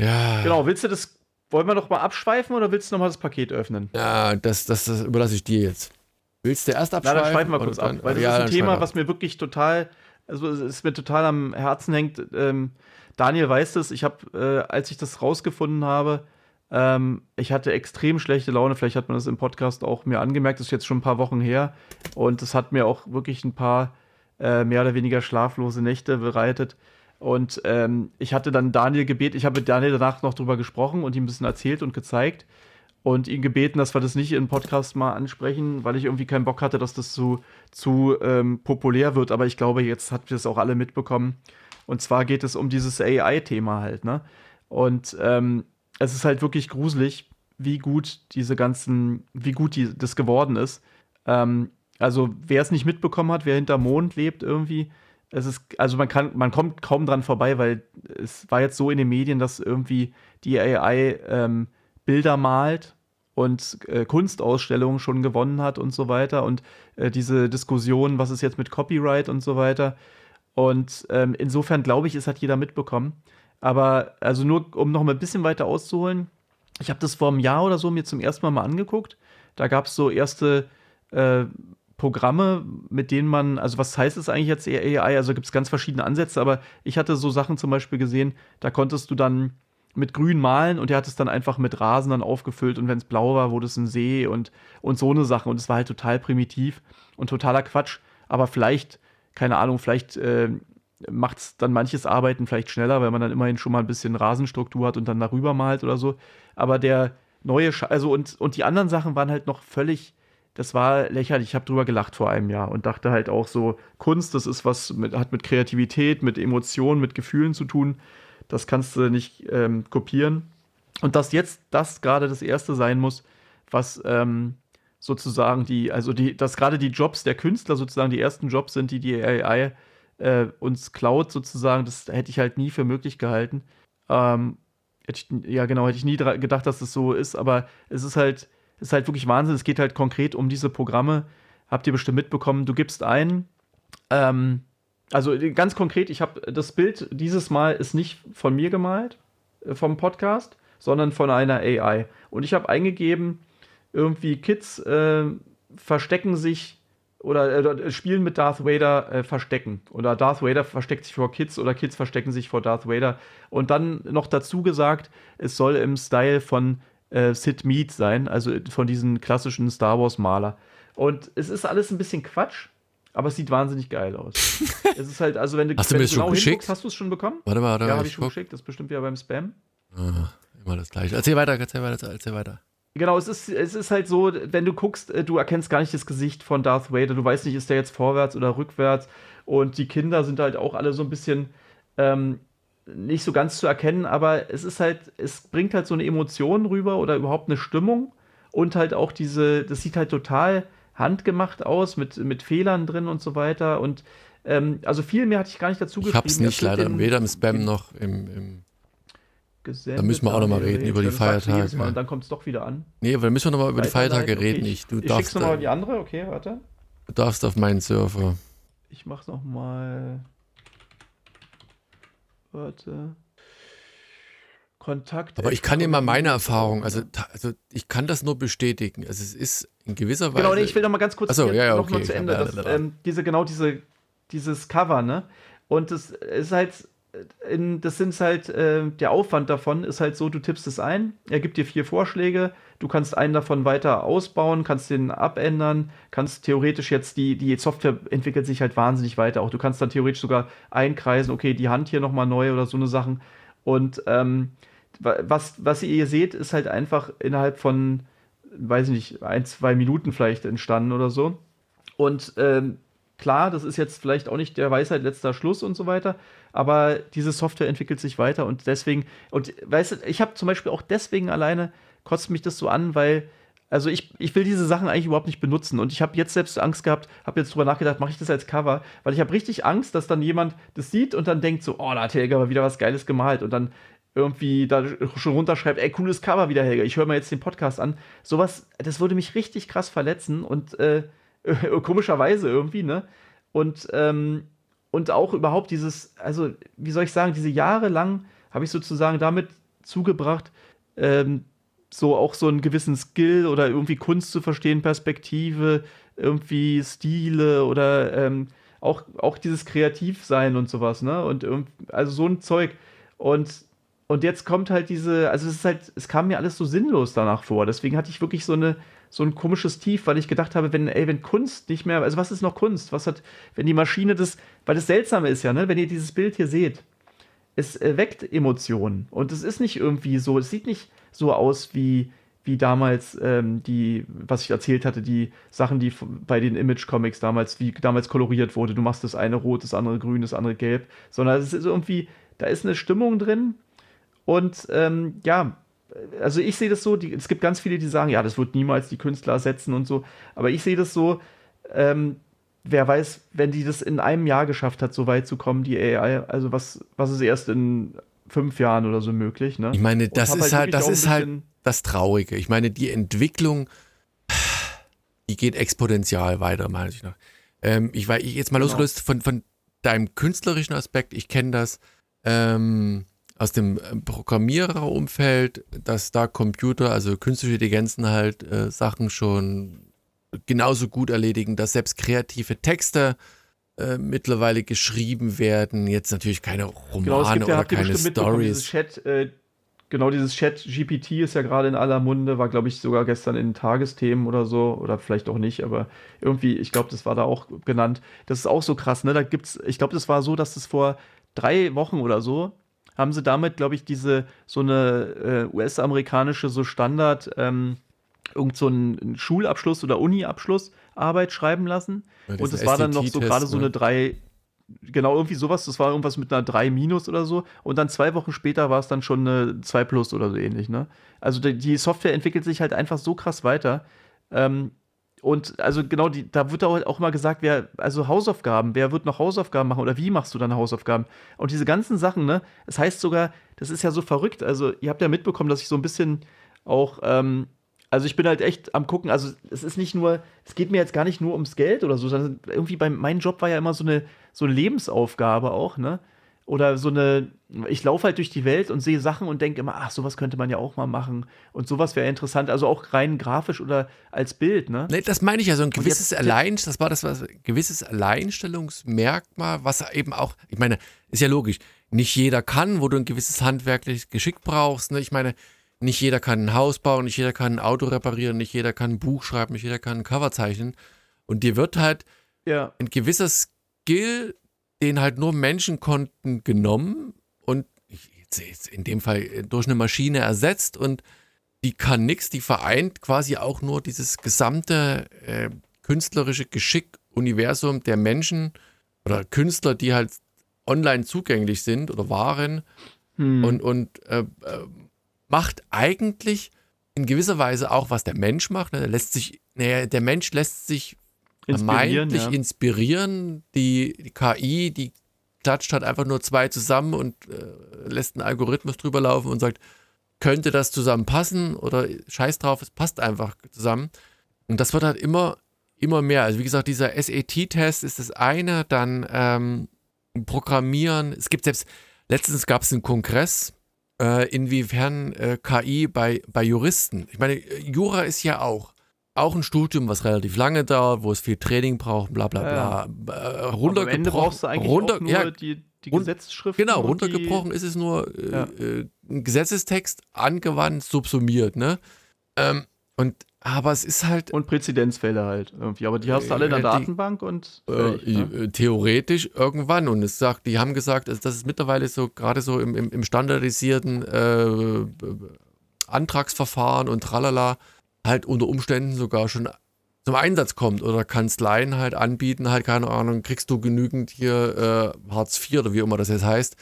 Ja. Genau, willst du das. Wollen wir noch mal abschweifen oder willst du noch mal das Paket öffnen? Ja, das, das, das überlasse ich dir jetzt. Willst du erst abschweifen? Na, dann schweifen wir kurz ab. Weil das ja, ist ein Thema, was mir wirklich total. Also es mir total am Herzen hängt. Ähm, Daniel weiß das. Ich habe, äh, als ich das rausgefunden habe, ähm, ich hatte extrem schlechte Laune. Vielleicht hat man das im Podcast auch mir angemerkt. Das ist jetzt schon ein paar Wochen her. Und es hat mir auch wirklich ein paar äh, mehr oder weniger schlaflose Nächte bereitet. Und ähm, ich hatte dann Daniel gebeten, ich habe mit Daniel danach noch drüber gesprochen und ihm ein bisschen erzählt und gezeigt und ihn gebeten, dass wir das nicht im Podcast mal ansprechen, weil ich irgendwie keinen Bock hatte, dass das zu, zu ähm, populär wird. Aber ich glaube, jetzt habt ihr es auch alle mitbekommen. Und zwar geht es um dieses AI-Thema halt, ne? Und ähm, es ist halt wirklich gruselig, wie gut diese ganzen, wie gut die, das geworden ist. Ähm, also wer es nicht mitbekommen hat, wer hinter Mond lebt irgendwie, es ist, also man kann, man kommt kaum dran vorbei, weil es war jetzt so in den Medien, dass irgendwie die AI ähm, Bilder malt und äh, Kunstausstellungen schon gewonnen hat und so weiter und äh, diese Diskussion, was ist jetzt mit Copyright und so weiter. Und ähm, insofern glaube ich, es hat jeder mitbekommen. Aber also nur, um noch mal ein bisschen weiter auszuholen, ich habe das vor einem Jahr oder so mir zum ersten Mal mal angeguckt. Da gab es so erste äh, Programme, mit denen man, also was heißt es eigentlich jetzt AI? Also gibt es ganz verschiedene Ansätze, aber ich hatte so Sachen zum Beispiel gesehen, da konntest du dann mit Grün malen und der hat es dann einfach mit Rasen dann aufgefüllt und wenn es blau war, wurde es ein See und, und so eine Sache. Und es war halt total primitiv und totaler Quatsch. Aber vielleicht, keine Ahnung, vielleicht äh, macht es dann manches Arbeiten vielleicht schneller, weil man dann immerhin schon mal ein bisschen Rasenstruktur hat und dann darüber malt oder so. Aber der neue, Sch also und, und die anderen Sachen waren halt noch völlig, das war lächerlich. Ich habe drüber gelacht vor einem Jahr und dachte halt auch so, Kunst, das ist was, mit, hat mit Kreativität, mit Emotionen, mit Gefühlen zu tun. Das kannst du nicht ähm, kopieren. Und dass jetzt das gerade das erste sein muss, was ähm, sozusagen die, also die, dass gerade die Jobs der Künstler sozusagen die ersten Jobs sind, die die AI äh, uns klaut sozusagen, das hätte ich halt nie für möglich gehalten. Ähm, ich, ja, genau, hätte ich nie gedacht, dass das so ist, aber es ist halt, es ist halt wirklich Wahnsinn. Es geht halt konkret um diese Programme. Habt ihr bestimmt mitbekommen, du gibst ein, ähm, also ganz konkret, ich habe das Bild dieses Mal ist nicht von mir gemalt, äh, vom Podcast, sondern von einer AI. Und ich habe eingegeben, irgendwie Kids äh, verstecken sich oder äh, spielen mit Darth Vader äh, verstecken. Oder Darth Vader versteckt sich vor Kids oder Kids verstecken sich vor Darth Vader. Und dann noch dazu gesagt, es soll im Style von äh, Sid Mead sein, also von diesen klassischen Star Wars-Maler. Und es ist alles ein bisschen Quatsch, aber es sieht wahnsinnig geil aus. es ist halt, also wenn du, hast du mir das genau schon geschickt? hast du es schon bekommen? Warte mal, warte mal. Ja, habe ich schon geschickt, das ist bestimmt wieder beim Spam. Ah, immer das gleiche. Erzähl weiter, erzähl weiter, erzähl weiter. Genau, es ist, es ist halt so, wenn du guckst, äh, du erkennst gar nicht das Gesicht von Darth Vader. Du weißt nicht, ist der jetzt vorwärts oder rückwärts. Und die Kinder sind halt auch alle so ein bisschen ähm, nicht so ganz zu erkennen, aber es ist halt, es bringt halt so eine Emotion rüber oder überhaupt eine Stimmung. Und halt auch diese, das sieht halt total handgemacht aus, mit, mit Fehlern drin und so weiter. Und ähm, also viel mehr hatte ich gar nicht dazu geschrieben. Ich hab's nicht leider, weder im Spam noch im, im gesendet. Da müssen wir auch nochmal reden über die Feiertage. Mal, und dann kommt es doch wieder an. Nee, aber da müssen wir nochmal über die Feiertage okay, reden. Ich, du ich darfst, schick's nochmal die andere, okay, warte. Du darfst auf meinen Surfer. Ich mach's nochmal. Warte. Kontakt. Aber ich kann dir mal meine Erfahrung, also, also ich kann das nur bestätigen. Also es ist in gewisser Weise. Genau, nee, ich will noch mal ganz kurz Achso, ja, ja, noch okay. mal zu Ende. Ja, Das, ja, ja. ähm, diese, genau diese, dieses Cover, ne? Und das ist halt, in, das sind halt, äh, der Aufwand davon ist halt so, du tippst es ein, er gibt dir vier Vorschläge, du kannst einen davon weiter ausbauen, kannst den abändern, kannst theoretisch jetzt, die, die Software entwickelt sich halt wahnsinnig weiter auch. Du kannst dann theoretisch sogar einkreisen, okay, die Hand hier nochmal neu oder so eine Sachen. Und ähm, wa- was, was ihr hier seht, ist halt einfach innerhalb von, weiß ich nicht, ein, zwei Minuten vielleicht entstanden oder so. Und ähm, klar, das ist jetzt vielleicht auch nicht der Weisheit letzter Schluss und so weiter, aber diese Software entwickelt sich weiter und deswegen, und weißt du, ich habe zum Beispiel auch deswegen alleine, kotzt mich das so an, weil, also ich, ich will diese Sachen eigentlich überhaupt nicht benutzen. Und ich habe jetzt selbst Angst gehabt, habe jetzt drüber nachgedacht, mache ich das als Cover, weil ich habe richtig Angst, dass dann jemand das sieht und dann denkt so, oh, da hat Helga aber wieder was Geiles gemalt. Und dann irgendwie da schon runterschreibt, ey, cooles Cover wieder, Helga, ich höre mir jetzt den Podcast an. Sowas, das würde mich richtig krass verletzen und äh, komischerweise irgendwie, ne? Und, ähm, und auch überhaupt dieses, also, wie soll ich sagen, diese Jahre lang habe ich sozusagen damit zugebracht, ähm, so auch so einen gewissen Skill oder irgendwie Kunst zu verstehen, Perspektive, irgendwie Stile oder ähm, auch, auch dieses Kreativsein und sowas, ne? Und also so ein Zeug. Und, und jetzt kommt halt diese, also es ist halt, es kam mir alles so sinnlos danach vor. Deswegen hatte ich wirklich so eine, so ein komisches Tief, weil ich gedacht habe, wenn, ey, wenn Kunst nicht mehr, also was ist noch Kunst? Was hat, wenn die Maschine das, weil das Seltsame ist ja, ne, wenn ihr dieses Bild hier seht, es äh, weckt Emotionen und es ist nicht irgendwie so, es sieht nicht so aus wie, wie damals ähm, die, was ich erzählt hatte, die Sachen, die bei den Image-Comics damals, wie damals koloriert wurde. Du machst das eine rot, das andere grün, das andere gelb, sondern es ist irgendwie, da ist eine Stimmung drin und ähm, ja, also ich sehe das so, die, es gibt ganz viele, die sagen, ja, das wird niemals die Künstler ersetzen und so, aber ich sehe das so, ähm, wer weiß, wenn die das in einem Jahr geschafft hat, so weit zu kommen, die AI, also was, was ist erst in fünf Jahren oder so möglich, ne? Ich meine, das hab ist halt, wirklich das ist halt das Traurige. Ich meine, die Entwicklung, die geht exponentiell weiter, meine ich noch. Ähm, ich war ich jetzt mal Genau. losgelöst von, von deinem künstlerischen Aspekt. Ich kenne das ähm, aus dem ähm, Programmiererumfeld, dass da Computer, also künstliche Intelligenzen halt äh, Sachen schon genauso gut erledigen, dass selbst kreative Texte äh, mittlerweile geschrieben werden. Jetzt natürlich keine Romane Genau, es gibt ja, oder keine Stories. Chat, äh, genau, dieses Chat GPT ist ja gerade in aller Munde, war, glaube ich, sogar gestern in Tagesthemen oder so, oder vielleicht auch nicht, aber irgendwie, ich glaube, das war da auch genannt. Das ist auch so krass, ne? Da gibt's, ich glaube, das war so, dass das vor drei Wochen oder so, haben sie damit, glaube ich, diese, so eine äh, US-amerikanische, so Standard, ähm, irgend so einen Schulabschluss oder Uni-Abschluss Arbeit schreiben lassen. Ja, Und es war dann noch so gerade so ne? eine drei, genau irgendwie sowas, das war irgendwas mit einer 3 minus oder so. Und dann zwei Wochen später war es dann schon eine 2 plus oder so ähnlich, ne? Also die, die Software entwickelt sich halt einfach so krass weiter. Ähm, und also genau, die, da wird auch, mal gesagt, wer, also Hausaufgaben, wer wird noch Hausaufgaben machen oder wie machst du deine Hausaufgaben? Und diese ganzen Sachen, ne? Das heißt sogar, das ist ja so verrückt. Also, ihr habt ja mitbekommen, dass ich so ein bisschen auch, ähm, also ich bin halt echt am gucken, also es ist nicht nur, es geht mir jetzt gar nicht nur ums Geld oder so, sondern irgendwie bei mein Job war ja immer so eine, so eine Lebensaufgabe auch, ne? Oder so eine, ich laufe halt durch die Welt und sehe Sachen und denke immer, ach, sowas könnte man ja auch mal machen. Und sowas wäre interessant, also auch rein grafisch oder als Bild, ne? Nee, das meine ich ja, so ein gewisses Allein, das war das was, ein gewisses Alleinstellungsmerkmal, was eben auch, ich meine, ist ja logisch, nicht jeder kann, wo du ein gewisses handwerkliches Geschick brauchst. Ne? Ich meine, nicht jeder kann ein Haus bauen, nicht jeder kann ein Auto reparieren, nicht jeder kann ein Buch schreiben, nicht jeder kann ein Cover zeichnen. Und dir wird halt Ja. ein gewisser Skill, den halt nur Menschen konnten, genommen und in dem Fall äh, durch eine Maschine ersetzt und die kann nichts, die vereint quasi auch nur dieses gesamte äh, künstlerische Geschick-Universum der Menschen oder Künstler, die halt online zugänglich sind oder waren Hm. und, und äh, äh, macht eigentlich in gewisser Weise auch, was der Mensch macht. Ne? Der lässt sich, naja, der Mensch lässt sich Inspirieren, ja. inspirieren. Die, die KI, die klatscht halt einfach nur zwei zusammen und äh, lässt einen Algorithmus drüber laufen und sagt, könnte das zusammenpassen oder scheiß drauf, es passt einfach zusammen. Und das wird halt immer, immer mehr. Also wie gesagt, dieser SAT-Test ist das eine, dann ähm, Programmieren. Es gibt selbst, letztens gab es einen Kongress äh, inwiefern äh, KI bei, bei Juristen, ich meine, Jura ist ja auch, auch ein Studium, was relativ lange dauert, wo es viel Training braucht, bla bla bla. Ja. Äh, runtergebrochen. Am Ende brauchst du eigentlich runter, nur ja, die, die Gesetzesschrift. Genau, runtergebrochen die, ist es nur äh, ja. äh, ein Gesetzestext angewandt, subsumiert, ne? Ähm, und aber es ist halt. Und Präzedenzfälle halt irgendwie. Aber die hast du alle in der äh, Datenbank und. Äh, ne? Theoretisch irgendwann. Und es sagt, die haben gesagt, also das ist mittlerweile so, gerade so im, im, im standardisierten Antragsverfahren und tralala, halt unter Umständen sogar schon zum Einsatz kommt oder Kanzleien halt anbieten, halt, keine Ahnung, kriegst du genügend hier äh, Hartz IV oder wie immer das jetzt heißt,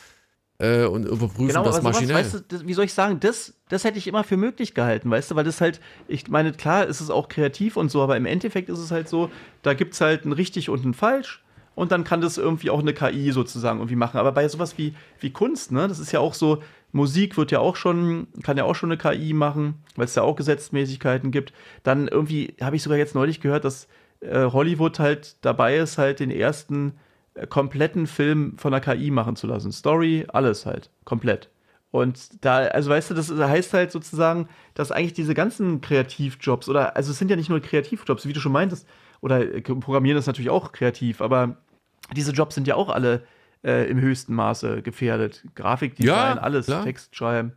äh, und überprüfen genau, das maschinell. Weißt du, das, wie soll ich sagen, das, das hätte ich immer für möglich gehalten, weißt du, weil das halt, ich meine, klar ist es auch kreativ und so, aber im Endeffekt ist es halt so, da gibt es halt ein richtig und ein falsch und dann kann das irgendwie auch eine KI sozusagen irgendwie machen. Aber bei sowas wie, wie Kunst, ne, das ist ja auch so, Musik wird ja auch schon, kann ja auch schon eine KI machen, weil es ja auch Gesetzmäßigkeiten gibt. Dann irgendwie habe ich sogar jetzt neulich gehört, dass äh, Hollywood halt dabei ist, halt den ersten äh, kompletten Film von der KI machen zu lassen. Story, alles halt, komplett. Und da, also weißt du, das heißt halt sozusagen, dass eigentlich diese ganzen Kreativjobs oder, also es sind ja nicht nur Kreativjobs, wie du schon meintest, oder äh, Programmieren ist natürlich auch kreativ, aber diese Jobs sind ja auch alle äh, im höchsten Maße gefährdet. Grafikdesign, ja, alles, klar. Text schreiben.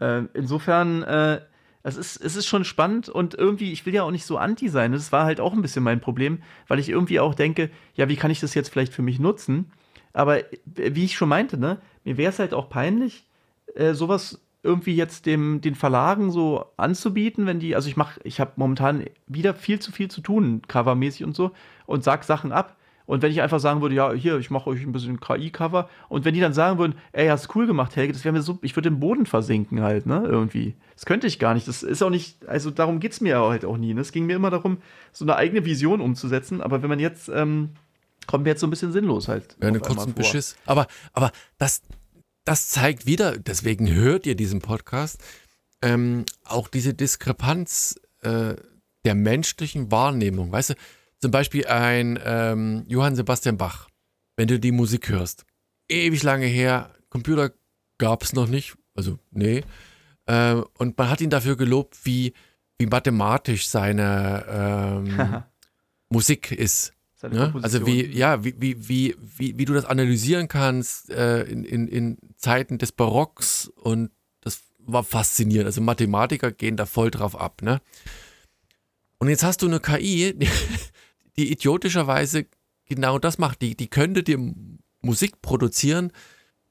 Äh, insofern, äh, es ist, es ist schon spannend und irgendwie, ich will ja auch nicht so anti sein. Das war halt auch ein bisschen mein Problem, weil ich irgendwie auch denke, ja, wie kann ich das jetzt vielleicht für mich nutzen? Aber wie ich schon meinte, ne, mir wäre es halt auch peinlich, äh, sowas irgendwie jetzt dem, den Verlagen so anzubieten, wenn die, also ich mache, ich habe momentan wieder viel zu viel zu tun, covermäßig und so, und sag Sachen ab. Und wenn ich einfach sagen würde, ja, hier, ich mache euch ein bisschen KI-Cover, und wenn die dann sagen würden, ey, hast cool gemacht, Helge, das wäre mir so, ich würde im Boden versinken halt, ne, irgendwie. Das könnte ich gar nicht. Das ist auch nicht, also darum geht es mir halt auch nie. Ne? Es ging mir immer darum, so eine eigene Vision umzusetzen, aber wenn man jetzt, ähm, kommt mir jetzt so ein bisschen sinnlos halt. Ja, einen kurzen Beschiss. Aber, aber das, das zeigt wieder, deswegen hört ihr diesen Podcast, ähm, auch diese Diskrepanz äh, der menschlichen Wahrnehmung. Weißt du, zum Beispiel ein ähm, Johann Sebastian Bach, wenn du die Musik hörst. Ewig lange her, Computer gab es noch nicht, also nee. Äh, und man hat ihn dafür gelobt, wie, wie mathematisch seine ähm, Musik ist. Ne? Also wie, ja, wie, wie, wie, wie, wie du das analysieren kannst äh, in, in, in Zeiten des Barocks und das war faszinierend. Also Mathematiker gehen da voll drauf ab, ne? Und jetzt hast du eine KI, die, idiotischerweise genau das macht. Die, die könnte dir Musik produzieren,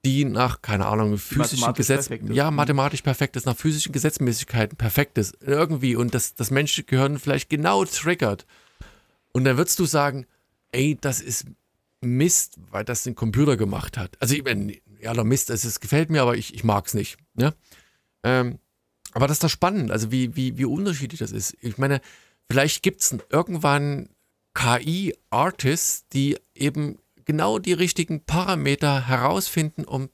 die nach, keine Ahnung, physischen Gesetzen, ja, mhm. mathematisch perfekt ist, nach physischen Gesetzmäßigkeiten perfekt ist, irgendwie und das, das menschliche Gehirn vielleicht genau triggert. Und dann würdest du sagen, ey, das ist Mist, weil das ein Computer gemacht hat. Also, ich meine, ja, der Mist, es, es gefällt mir, aber ich, ich mag es nicht. Ne? Ähm, aber das ist doch spannend, also wie, wie, wie unterschiedlich das ist. Ich meine, vielleicht gibt es irgendwann KI-Artists, die eben genau die richtigen Parameter herausfinden, um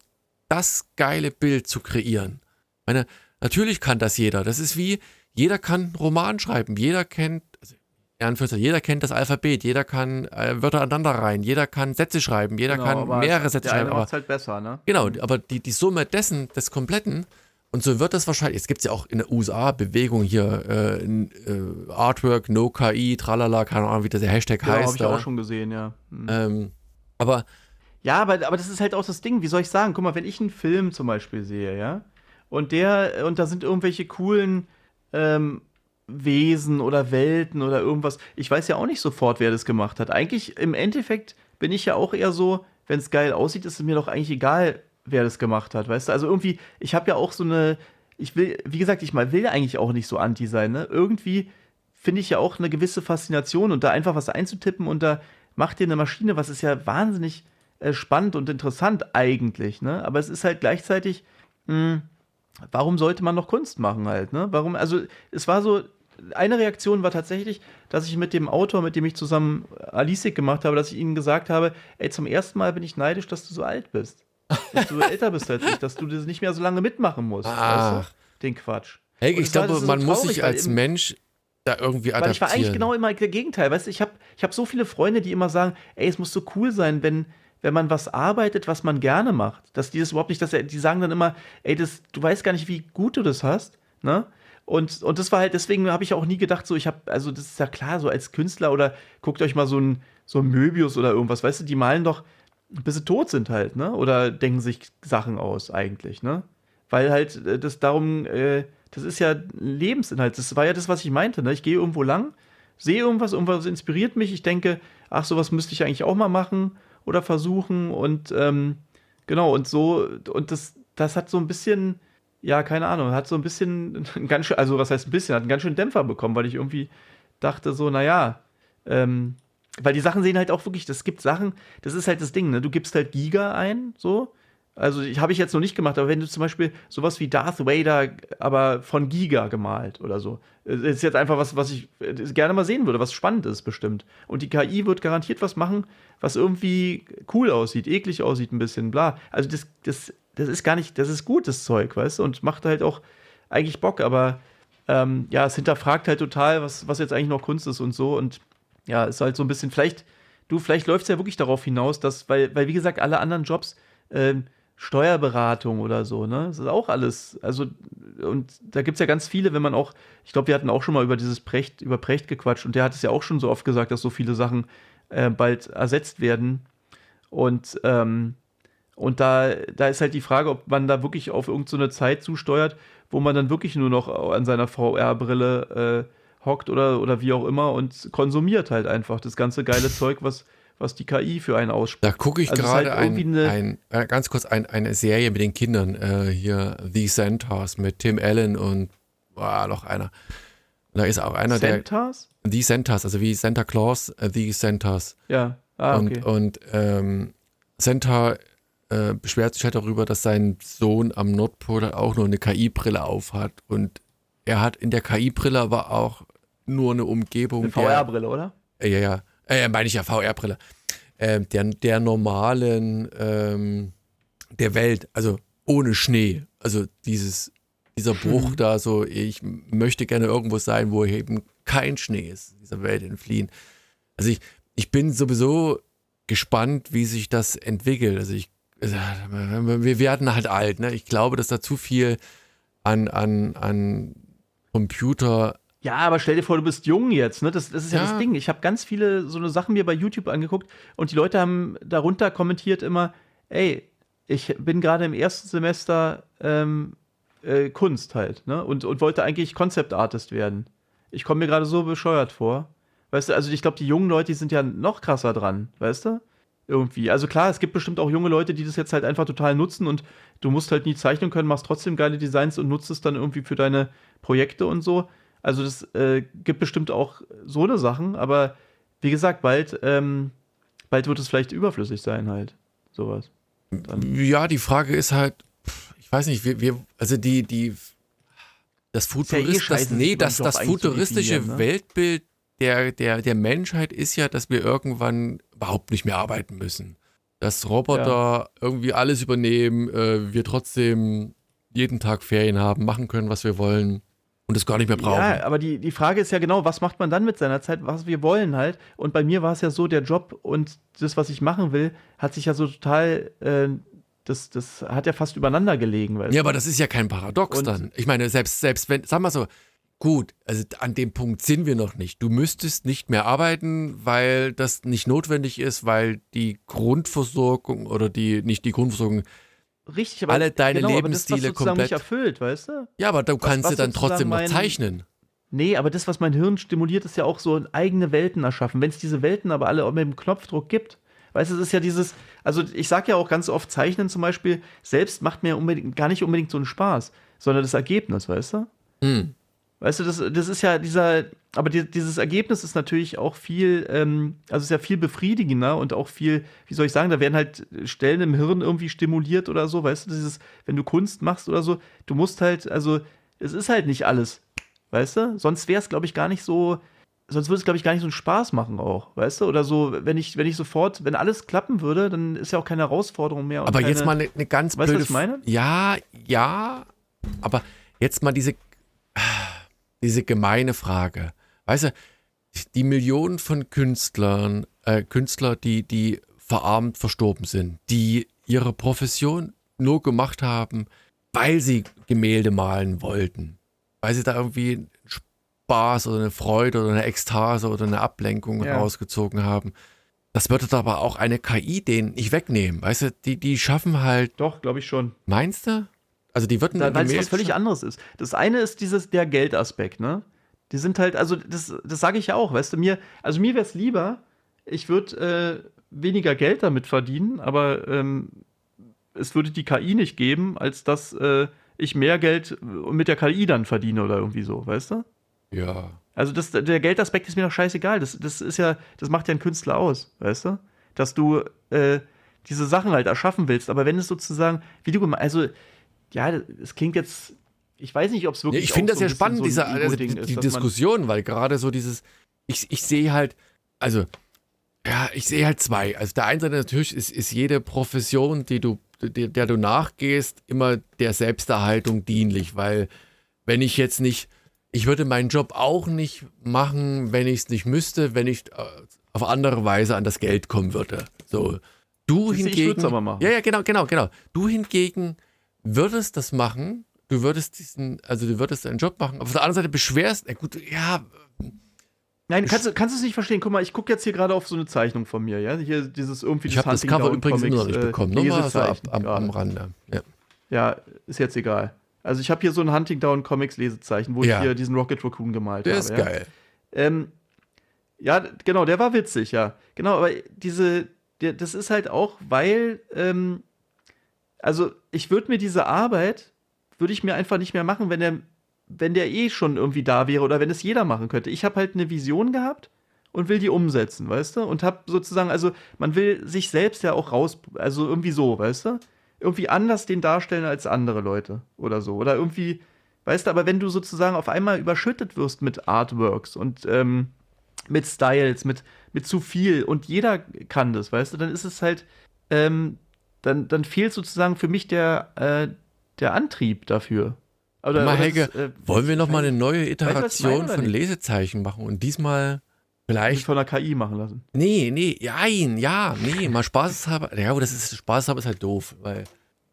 das geile Bild zu kreieren. Ich meine, natürlich kann das jeder. Das ist wie, jeder kann einen Roman schreiben, jeder kennt, also, jeder kennt das Alphabet, jeder kann äh, Wörter aneinander rein, jeder kann Sätze schreiben, jeder genau, kann mehrere Sätze schreiben. Aber halt besser, ne? Genau, aber die, die Summe dessen, des Kompletten, und so wird das wahrscheinlich, es gibt ja auch in der USA Bewegung hier, äh, äh, Artwork, No KI, tralala, keine Ahnung, wie der Hashtag ja, heißt. habe ich auch schon gesehen, ja. Mhm. Ähm, aber. Ja, aber, aber das ist halt auch das Ding, wie soll ich sagen? Guck mal, wenn ich einen Film zum Beispiel sehe, ja, und der, und da sind irgendwelche coolen ähm, Wesen oder Welten oder irgendwas, ich weiß ja auch nicht sofort, wer das gemacht hat. Eigentlich, im Endeffekt bin ich ja auch eher so, wenn es geil aussieht, ist es mir doch eigentlich egal, wer das gemacht hat, weißt du? Also irgendwie, ich habe ja auch so eine, ich will, wie gesagt, ich mal will eigentlich auch nicht so anti sein, ne? Irgendwie finde ich ja auch eine gewisse Faszination und da einfach was einzutippen und da macht dir eine Maschine, was ist ja wahnsinnig äh, spannend und interessant eigentlich, ne? Aber es ist halt gleichzeitig, mh, hm, warum sollte man noch Kunst machen halt, ne? Warum, also es war so, eine Reaktion war tatsächlich, dass ich mit dem Autor, mit dem ich zusammen Alice gemacht habe, dass ich ihnen gesagt habe, ey, zum ersten Mal bin ich neidisch, dass du so alt bist dass du älter bist als ich, dass du das nicht mehr so lange mitmachen musst. Ah. Weißt du? Den Quatsch. Hey, ich glaube, so man traurig, muss sich als Mensch da irgendwie adaptieren. Weil ich war eigentlich genau immer der Gegenteil. Weißt du, ich habe ich hab so viele Freunde, die immer sagen, ey, es muss so cool sein, wenn, wenn man was arbeitet, was man gerne macht, dass die das überhaupt nicht, dass die sagen dann immer, ey, das, du weißt gar nicht, wie gut du das hast, ne? Und, und das war halt, deswegen habe ich auch nie gedacht, so, ich habe, also das ist ja klar, so als Künstler oder guckt euch mal so ein, so ein Möbius oder irgendwas, weißt du, die malen doch, bis sie tot sind halt, ne? Oder denken sich Sachen aus eigentlich, ne? Weil halt äh, das darum, äh, das ist ja Lebensinhalt. Das war ja das, was ich meinte, ne? Ich gehe irgendwo lang, sehe irgendwas, irgendwas inspiriert mich, ich denke, ach, sowas müsste ich eigentlich auch mal machen oder versuchen und ähm, genau, und so, und das, das hat so ein bisschen, ja, keine Ahnung, hat so ein bisschen, ganz schön, also was heißt ein bisschen, hat einen ganz schönen Dämpfer bekommen, weil ich irgendwie dachte so, naja, ähm, weil die Sachen sehen halt auch wirklich, das gibt Sachen, das ist halt das Ding, ne? Du gibst halt Giga ein, so, also habe ich jetzt noch nicht gemacht, aber wenn du zum Beispiel sowas wie Darth Vader, aber von Giga gemalt oder so, ist jetzt einfach was, was ich äh, gerne mal sehen würde, was spannend ist bestimmt. Und die KI wird garantiert was machen, was irgendwie cool aussieht, eklig aussieht ein bisschen, bla. Also das, das, das ist gar nicht, das ist gutes Zeug, weißt du, und macht halt auch eigentlich Bock, aber ähm, ja, es hinterfragt halt total, was, was jetzt eigentlich noch Kunst ist und so. Und ja, ist halt so ein bisschen, vielleicht, du, vielleicht läuft es ja wirklich darauf hinaus, dass, weil, weil wie gesagt, alle anderen Jobs, ähm, Steuerberatung oder so, ne? Das ist auch alles. Also, und da gibt es ja ganz viele, wenn man auch, ich glaube, wir hatten auch schon mal über dieses Precht, über Precht gequatscht und der hat es ja auch schon so oft gesagt, dass so viele Sachen äh, bald ersetzt werden. Und, ähm, und da, da ist halt die Frage, ob man da wirklich auf irgendeine so Zeit zusteuert, wo man dann wirklich nur noch an seiner VR-Brille äh, hockt oder, oder wie auch immer und konsumiert halt einfach das ganze geile Zeug, was was die KI für einen ausspricht. Da gucke ich also gerade halt ein, ein, äh, ganz kurz ein, eine Serie mit den Kindern, äh, hier The Centaurs mit Tim Allen und boah, noch einer. Da ist auch einer Centaurs? der. The Centaurs, also wie Santa Claus, äh, The Centaurs. Ja. Ah, okay. Und, und ähm, Centaur äh, beschwert sich halt darüber, dass sein Sohn am Nordpol auch nur eine KI-Brille aufhat. Und er hat in der KI-Brille aber auch nur eine Umgebung. Eine VR-Brille, oder? Ja, ja äh, meine ich ja VR-Brille, äh, der, der normalen, ähm, der Welt, also ohne Schnee. Also dieses, dieser Bruch mhm. da so, ich möchte gerne irgendwo sein, wo eben kein Schnee ist, dieser Welt entfliehen. Also ich, ich bin sowieso gespannt, wie sich das entwickelt. Also ich, wir werden halt alt, ne? Ich glaube, dass da zu viel an, an, an Computer ja, aber stell dir vor, du bist jung jetzt, ne? Das, das ist ja, ja das Ding. Ich habe ganz viele so eine Sachen mir bei YouTube angeguckt und die Leute haben darunter kommentiert immer, ey, ich bin gerade im ersten Semester ähm, äh, Kunst halt, ne? Und, und wollte eigentlich Concept Artist werden. Ich komme mir gerade so bescheuert vor. Weißt du, also ich glaube, die jungen Leute, die sind ja noch krasser dran, weißt du? Irgendwie. Also klar, es gibt bestimmt auch junge Leute, die das jetzt halt einfach total nutzen und du musst halt nie zeichnen können, machst trotzdem geile Designs und nutzt es dann irgendwie für deine Projekte und so. Also das äh, gibt bestimmt auch so eine Sachen, aber wie gesagt, bald, ähm, bald wird es vielleicht überflüssig sein halt. Sowas. Dann. Ja, die Frage ist halt, ich weiß nicht, wir, wir also die, die, das, Futurist, ja eh das, nee, das, das futuristische ne? Weltbild der, der, der Menschheit ist ja, dass wir irgendwann überhaupt nicht mehr arbeiten müssen. Dass Roboter ja. irgendwie alles übernehmen, äh, wir trotzdem jeden Tag Ferien haben, machen können, was wir wollen und es gar nicht mehr brauchen. Ja, aber die, die Frage ist ja genau, was macht man dann mit seiner Zeit, was wir wollen halt. Und bei mir war es ja so, der Job und das, was ich machen will, hat sich ja so total, äh, das, das hat ja fast übereinander gelegen. ja, du? aber das ist ja kein Paradox und dann. Ich meine, selbst, selbst wenn, sag mal so, gut, also an dem Punkt sind wir noch nicht. Du müsstest nicht mehr arbeiten, weil das nicht notwendig ist, weil die Grundversorgung oder die, nicht die Grundversorgung, Richtig, aber alle deine genau, Lebensstile aber das, was komplett nicht erfüllt, weißt du? Ja, aber du kannst was, du dann trotzdem noch zeichnen. Nee, aber das, was mein Hirn stimuliert, ist ja auch so eigene Welten erschaffen. Wenn es diese Welten aber alle mit dem Knopfdruck gibt, weißt du, es ist ja dieses, also ich sag ja auch ganz oft, Zeichnen zum Beispiel, selbst macht mir unbedingt, gar nicht unbedingt so einen Spaß, sondern das Ergebnis, weißt du? Hm. Weißt du, das, das ist ja dieser, aber die, dieses Ergebnis ist natürlich auch viel, ähm, also ist ja viel befriedigender und auch viel, wie soll ich sagen, da werden halt Stellen im Hirn irgendwie stimuliert oder so, weißt du, dieses, wenn du Kunst machst oder so, du musst halt, also es ist halt nicht alles, weißt du? Sonst wäre es, glaube ich, gar nicht so, sonst würde es, glaube ich, gar nicht so einen Spaß machen auch, weißt du? Oder so, wenn ich, wenn ich sofort, wenn alles klappen würde, dann ist ja auch keine Herausforderung mehr. aber keine, jetzt mal eine, eine ganz weißt blöde... Weißt du, was ich meine? Ja, ja, aber jetzt mal diese diese gemeine Frage. Weißt du, die Millionen von Künstlern, äh, Künstler, die, die verarmt verstorben sind, die ihre Profession nur gemacht haben, weil sie Gemälde malen wollten. Weil sie da irgendwie einen Spaß oder eine Freude oder eine Ekstase oder eine Ablenkung Ja. rausgezogen haben. Das würde aber auch eine KI denen nicht wegnehmen. Weißt du, die, die schaffen halt, Doch, glaube ich schon. meinst du? Also die würden Da- Weil es was völlig anderes ist. Das eine ist dieses, der Geldaspekt, ne? Die sind halt, also das, das sage ich ja auch, weißt du, mir, also mir wäre es lieber, ich würde äh, weniger Geld damit verdienen, aber ähm, es würde die KI nicht geben, als dass äh, ich mehr Geld mit der KI dann verdiene oder irgendwie so, weißt du? Ja. Also das, der Geldaspekt ist mir doch scheißegal. Das, das ist ja, das macht ja ein Künstler aus, weißt du? Dass du äh, diese Sachen halt erschaffen willst. Aber wenn es sozusagen, wie du gemacht, also ja, es klingt jetzt, ich weiß nicht, ob es Ja, wirklich. ich finde das so ja spannend, so ein diese, also die, ist, die Diskussion, weil gerade so dieses, ich, ich sehe halt, also, ja, ich sehe halt zwei. Also der eine Seite natürlich ist, ist jede Profession, die du, der, der du nachgehst, immer der Selbsterhaltung dienlich, weil wenn ich jetzt nicht, ich würde meinen Job auch nicht machen, wenn ich es nicht müsste, wenn ich äh, auf andere Weise an das Geld kommen würde. So, du ich hingegen, würd's aber machen. ja, ja, genau, genau, genau. Du hingegen würdest das machen, du würdest diesen, also du würdest deinen Job machen, auf der anderen Seite beschwerst, na gut, ja, Nein, kannst, du- kannst du es nicht verstehen? Guck mal, ich gucke jetzt hier gerade auf so eine Zeichnung von mir, ja? Hier dieses irgendwie ich habe das Cover übrigens immer noch nicht bekommen. Nur mal so ab, am, am. Rande. Ja. Ja, ist jetzt egal. Also ich habe hier so ein Hunting Down Comics Lesezeichen, wo Ja. ich hier diesen Rocket Raccoon gemalt Der habe. ist ja? geil. Ähm, ja, genau, der war witzig, ja. Genau, aber diese, der, das ist halt auch, weil, ähm, also ich würde mir diese Arbeit, würde ich mir einfach nicht mehr machen, wenn der, wenn der eh schon irgendwie da wäre oder wenn es jeder machen könnte. Ich habe halt eine Vision gehabt und will die umsetzen, weißt du? Und habe sozusagen, also man will sich selbst ja auch raus, also irgendwie so, weißt du? Irgendwie anders den darstellen als andere Leute oder so. Oder irgendwie, weißt du, aber wenn du sozusagen auf einmal überschüttet wirst mit Artworks und ähm, mit Styles, mit, mit zu viel und jeder kann das, weißt du, dann ist es halt, ähm, dann, dann fehlt sozusagen für mich der, äh, der Antrieb dafür. Oder, Mal, Helge, das, äh, wollen wir noch mal eine neue Iteration von nicht? Lesezeichen machen und diesmal vielleicht, von der KI machen lassen? nee, nee, jein, ja, nee, mal spaßeshalber, ja, aber das ist, spaßeshalber ist halt doof, weil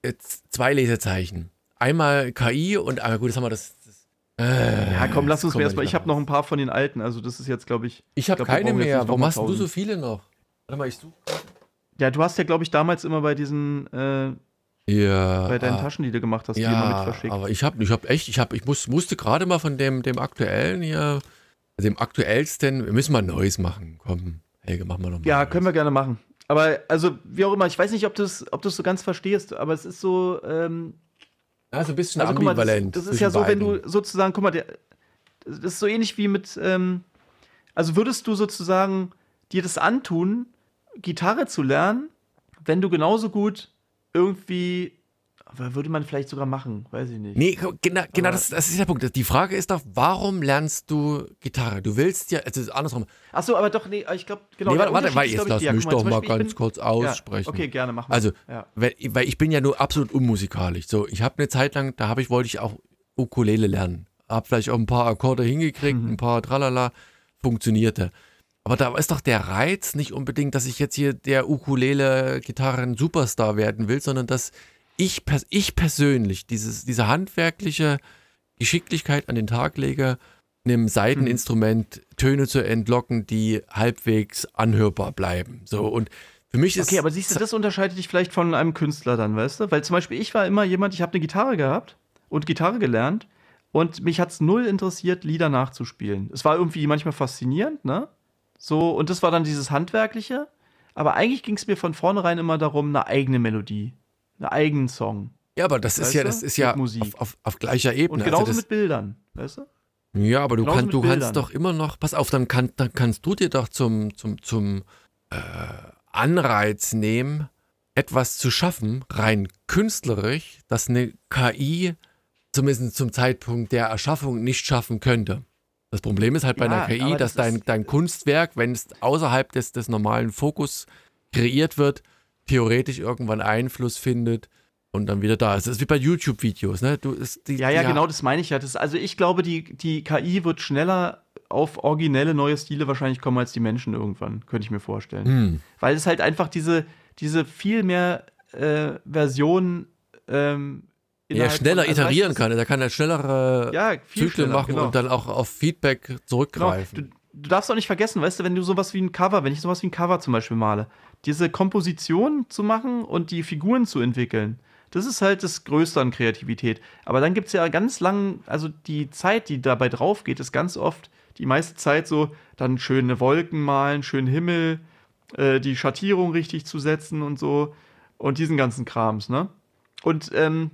jetzt zwei Lesezeichen. Einmal KI und, aber gut, das haben wir das, das äh, Ja, komm, lass uns erstmal. nicht Ich habe noch ein paar von den alten, also das ist jetzt, glaube ich. Ich habe keine jetzt mehr. nicht Warum hast du so viele noch? Warte mal, ich suche. Ja, du hast ja, glaube ich, damals immer bei diesen, äh, Ja. bei deinen ah, Taschen, die du gemacht hast, die immer mit Ja, verschickt. aber ich habe ich hab echt, ich, hab, ich muss, musste gerade mal von dem, dem aktuellen hier, dem aktuellsten, wir müssen mal Neues machen. Komm, Helge, machen wir noch mal. Ja, können wir gerne machen. Aber, also, wie auch immer, ich weiß nicht, ob du es ob du's so ganz verstehst, aber es ist so, ähm, Ja, so ein bisschen also guck mal, das, ambivalent. das ist ja so, wenn beiden. du sozusagen, guck mal, der, das ist so ähnlich wie mit, ähm, also würdest du sozusagen dir das antun, Gitarre zu lernen, wenn du genauso gut irgendwie, würde man vielleicht sogar machen, weiß ich nicht. Nee, genau, genau das, das ist der Punkt. Die Frage ist doch, warum lernst du Gitarre? Du willst ja, also andersrum. Ach so, aber doch, nee, ich glaube, genau. nee, warte, warte, weil ist, jetzt lass mich doch mal ganz bin- kurz aussprechen. Ja, okay, gerne, mach mal. Also, ja. weil, weil ich bin ja nur absolut unmusikalisch. So, ich habe eine Zeit lang, da habe ich, wollte ich auch Ukulele lernen. Hab vielleicht auch ein paar Akkorde hingekriegt, Mhm. ein paar Tralala, funktionierte. Aber da ist doch der Reiz nicht unbedingt, dass ich jetzt hier der Ukulele-Gitarren-Superstar werden will, sondern dass ich, ich persönlich dieses, diese handwerkliche Geschicklichkeit an den Tag lege, einem Seiteninstrument Töne zu entlocken, die halbwegs anhörbar bleiben. So und für mich ist Okay, aber siehst du, das unterscheidet dich vielleicht von einem Künstler dann, weißt du? Weil zum Beispiel ich war immer jemand, ich habe eine Gitarre gehabt und Gitarre gelernt und mich hat's null interessiert, Lieder nachzuspielen. Es war irgendwie manchmal faszinierend, ne? So, und das war dann dieses Handwerkliche. Aber eigentlich ging es mir von vornherein immer darum, eine eigene Melodie, einen eigenen Song. Ja, aber das ist Weißt ja, du? das ist ja auf, auf, auf gleicher Und Ebene. genauso also das, mit Bildern, weißt du? ja, aber du, genauso kann, mit du kannst doch immer noch, pass auf, dann, kann, dann kannst du dir doch zum, zum, zum äh, Anreiz nehmen, etwas zu schaffen, rein künstlerisch, das eine KI zumindest zum Zeitpunkt der Erschaffung nicht schaffen könnte. Das Problem ist halt bei Ja, einer KI, dass das dein, dein Kunstwerk, wenn es außerhalb des, des normalen Fokus kreiert wird, theoretisch irgendwann Einfluss findet und dann wieder da ist. Das ist wie bei YouTube-Videos, ne? Du ist die, Ja, ja, die- genau, das meine ich ja. Das, also ich glaube, die, die KI wird schneller auf originelle neue Stile wahrscheinlich kommen als die Menschen irgendwann, könnte ich mir vorstellen. Hm. Weil es halt einfach diese, diese viel mehr äh, Versionen ähm, Ja, schneller also iterieren kann. Der kann ja schnellere Ja, Zyklen schneller, machen genau. und dann auch auf Feedback Genau. zurückgreifen. Du, du darfst auch nicht vergessen, weißt du, wenn du sowas wie ein Cover, wenn ich sowas wie ein Cover zum Beispiel male, diese Komposition zu machen und die Figuren zu entwickeln, das ist halt das Größte an Kreativität. Aber dann gibt es ja ganz lang, also die Zeit, die dabei drauf geht, ist ganz oft die meiste Zeit so, dann schöne Wolken malen, schönen Himmel, äh, die Schattierung richtig zu setzen und so und diesen ganzen Krams, ne? Und ähm,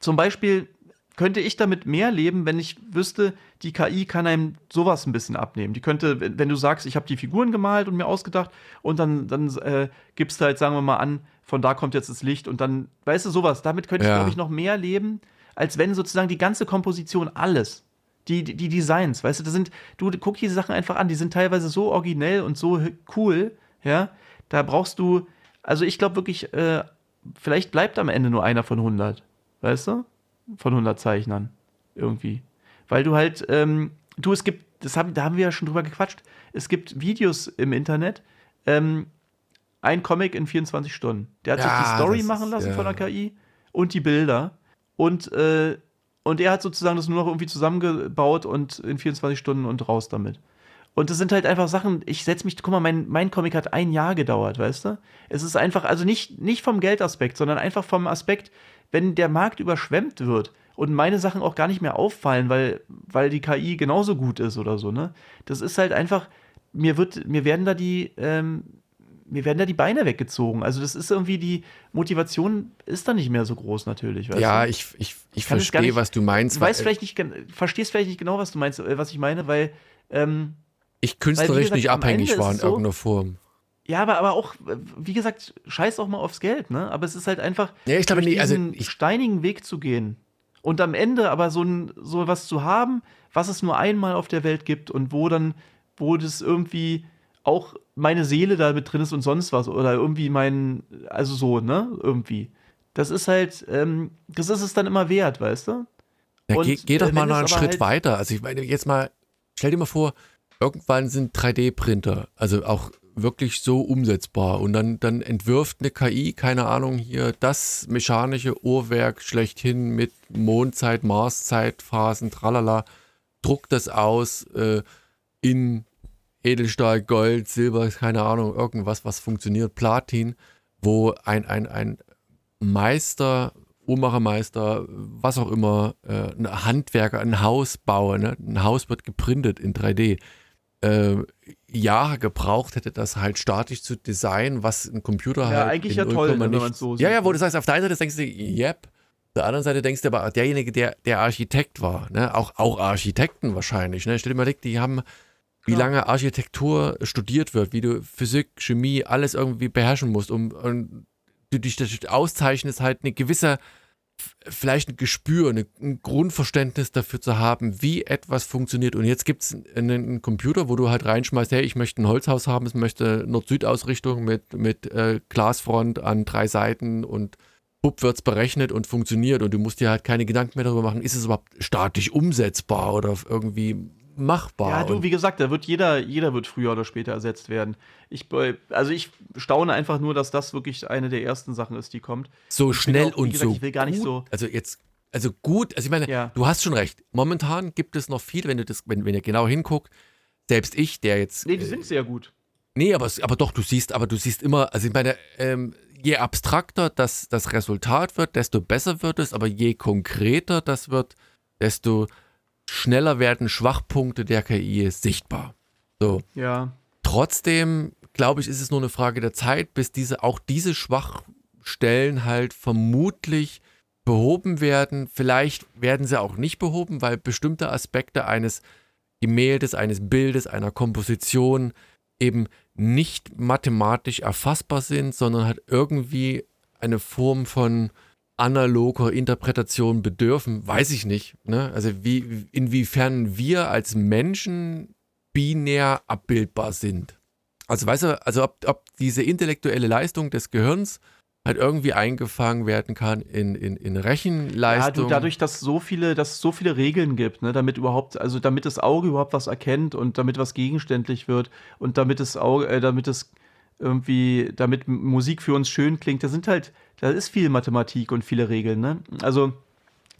zum Beispiel könnte ich damit mehr leben, wenn ich wüsste, die KI kann einem sowas ein bisschen abnehmen. Die könnte, wenn du sagst, ich habe die Figuren gemalt und mir ausgedacht und dann, dann äh, gibst du halt, sagen wir mal, an, von da kommt jetzt das Licht und dann, weißt du, sowas. Damit könnte ich, Ja. glaube ich, noch mehr leben, als wenn sozusagen die ganze Komposition, alles, die, die, die Designs, weißt du, das sind, du guck diese Sachen einfach an, die sind teilweise so originell und so cool, ja, da brauchst du, also ich glaube wirklich, äh, vielleicht bleibt am Ende nur einer von 100, weißt du? Von 100 Zeichnern, irgendwie. Weil du halt, ähm, du, es gibt, das haben, da haben wir ja schon drüber gequatscht, es gibt Videos im Internet, ähm, ein Comic in 24 Stunden. Der hat sich Ja, die Story machen ist- lassen ja. von der KI und die Bilder. Und, äh, und er hat sozusagen das nur noch irgendwie zusammengebaut und in 24 Stunden und raus damit. Und das sind halt einfach Sachen, ich setze mich, guck mal, mein, mein Comic hat ein Jahr gedauert, weißt du? Es ist einfach, also nicht, nicht vom Geldaspekt, sondern einfach vom Aspekt, wenn der Markt überschwemmt wird und meine Sachen auch gar nicht mehr auffallen, weil, weil die KI genauso gut ist oder so, ne? Das ist halt einfach, mir wird, mir werden da die, ähm, mir werden da die Beine weggezogen. Also das ist irgendwie, die Motivation ist da nicht mehr so groß natürlich, weißt ja, du? ich, ich, ich verstehe, nicht- was du meinst. Du weil- weißt vielleicht nicht, verstehst vielleicht nicht genau, was du meinst, äh, was ich meine, weil, ähm, ich künstlerisch gesagt, nicht abhängig war in so- irgendeiner Form. Ja, aber, aber auch, wie gesagt, scheiß auch mal aufs Geld, ne? Aber es ist halt einfach, Ja, ich glaube nicht, also diesen ich- steinigen Weg zu gehen und am Ende aber so, ein, so was zu haben, was es nur einmal auf der Welt gibt und wo dann, wo das irgendwie auch meine Seele da mit drin ist und sonst was oder irgendwie mein, also so, ne? Irgendwie. Das ist halt, ähm, das ist es dann immer wert, weißt du? Ja, Und, geh, geh doch äh, mal noch einen Schritt halt- weiter. Also ich meine, jetzt mal, stell dir mal vor, irgendwann sind 3D-Printer, also auch wirklich so umsetzbar und dann, dann entwirft eine KI, keine Ahnung, hier das mechanische Uhrwerk schlechthin mit Mondzeit, Marszeit, Phasen, tralala, druckt das aus äh, in Edelstahl, Gold, Silber, keine Ahnung, irgendwas, was funktioniert, Platin, wo ein, ein, ein Meister, Uhrmachermeister, was auch immer, äh, ein Handwerker, ein Haus baue, ne? ein Haus wird geprintet in 3D, äh, Jahre gebraucht hätte, das halt statisch zu designen, was ein Computer Ja, halt eigentlich in ja toll, 0, wenn man's so Ja, sieht, ja, wo ne? du sagst, auf der einen Seite denkst du, yep, auf der anderen Seite denkst du aber, derjenige, der, der Architekt war, ne? auch, auch Architekten wahrscheinlich, ne? stell dir mal weg, die haben wie Klar. lange Architektur studiert wird, wie du Physik, Chemie, alles irgendwie beherrschen musst, um, um du dich auszeichnest, halt eine gewisse, vielleicht ein Gespür, ein Grundverständnis dafür zu haben, wie etwas funktioniert. Und jetzt gibt es einen, Computer, wo du halt reinschmeißt, hey, ich möchte ein Holzhaus haben, ich möchte Nord-Süd-Ausrichtung mit, mit äh, Glasfront an drei Seiten und bupp wird's berechnet und funktioniert und du musst dir halt keine Gedanken mehr darüber machen, ist es überhaupt statisch umsetzbar oder irgendwie machbar. Ja, du, wie gesagt, da wird jeder, jeder wird früher oder später ersetzt werden. Ich, be- also ich staune einfach nur, dass das wirklich eine der ersten Sachen ist, die kommt. so schnell auch, und gesagt, so ich will gar nicht gut, so- Also jetzt, also gut, also ich meine, Ja. du hast schon recht. Momentan gibt es noch viel, wenn du das, wenn, wenn ihr genau hinguckt, selbst ich, der jetzt. Nee, die äh, sind sehr gut. Nee, aber, aber doch, du siehst, aber du siehst immer, also ich meine, ähm, je abstrakter das, das Resultat wird, desto besser wird es, aber je konkreter das wird, desto schneller werden Schwachpunkte der KI sichtbar. So. Ja. Trotzdem, glaube ich, ist es nur eine Frage der Zeit, bis diese, auch diese Schwachstellen halt vermutlich behoben werden. Vielleicht werden sie auch nicht behoben, weil bestimmte Aspekte eines Gemäldes, eines Bildes, einer Komposition eben nicht mathematisch erfassbar sind, sondern halt irgendwie eine Form von analoger Interpretation bedürfen, weiß ich nicht. Ne? Also wie, inwiefern wir als Menschen binär abbildbar sind. Also weißt du, also ob, ob diese intellektuelle Leistung des Gehirns halt irgendwie eingefangen werden kann in, in, in Rechenleistung. Ja, du, dadurch, dass so viele, dass es so viele Regeln gibt, ne, damit überhaupt, also damit das Auge überhaupt was erkennt und damit was gegenständlich wird und damit das Auge, äh, damit es irgendwie, damit Musik für uns schön klingt, da sind halt, da ist viel Mathematik und viele Regeln, ne? Also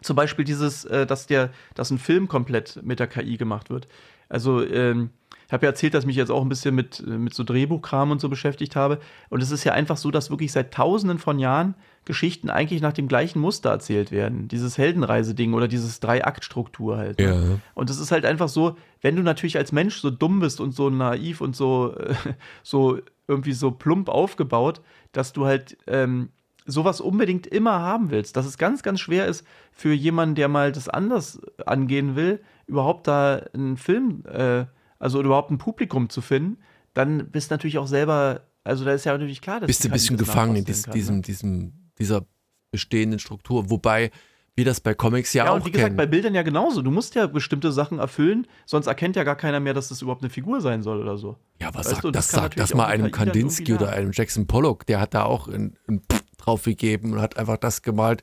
zum Beispiel dieses, äh, dass der, dass ein Film komplett mit der KI gemacht wird. Also ähm, ich habe ja erzählt, dass ich mich jetzt auch ein bisschen mit, mit so Drehbuchkram und so beschäftigt habe. Und es ist ja einfach so, dass wirklich seit tausenden von Jahren Geschichten eigentlich nach dem gleichen Muster erzählt werden. Dieses Heldenreise-Ding oder dieses Drei-Akt-Struktur halt. Ja. Und es ist halt einfach so, wenn du natürlich als Mensch so dumm bist und so naiv und so, äh, so irgendwie so plump aufgebaut, dass du halt ähm, sowas unbedingt immer haben willst. Dass es ganz, ganz schwer ist für jemanden, der mal das anders angehen will, überhaupt da einen Film äh, also überhaupt ein Publikum zu finden, dann bist du natürlich auch selber, also da ist ja natürlich klar, dass bist du ein bisschen gefangen in dies, kann, diesem, ne? diesem, dieser bestehenden Struktur, wobei wir das bei Comics ja, ja auch und wie kennen. gesagt, bei Bildern ja genauso. Du musst ja bestimmte Sachen erfüllen, sonst erkennt ja gar keiner mehr, dass das überhaupt eine Figur sein soll oder so. Ja, was sagt du, das? Das sagt das mal einem Kandinsky oder einem Jackson Pollock, der hat da auch einen, einen drauf gegeben und hat einfach das gemalt,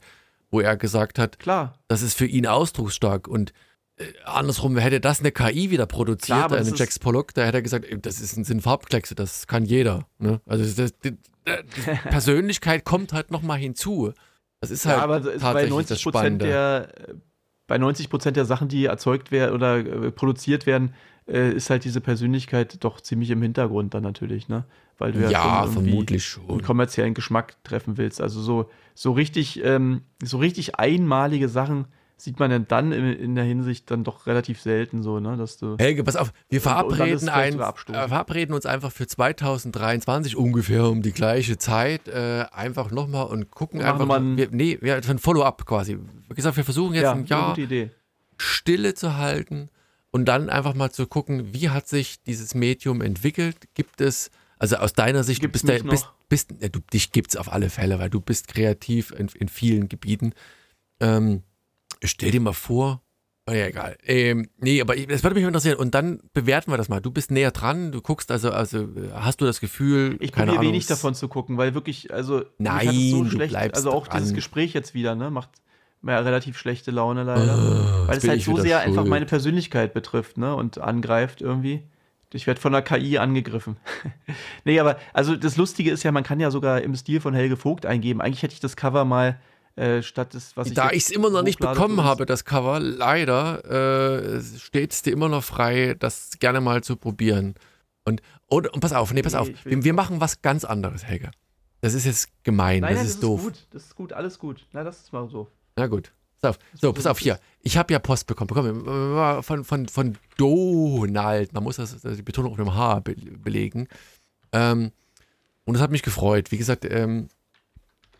wo er gesagt hat, Klar. das ist für ihn ausdrucksstark und äh, andersrum, hätte das eine KI wieder produziert, Klar, eine Jax Pollock, da hätte er gesagt, das ist, sind Farbkleckse, das kann jeder. Ne? Also das, die, die Persönlichkeit kommt halt nochmal hinzu. Das ist halt ja, aber tatsächlich bei 90 das Spannende. Der, bei 90 Prozent der Sachen, die erzeugt werden oder äh, produziert werden, äh, ist halt diese Persönlichkeit doch ziemlich im Hintergrund dann natürlich, ne? Weil du ja, ja vermutlich schon. einen kommerziellen Geschmack treffen willst. Also so, so richtig, ähm, so richtig einmalige Sachen sieht man denn dann in, in, der Hinsicht dann doch relativ selten so, ne, dass du. Helge, pass auf, wir verabreden, ein, äh, verabreden uns einfach für 2023 ungefähr um die gleiche Zeit äh, einfach nochmal und gucken einfach. Man, wir, nee, wir ein Follow-up quasi. Wie gesagt, wir versuchen jetzt ja, ein Jahr. Stille zu halten und dann einfach mal zu gucken, wie hat sich dieses Medium entwickelt? Gibt es, also aus deiner Sicht, Gibt's du bist, der, bist, bist ja, du, dich gibt es auf alle Fälle, weil du bist kreativ in, in vielen Gebieten. Ähm, stell dir mal vor, oh ja, egal. Ähm, nee, aber das würde mich interessieren. Und dann bewerten wir das mal. Du bist näher dran, du guckst also, also hast du das Gefühl, ich probiere wenig davon zu gucken, weil wirklich, also Nein, so du schlecht, also auch dran. dieses Gespräch jetzt wieder, ne, macht mir relativ schlechte Laune leider. Oh, weil es halt so sehr schuld. einfach meine Persönlichkeit betrifft, ne, und angreift irgendwie. Ich werde von der KI angegriffen. nee, aber also das Lustige ist ja, man kann ja sogar im Stil von Helge Vogt eingeben. Eigentlich hätte ich das Cover mal äh, statt des, was ich Da ich es immer noch nicht bekommen habe, das Cover, leider äh, steht es dir immer noch frei, das gerne mal zu probieren. Und, und, und pass auf, nee, pass nee, auf. Wir, wir, machen was ganz anderes, Helge. Das ist jetzt gemein, nein, das, nein, ist das ist doof. Gut. Das ist gut, alles gut. Na, das ist mal so. Na gut. Pass auf. So, pass auf, hier. Ich habe ja Post bekommen. bekommen von, von, von Donald. Man muss das, die Betonung auf dem H be belegen. Ähm, und das hat mich gefreut. Wie gesagt, ähm,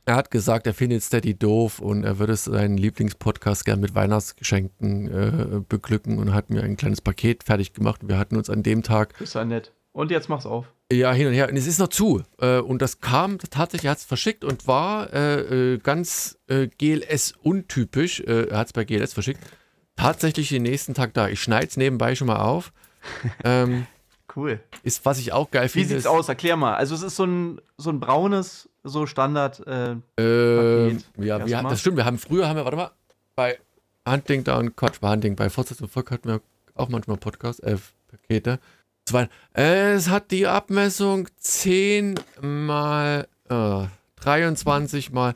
er hat gesagt, er findet Steady doof und er würde seinen Lieblingspodcast gern mit Weihnachtsgeschenken äh, beglücken und hat mir ein kleines Paket fertig gemacht. Wir hatten uns an dem Tag. Ist ja nett. Und jetzt mach's auf. Ja, hin und her. Und es ist noch zu. Äh, und das kam tatsächlich, er hat es verschickt und war äh, äh ganz äh, GLS untypisch. Äh, er hat es bei GLS verschickt. Tatsächlich den nächsten Tag da. Ich schneide es nebenbei schon mal auf. ähm, cool. Ist, was ich auch geil finde. Wie sieht's aus? Erklär mal. Also es ist so ein, so ein braunes so Standard. Äh, äh, ja, wir, das stimmt. Wir haben früher haben wir, warte mal, bei Huntington, Quatsch, bei Hunting, bei Forza Volk hatten wir auch manchmal Podcast, äh, Pakete. Es hat die Abmessung 10 mal äh, 23 mal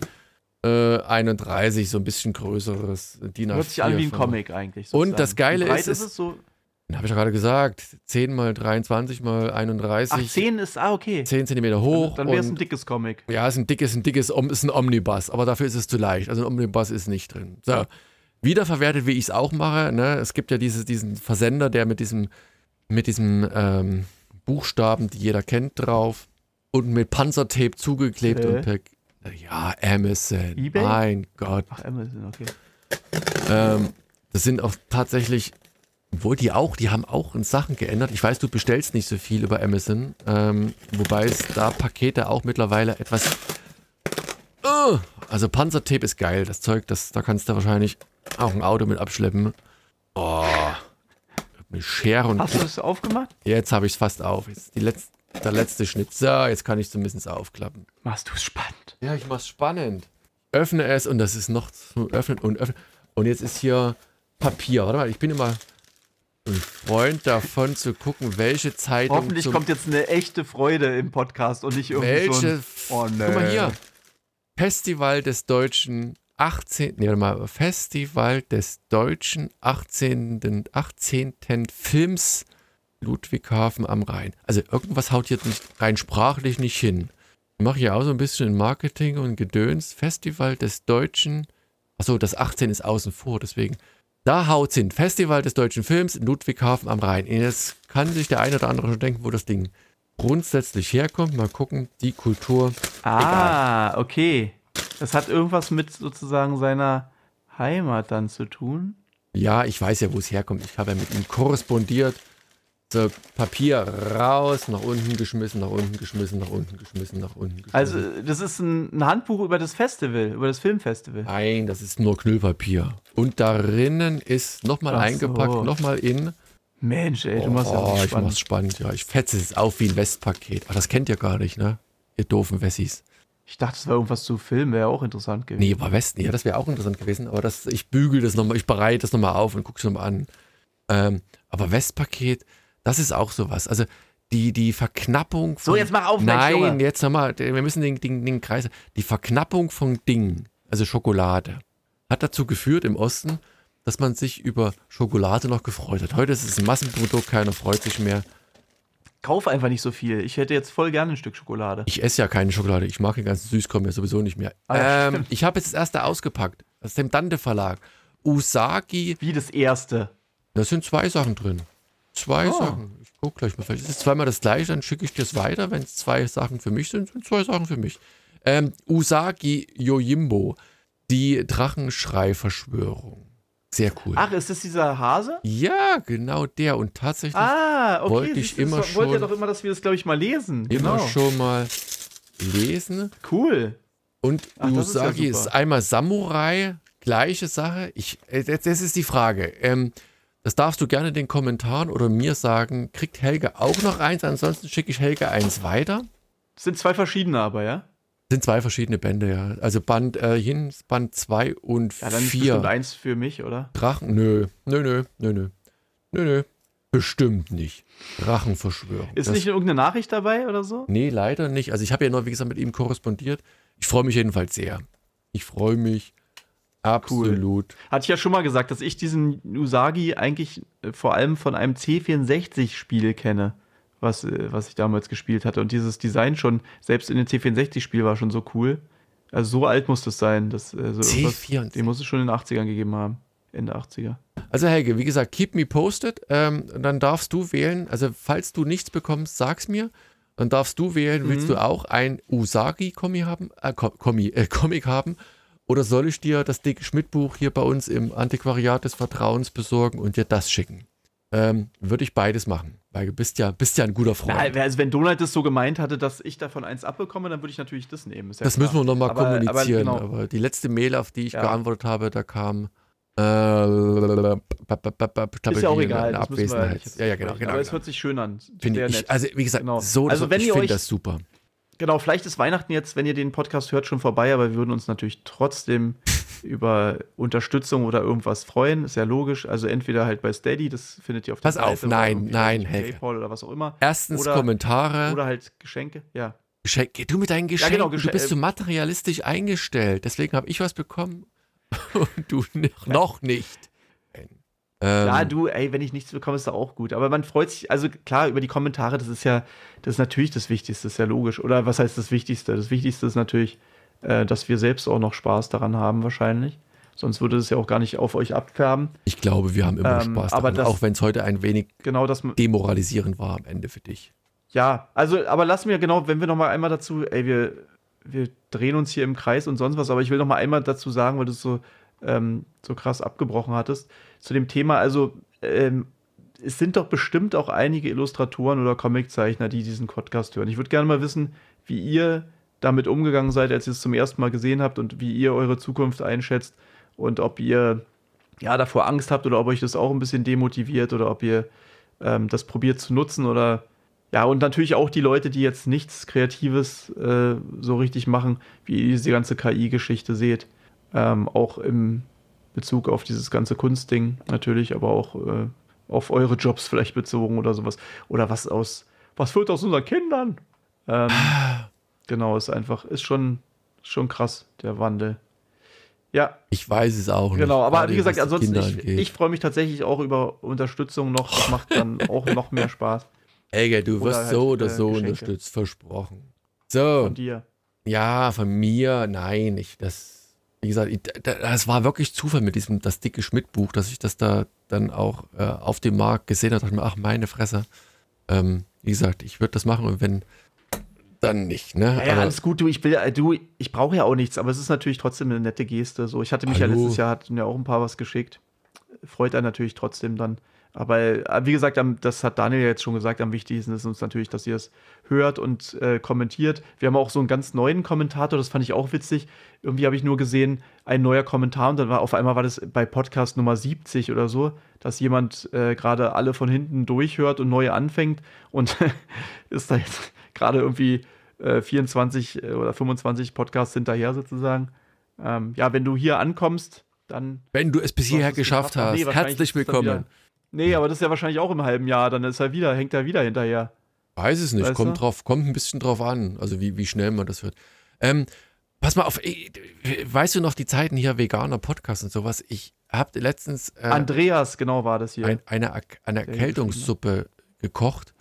äh, 31, so ein bisschen größeres DIN Hört sich an wie ein Comic eigentlich. Sozusagen. Und das Geile ist, ist es so habe ich ja gerade gesagt, 10 mal 23 mal 31. Ach, 10 ist, ah, okay. 10 Zentimeter hoch. Dann, dann wäre es ein dickes Comic. Ja, ist ein dickes, ein dickes, ist ein Omnibus, aber dafür ist es zu leicht. Also ein Omnibus ist nicht drin. So, wiederverwertet, wie ich es auch mache. Ne? Es gibt ja dieses, diesen Versender, der mit diesem, mit diesem ähm, Buchstaben, die jeder kennt, drauf und mit Panzertape zugeklebt äh. und per, ja, Amazon. eBay? Mein Gott. Ach, Amazon, okay. Ähm, das sind auch tatsächlich obwohl die auch, die haben auch Sachen geändert. Ich weiß, du bestellst nicht so viel über Amazon, ähm, wobei es da Pakete auch mittlerweile etwas. Uh, also Panzertape ist geil, das Zeug, das, da kannst du wahrscheinlich auch ein Auto mit abschleppen. Oh, mit Schere und. Hast du das aufgemacht? Jetzt habe ich es fast auf. Jetzt die letzten. der letzte Schnitt. So, jetzt kann ich zumindest aufklappen. Machst du es spannend? Ja, ich mach's spannend. Öffne es und das ist noch zu öffnen und öffnen. Und jetzt ist hier Papier. Warte mal, ich bin immer ein Freund davon zu gucken, welche Zeitung. Hoffentlich kommt jetzt eine echte Freude im Podcast und nicht irgendwie welche, so ein, oh, nee. Guck mal hier. Festival des deutschen 18. Nee, warte mal, Festival des deutschen 18. 18. Films Ludwigshafen am Rhein. Also irgendwas haut jetzt nicht rein sprachlich nicht hin. Ich mache hier auch so ein bisschen Marketing und Gedöns. Festival des deutschen. Achso, das 18 ist außen vor, deswegen. Da haut hin. Festival des deutschen Films in Ludwigshafen am Rhein. Jetzt kann sich der eine oder andere schon denken, wo das Ding grundsätzlich herkommt. Mal gucken, die Kultur. Ah, Egal. okay. Das hat irgendwas mit sozusagen seiner Heimat dann zu tun. Ja, ich weiß ja, wo es herkommt. Ich habe ja mit ihm korrespondiert. So, Papier raus, nach unten geschmissen, nach unten geschmissen, nach unten geschmissen, nach unten geschmissen. Also, das ist ein, ein Handbuch über das Festival, über das Filmfestival. Nein, das ist nur Knüllpapier. Und darinnen ist nochmal eingepackt, so. nochmal in. Mensch, ey, du machst oh, ja ich mach's spannend, ja. Ich fetze es auf wie ein Westpaket. Aber das kennt ihr gar nicht, ne? Ihr doofen Wessis. Ich dachte, es wäre irgendwas zu filmen, wäre auch interessant gewesen. Nee, war Westen, ja, das wäre auch interessant gewesen. Aber das, ich bügel das nochmal, ich bereite das nochmal auf und gucke es nochmal an. Ähm, aber Westpaket, das ist auch sowas. Also die, die Verknappung von. So, jetzt mach auf, Nein, Mensch, jetzt nochmal, wir müssen den, den, den Kreis. Die Verknappung von Dingen, also Schokolade, hat dazu geführt im Osten, dass man sich über Schokolade noch gefreut hat. Heute ist es ein Massenprodukt, keiner freut sich mehr. Kauf einfach nicht so viel. Ich hätte jetzt voll gerne ein Stück Schokolade. Ich esse ja keine Schokolade. Ich mag den ganzen Süßkram ja sowieso nicht mehr. Ah, ja, ähm, ich habe jetzt das erste ausgepackt. Aus dem Dante Verlag. Usagi. Wie das erste? Da sind zwei Sachen drin. Zwei oh. Sachen. Ich gucke gleich mal. Vielleicht ist es zweimal das gleiche, dann schicke ich dir es weiter. Wenn es zwei Sachen für mich sind, sind zwei Sachen für mich. Ähm, Usagi Yojimbo. Die Drachenschrei-Verschwörung. Sehr cool. Ach, ist das dieser Hase? Ja, genau der. Und tatsächlich ah, okay. wollte ich immer schon. Wollt ihr doch immer, dass wir das, glaube ich, mal lesen. Immer genau. schon mal lesen. Cool. Und Ach, Usagi ist, ja ist, einmal Samurai, gleiche Sache. Ich, äh, das ist die Frage. Ähm, das darfst du gerne in den Kommentaren oder mir sagen. Kriegt Helge auch noch eins? Ansonsten schicke ich Helge eins weiter. Das sind zwei verschiedene aber, ja? Sind zwei verschiedene Bände, ja. Also Band äh, hin, Band 2 und 4. Ja, dann vier. bestimmt eins für mich, oder? Drachen, nö, nö, nö, nö, nö. Nö, nö. Bestimmt nicht. Drachenverschwörung. Ist das, nicht irgendeine Nachricht dabei oder so? Nee, leider nicht. Also ich habe ja noch, wie gesagt, mit ihm korrespondiert. Ich freue mich jedenfalls sehr. Ich freue mich Absolut. Cool. Hatte ich ja schon mal gesagt, dass ich diesen Usagi eigentlich äh, vor allem von einem C64-Spiel kenne, was, äh, was ich damals gespielt hatte. Und dieses Design schon, selbst in dem C64-Spiel war schon so cool. Also so alt muss das sein. Das, äh, so C64. Den muss es schon in den 80ern gegeben haben. Ende 80er. Also Helge, wie gesagt, keep me posted. Ähm, dann darfst du wählen, also falls du nichts bekommst, sag's mir. Dann darfst du wählen, mhm. willst du auch ein Usagi-Comic haben, äh, Comic, äh, Comic haben oder soll ich dir das dicke Schmidt-Buch hier bei uns im Antiquariat des Vertrauens besorgen und dir das schicken? Ähm, Würde ich beides machen, weil du bist ja, bist ja ein guter Freund. Na, also wenn Donald das so gemeint hatte, dass ich davon eins abbekomme, dann würde ich natürlich das nehmen. Ja das klar. müssen wir nochmal kommunizieren. Aber, genau. aber, die letzte Mail, auf die ich ja. geantwortet habe, da kam äh, ist ja auch egal. Abwesenheit. ja, ja, genau, genau. Aber es genau. hört sich schön an. Finde ich, also wie gesagt, genau. so, also, wenn ich finde das super. Genau, vielleicht ist Weihnachten jetzt, wenn ihr den Podcast hört, schon vorbei, aber wir würden uns natürlich trotzdem über Unterstützung oder irgendwas freuen. Ist ja logisch. Also entweder halt bei Steady, das findet ihr auf der Pass Seite. Pass auf, nein, nein, Helge. PayPal oder was auch immer. Erstens oder, Kommentare. Oder halt Geschenke, ja. Geschenke. Du mit deinen Geschenken, ja, genau, Geschenk du bist so materialistisch eingestellt. Deswegen habe ich was bekommen und du noch nicht. Ähm, klar, du, ey, wenn ich nichts bekomme, ist doch auch gut. Aber man freut sich, also klar, über die Kommentare, das ist ja, das ist natürlich das Wichtigste, das ist ja logisch. Oder was heißt das Wichtigste? Das Wichtigste ist natürlich, äh, dass wir selbst auch noch Spaß daran haben, wahrscheinlich. Sonst würde es ja auch gar nicht auf euch abfärben. Ich glaube, wir haben immer ähm, Spaß daran, das, auch wenn es heute ein wenig genau das, demoralisierend war am Ende für dich. Ja, also, aber lass mir genau, wenn wir noch mal einmal dazu, ey, wir, wir drehen uns hier im Kreis und sonst was, aber ich will noch mal einmal dazu sagen, weil du es so, ähm, so krass abgebrochen hattest zu dem Thema, also ähm, es sind doch bestimmt auch einige Illustratoren oder Comiczeichner, die diesen Podcast hören. Ich würde gerne mal wissen, wie ihr damit umgegangen seid, als ihr es zum ersten Mal gesehen habt und wie ihr eure Zukunft einschätzt und ob ihr ja davor Angst habt oder ob euch das auch ein bisschen demotiviert oder ob ihr ähm, das probiert zu nutzen oder ja, und natürlich auch die Leute, die jetzt nichts Kreatives äh, so richtig machen, wie ihr diese ganze KI-Geschichte seht. Ähm, auch im Bezug auf dieses ganze Kunstding natürlich, aber auch äh, auf eure Jobs vielleicht bezogen oder sowas. Oder was aus, was wird aus unseren Kindern? Ähm, genau, ist einfach, ist schon, schon krass, der Wandel. Ja. Ich weiß es auch nicht. Genau, aber wie gesagt, ansonsten, ich, ich freue mich tatsächlich auch über Unterstützung noch. Das macht dann auch noch mehr Spaß. Ey, du wirst halt, so oder äh, so Geschenke. unterstützt, versprochen. So. Von dir. Ja, von mir, nein, ich, das, wie gesagt, das war wirklich Zufall mit diesem, das dicke Schmidt-Buch, dass ich das da dann auch äh, auf dem Markt gesehen habe, dachte mir, ach, meine Fresse. Ähm, wie gesagt, ich würde das machen und wenn, dann nicht, ne? Ja, ja alles gut, du, ich will, du, ich brauche ja auch nichts, aber es ist natürlich trotzdem eine nette Geste. So, ich hatte mich Hallo. ja letztes Jahr, hatten ja auch ein paar was geschickt. Freut einen natürlich trotzdem dann. Aber äh, wie gesagt, das hat Daniel ja jetzt schon gesagt, am wichtigsten ist uns natürlich, dass ihr es hört und äh, kommentiert. Wir haben auch so einen ganz neuen Kommentator, das fand ich auch witzig. Irgendwie habe ich nur gesehen, ein neuer Kommentar und dann war auf einmal war das bei Podcast Nummer 70 oder so, dass jemand äh, gerade alle von hinten durchhört und neu anfängt und ist da jetzt gerade irgendwie äh, 24 äh, oder 25 Podcasts hinterher sozusagen. Ähm, ja, wenn du hier ankommst, dann. Wenn du es bis hierher geschafft hast, nee, herzlich willkommen. Nee, aber das ist ja wahrscheinlich auch im halben Jahr, dann ist er wieder, hängt er wieder hinterher. Weiß es nicht, weißt kommt, drauf, kommt ein bisschen drauf an, also wie, wie schnell man das hört. Ähm, pass mal auf, weißt du noch die Zeiten hier veganer Podcast und sowas? Ich habe letztens. Äh, Andreas, genau war das hier. Ein, eine, eine Erkältungssuppe gekocht.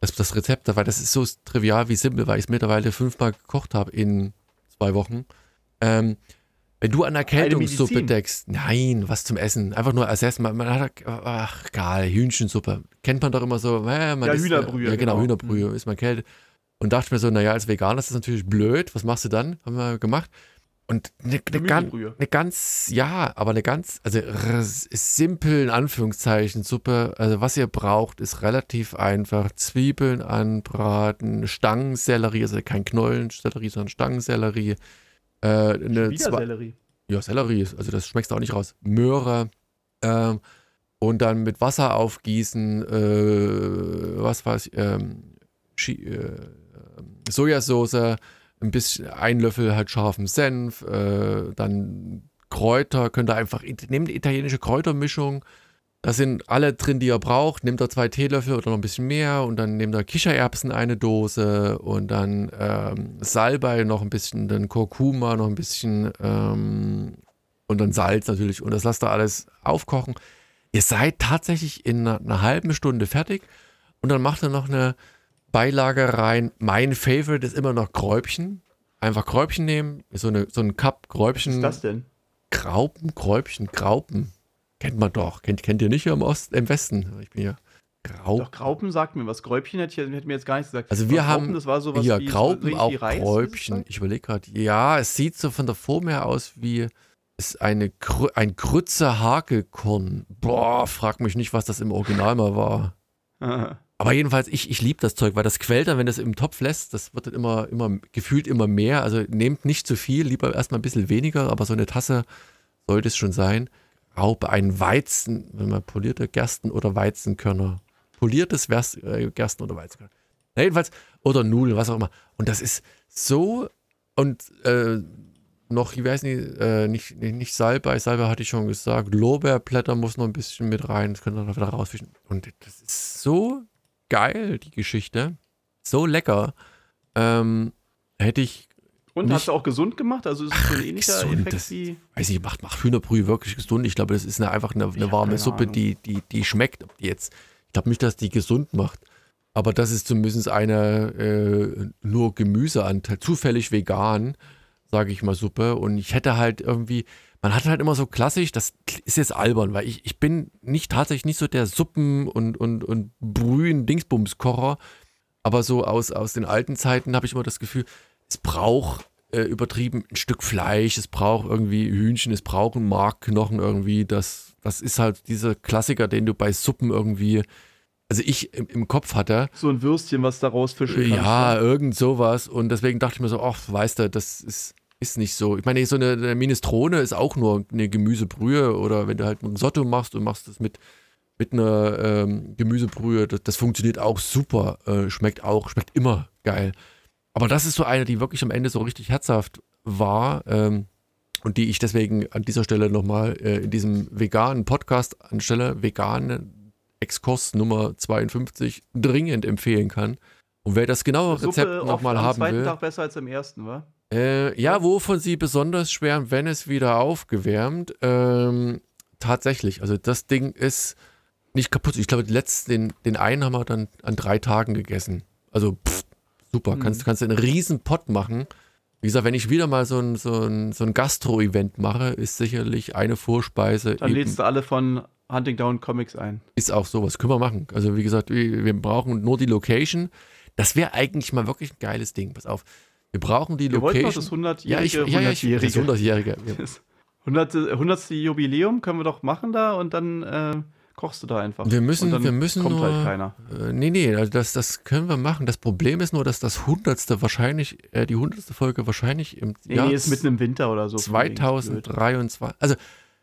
Das, das Rezept, weil das ist so trivial wie simpel, weil ich es mittlerweile fünfmal gekocht habe in zwei Wochen. Ähm, wenn du an Erkältungssuppe deckst, nein, was zum Essen, einfach nur als Essen. Man, man hat, ach, geil, Hühnchensuppe. Kennt man doch immer so, äh, man ja, ist, Hühnerbrühe. Ja, genau, genau. Hühnerbrühe, mhm. ist man kältet. Und dachte mir so, naja, als Veganer ist das natürlich blöd. Was machst du dann? Haben wir gemacht. Und eine, eine, ganz, eine ganz, ja, aber eine ganz, also simpel in Anführungszeichen Suppe. Also was ihr braucht, ist relativ einfach. Zwiebeln anbraten, Stangensellerie, also kein Knollensellerie, sondern Stangensellerie. Äh, eine Wieder Sellerie. Ja, Sellerie, also das schmeckst du auch nicht raus. Möhre. Ähm, und dann mit Wasser aufgießen, äh, was weiß ich, ähm, äh, Sojasauce, ein bisschen, ein Löffel halt scharfen Senf, äh, dann Kräuter, könnt ihr einfach, nehmt die italienische Kräutermischung, da sind alle drin, die ihr braucht, nehmt ihr zwei Teelöffel oder noch ein bisschen mehr und dann nehmt ihr Kichererbsen eine Dose und dann ähm, Salbei noch ein bisschen, dann Kurkuma noch ein bisschen ähm, und dann Salz natürlich und das lasst ihr alles aufkochen. Ihr seid tatsächlich in einer, einer halben Stunde fertig und dann macht ihr noch eine Beilage rein. Mein Favorite ist immer noch Gräubchen. Einfach Gräubchen nehmen, so, eine, so ein Cup Gräubchen. Was ist das denn? Graupen, Gräubchen, Graupen. Kennt man doch. Kennt, kennt ihr nicht im Osten, im Westen? Ich bin ja. Graupen. Doch, Graupen sagt mir was. Gräubchen hätte, hätte mir jetzt gar nichts gesagt. Also wir Graupen, haben das war sowas ja, wie, Graupen, auch Gräubchen. Ich überlege gerade. Ja, es sieht so von der Form her aus wie ist eine ein Grütze Hagelkorn. Boah, frag mich nicht, was das im Original mal war. Aber jedenfalls, ich, ich liebe das Zeug, weil das quält dann, wenn das im Topf lässt, das wird dann immer, immer, gefühlt immer mehr. Also nehmt nicht zu viel, lieber erstmal ein bisschen weniger, aber so eine Tasse sollte es schon sein. Raupe, ein Weizen, wenn man polierte Gersten oder Weizenkörner. Poliertes äh, Gersten oder Weizenkörner. Na, jedenfalls, oder Nudeln, was auch immer. Und das ist so, und äh, noch, ich weiß nicht, äh, nicht, nicht, nicht Salbei, Salbei hatte ich schon gesagt, Lorbeerblätter muss noch ein bisschen mit rein, das ihr noch wieder rausfischen. Und das ist so geil, die Geschichte. So lecker. Ähm, hätte ich. Und nicht, hast du auch gesund gemacht? Also ist es so ein ähnlicher gesund, Effekt das, wie. Weiß ich, macht, macht Hühnerbrühe wirklich gesund. Ich glaube, das ist eine, einfach eine, eine warme Suppe, die, die, die schmeckt. Jetzt, ich glaube nicht, dass die gesund macht. Aber das ist zumindest eine äh, nur Gemüseanteil, zufällig vegan, sage ich mal, Suppe. Und ich hätte halt irgendwie, man hat halt immer so klassisch, das ist jetzt albern, weil ich, ich bin nicht tatsächlich nicht so der Suppen- und, und, und Brühen-Dingsbums-Kocher, aber so aus, aus den alten Zeiten habe ich immer das Gefühl, es braucht äh, übertrieben ein Stück Fleisch, es braucht irgendwie Hühnchen, es braucht einen Markknochen irgendwie, das, das ist halt dieser Klassiker, den du bei Suppen irgendwie, also ich im, im Kopf hatte. So ein Würstchen, was da rausfischen Ja, kannst, irgend sowas und deswegen dachte ich mir so, ach, weißt du, das ist ist nicht so. Ich meine, so eine, eine Minestrone ist auch nur eine Gemüsebrühe oder wenn du halt ein Risotto machst und machst das mit, mit einer ähm, Gemüsebrühe. Das, das, funktioniert auch super. Äh, schmeckt auch, schmeckt immer geil. Aber das ist so eine, die wirklich am Ende so richtig herzhaft war ähm, und die ich deswegen an dieser Stelle nochmal äh, in diesem veganen Podcast anstelle, vegane Exkurs Nummer 52, dringend empfehlen kann. Und wer das genaue Rezept nochmal haben will. Am zweiten Tag besser als im ersten, wa? Äh, ja, wovon sie besonders schwärmen, wenn es wieder aufgewärmt. Ähm, tatsächlich, also das Ding ist nicht kaputt. Ich glaube, den, den einen haben wir dann an drei Tagen gegessen. Also pff, super, mhm. kannst, kannst du einen riesen Pott machen. Wie gesagt, wenn ich wieder mal so ein, so ein, so ein Gastro-Event mache, ist sicherlich eine Vorspeise. Dann lädst du alle von Hunting Down Comics ein. Ist auch sowas, können wir machen. Also wie gesagt, wir, wir brauchen nur die Location. Das wäre eigentlich mal wirklich ein geiles Ding. Pass auf. Wir brauchen die wir Location. Noch das 100-jährige. Ja, ich, ja, ja, ich, das 100-jährige. Das 100. 100. Jubiläum können wir doch machen da und dann äh, kochst du da einfach. Wir müssen, wir müssen kommt nur, halt keiner. Äh, nee, nee, also das, das können wir machen. Das Problem ist nur, dass das 100. wahrscheinlich, äh, die 100. Folge wahrscheinlich im nee, Jahr nee, ist mitten im Winter oder so. 2023. Also,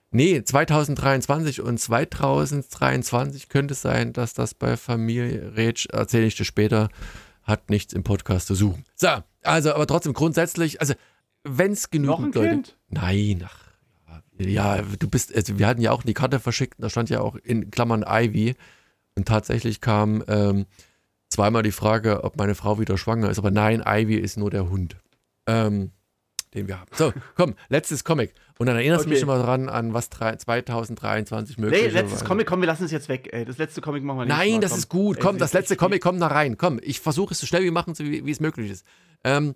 nee, 2023 und 2023 könnte es sein, dass das bei Familie Rätsch, erzähle ich dir später, hat nichts im Podcast zu suchen. So, also, aber trotzdem grundsätzlich, also, wenn es genügend Noch ein Leute. Kind? Nein, ach, ja, du bist, also wir hatten ja auch die Karte verschickt, da stand ja auch in Klammern Ivy. Und tatsächlich kam ähm, zweimal die Frage, ob meine Frau wieder schwanger ist. Aber nein, Ivy ist nur der Hund, ähm, den wir haben. So, komm, letztes Comic. Und dann erinnerst du okay. mich immer dran, an was 2023 möglich ist. Nee, letztes Comic, komm, wir lassen es jetzt weg. Ey. Das letzte Comic machen wir nicht. Nein, mal. das komm. ist gut. Komm, ey, das letzte Comic, komm da rein. Komm, ich versuche es so schnell wie machen, wie, wie es möglich ist. Ähm,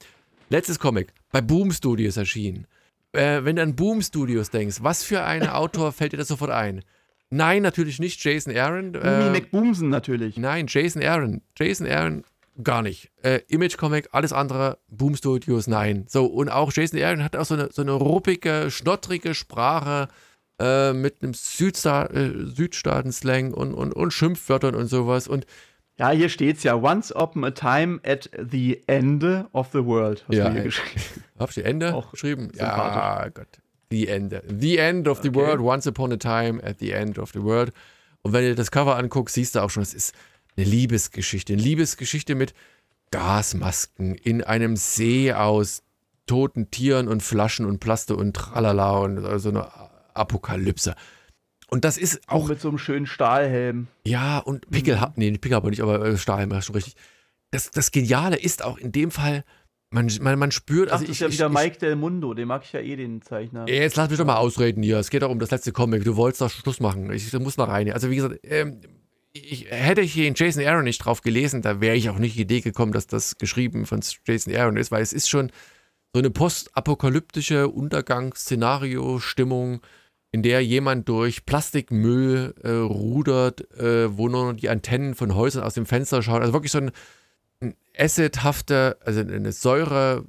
letztes Comic, bei Boom Studios erschienen äh, wenn du an Boom Studios denkst, was für ein Autor fällt dir das sofort ein? Nein, natürlich nicht Jason Aaron. Äh, McBoomsen natürlich. Nein, Jason Aaron. Jason Aaron gar nicht. Äh, Image Comic, alles andere, Boom Studios, nein. So, und auch Jason Aaron hat auch so eine, so eine ruppige, schnottrige Sprache äh, mit einem Südsta äh, Südstaaten-Slang und, und, und Schimpfwörtern und sowas. Und ja, hier steht's ja. Once upon a time at the end of the world. Hast ja, du hier geschrieben. Hab ich Ende Auch geschrieben? Ja, Gott. The End. The End of the okay. World. Once upon a time at the end of the world. Und wenn du das Cover anguckst, siehst du auch schon, es ist eine Liebesgeschichte. Eine Liebesgeschichte mit Gasmasken in einem See aus toten Tieren und Flaschen und Plaste und Tralala und so eine Apokalypse. Und das ist auch. mit so einem schönen Stahlhelm. Ja, und Pickel, mhm. nee, Pickel aber nicht, aber äh, Stahlhelm, hast schon richtig. Das, das Geniale ist auch in dem Fall, man, man, man spürt. Ach, also das ist ja wieder ich, Mike Del Mundo, den mag ich ja eh, den Zeichner. Jetzt lass mich doch mal ausreden hier. Es geht auch um das letzte Comic. Du wolltest doch Schluss machen. Ich, muss mal rein. Also, wie gesagt, ähm, ich, hätte ich hier in Jason Aaron nicht drauf gelesen, da wäre ich auch nicht die Idee gekommen, dass das geschrieben von Jason Aaron ist, weil es ist schon so eine postapokalyptische Untergangsszenario-Stimmung in der jemand durch Plastikmüll äh, rudert, äh, wo nur die Antennen von Häusern aus dem Fenster schauen. Also wirklich so ein, ein acidhafte, also eine Säure.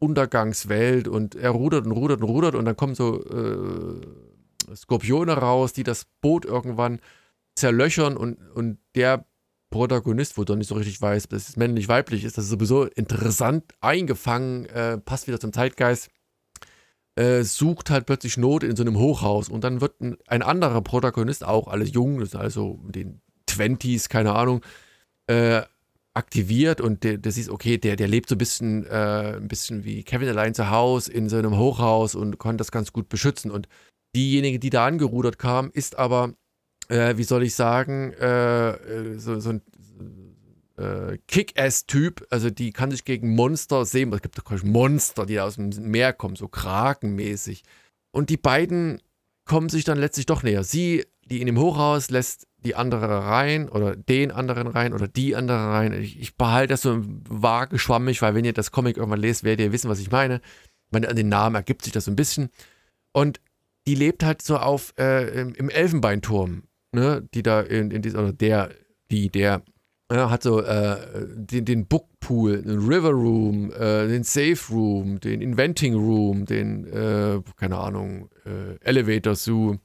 Untergangswelt und er rudert und rudert und rudert und dann kommen so äh, Skorpione raus, die das Boot irgendwann zerlöchern und, und der Protagonist, wo du nicht so richtig weißt, dass es männlich-weiblich ist, das ist sowieso interessant eingefangen, äh, passt wieder zum Zeitgeist äh, sucht halt plötzlich Not in so einem Hochhaus und dann wird ein, ein anderer Protagonist, auch alles jung, das ist also den 20s, keine Ahnung, äh, aktiviert und der, der siehst, okay, der, der lebt so ein bisschen, äh, ein bisschen wie Kevin allein zu Hause in so einem Hochhaus und konnte das ganz gut beschützen. Und diejenige, die da angerudert kam, ist aber, äh, wie soll ich sagen, äh, äh, so, so ein äh, Kick-Ass-Typ, also die kann sich gegen Monster sehen. Es gibt doch Monster, die aus dem Meer kommen, so krakenmäßig. Und die beiden kommen sich dann letztlich doch näher. Sie, die in dem Hochhaus, lässt die andere rein oder den anderen rein oder die andere rein. Ich, ich behalte das so vage schwammig, weil wenn ihr das Comic irgendwann lest, werdet ihr wissen, was ich meine. meine, an den Namen ergibt sich das so ein bisschen. Und die lebt halt so auf äh, im, im Elfenbeinturm, ne, die da in, in dieser, oder der, die, der ja, hat so äh, den, den Bookpool, den River Room, äh, den Safe Room, den Inventing Room, den, äh, keine Ahnung, äh, Elevator Zoo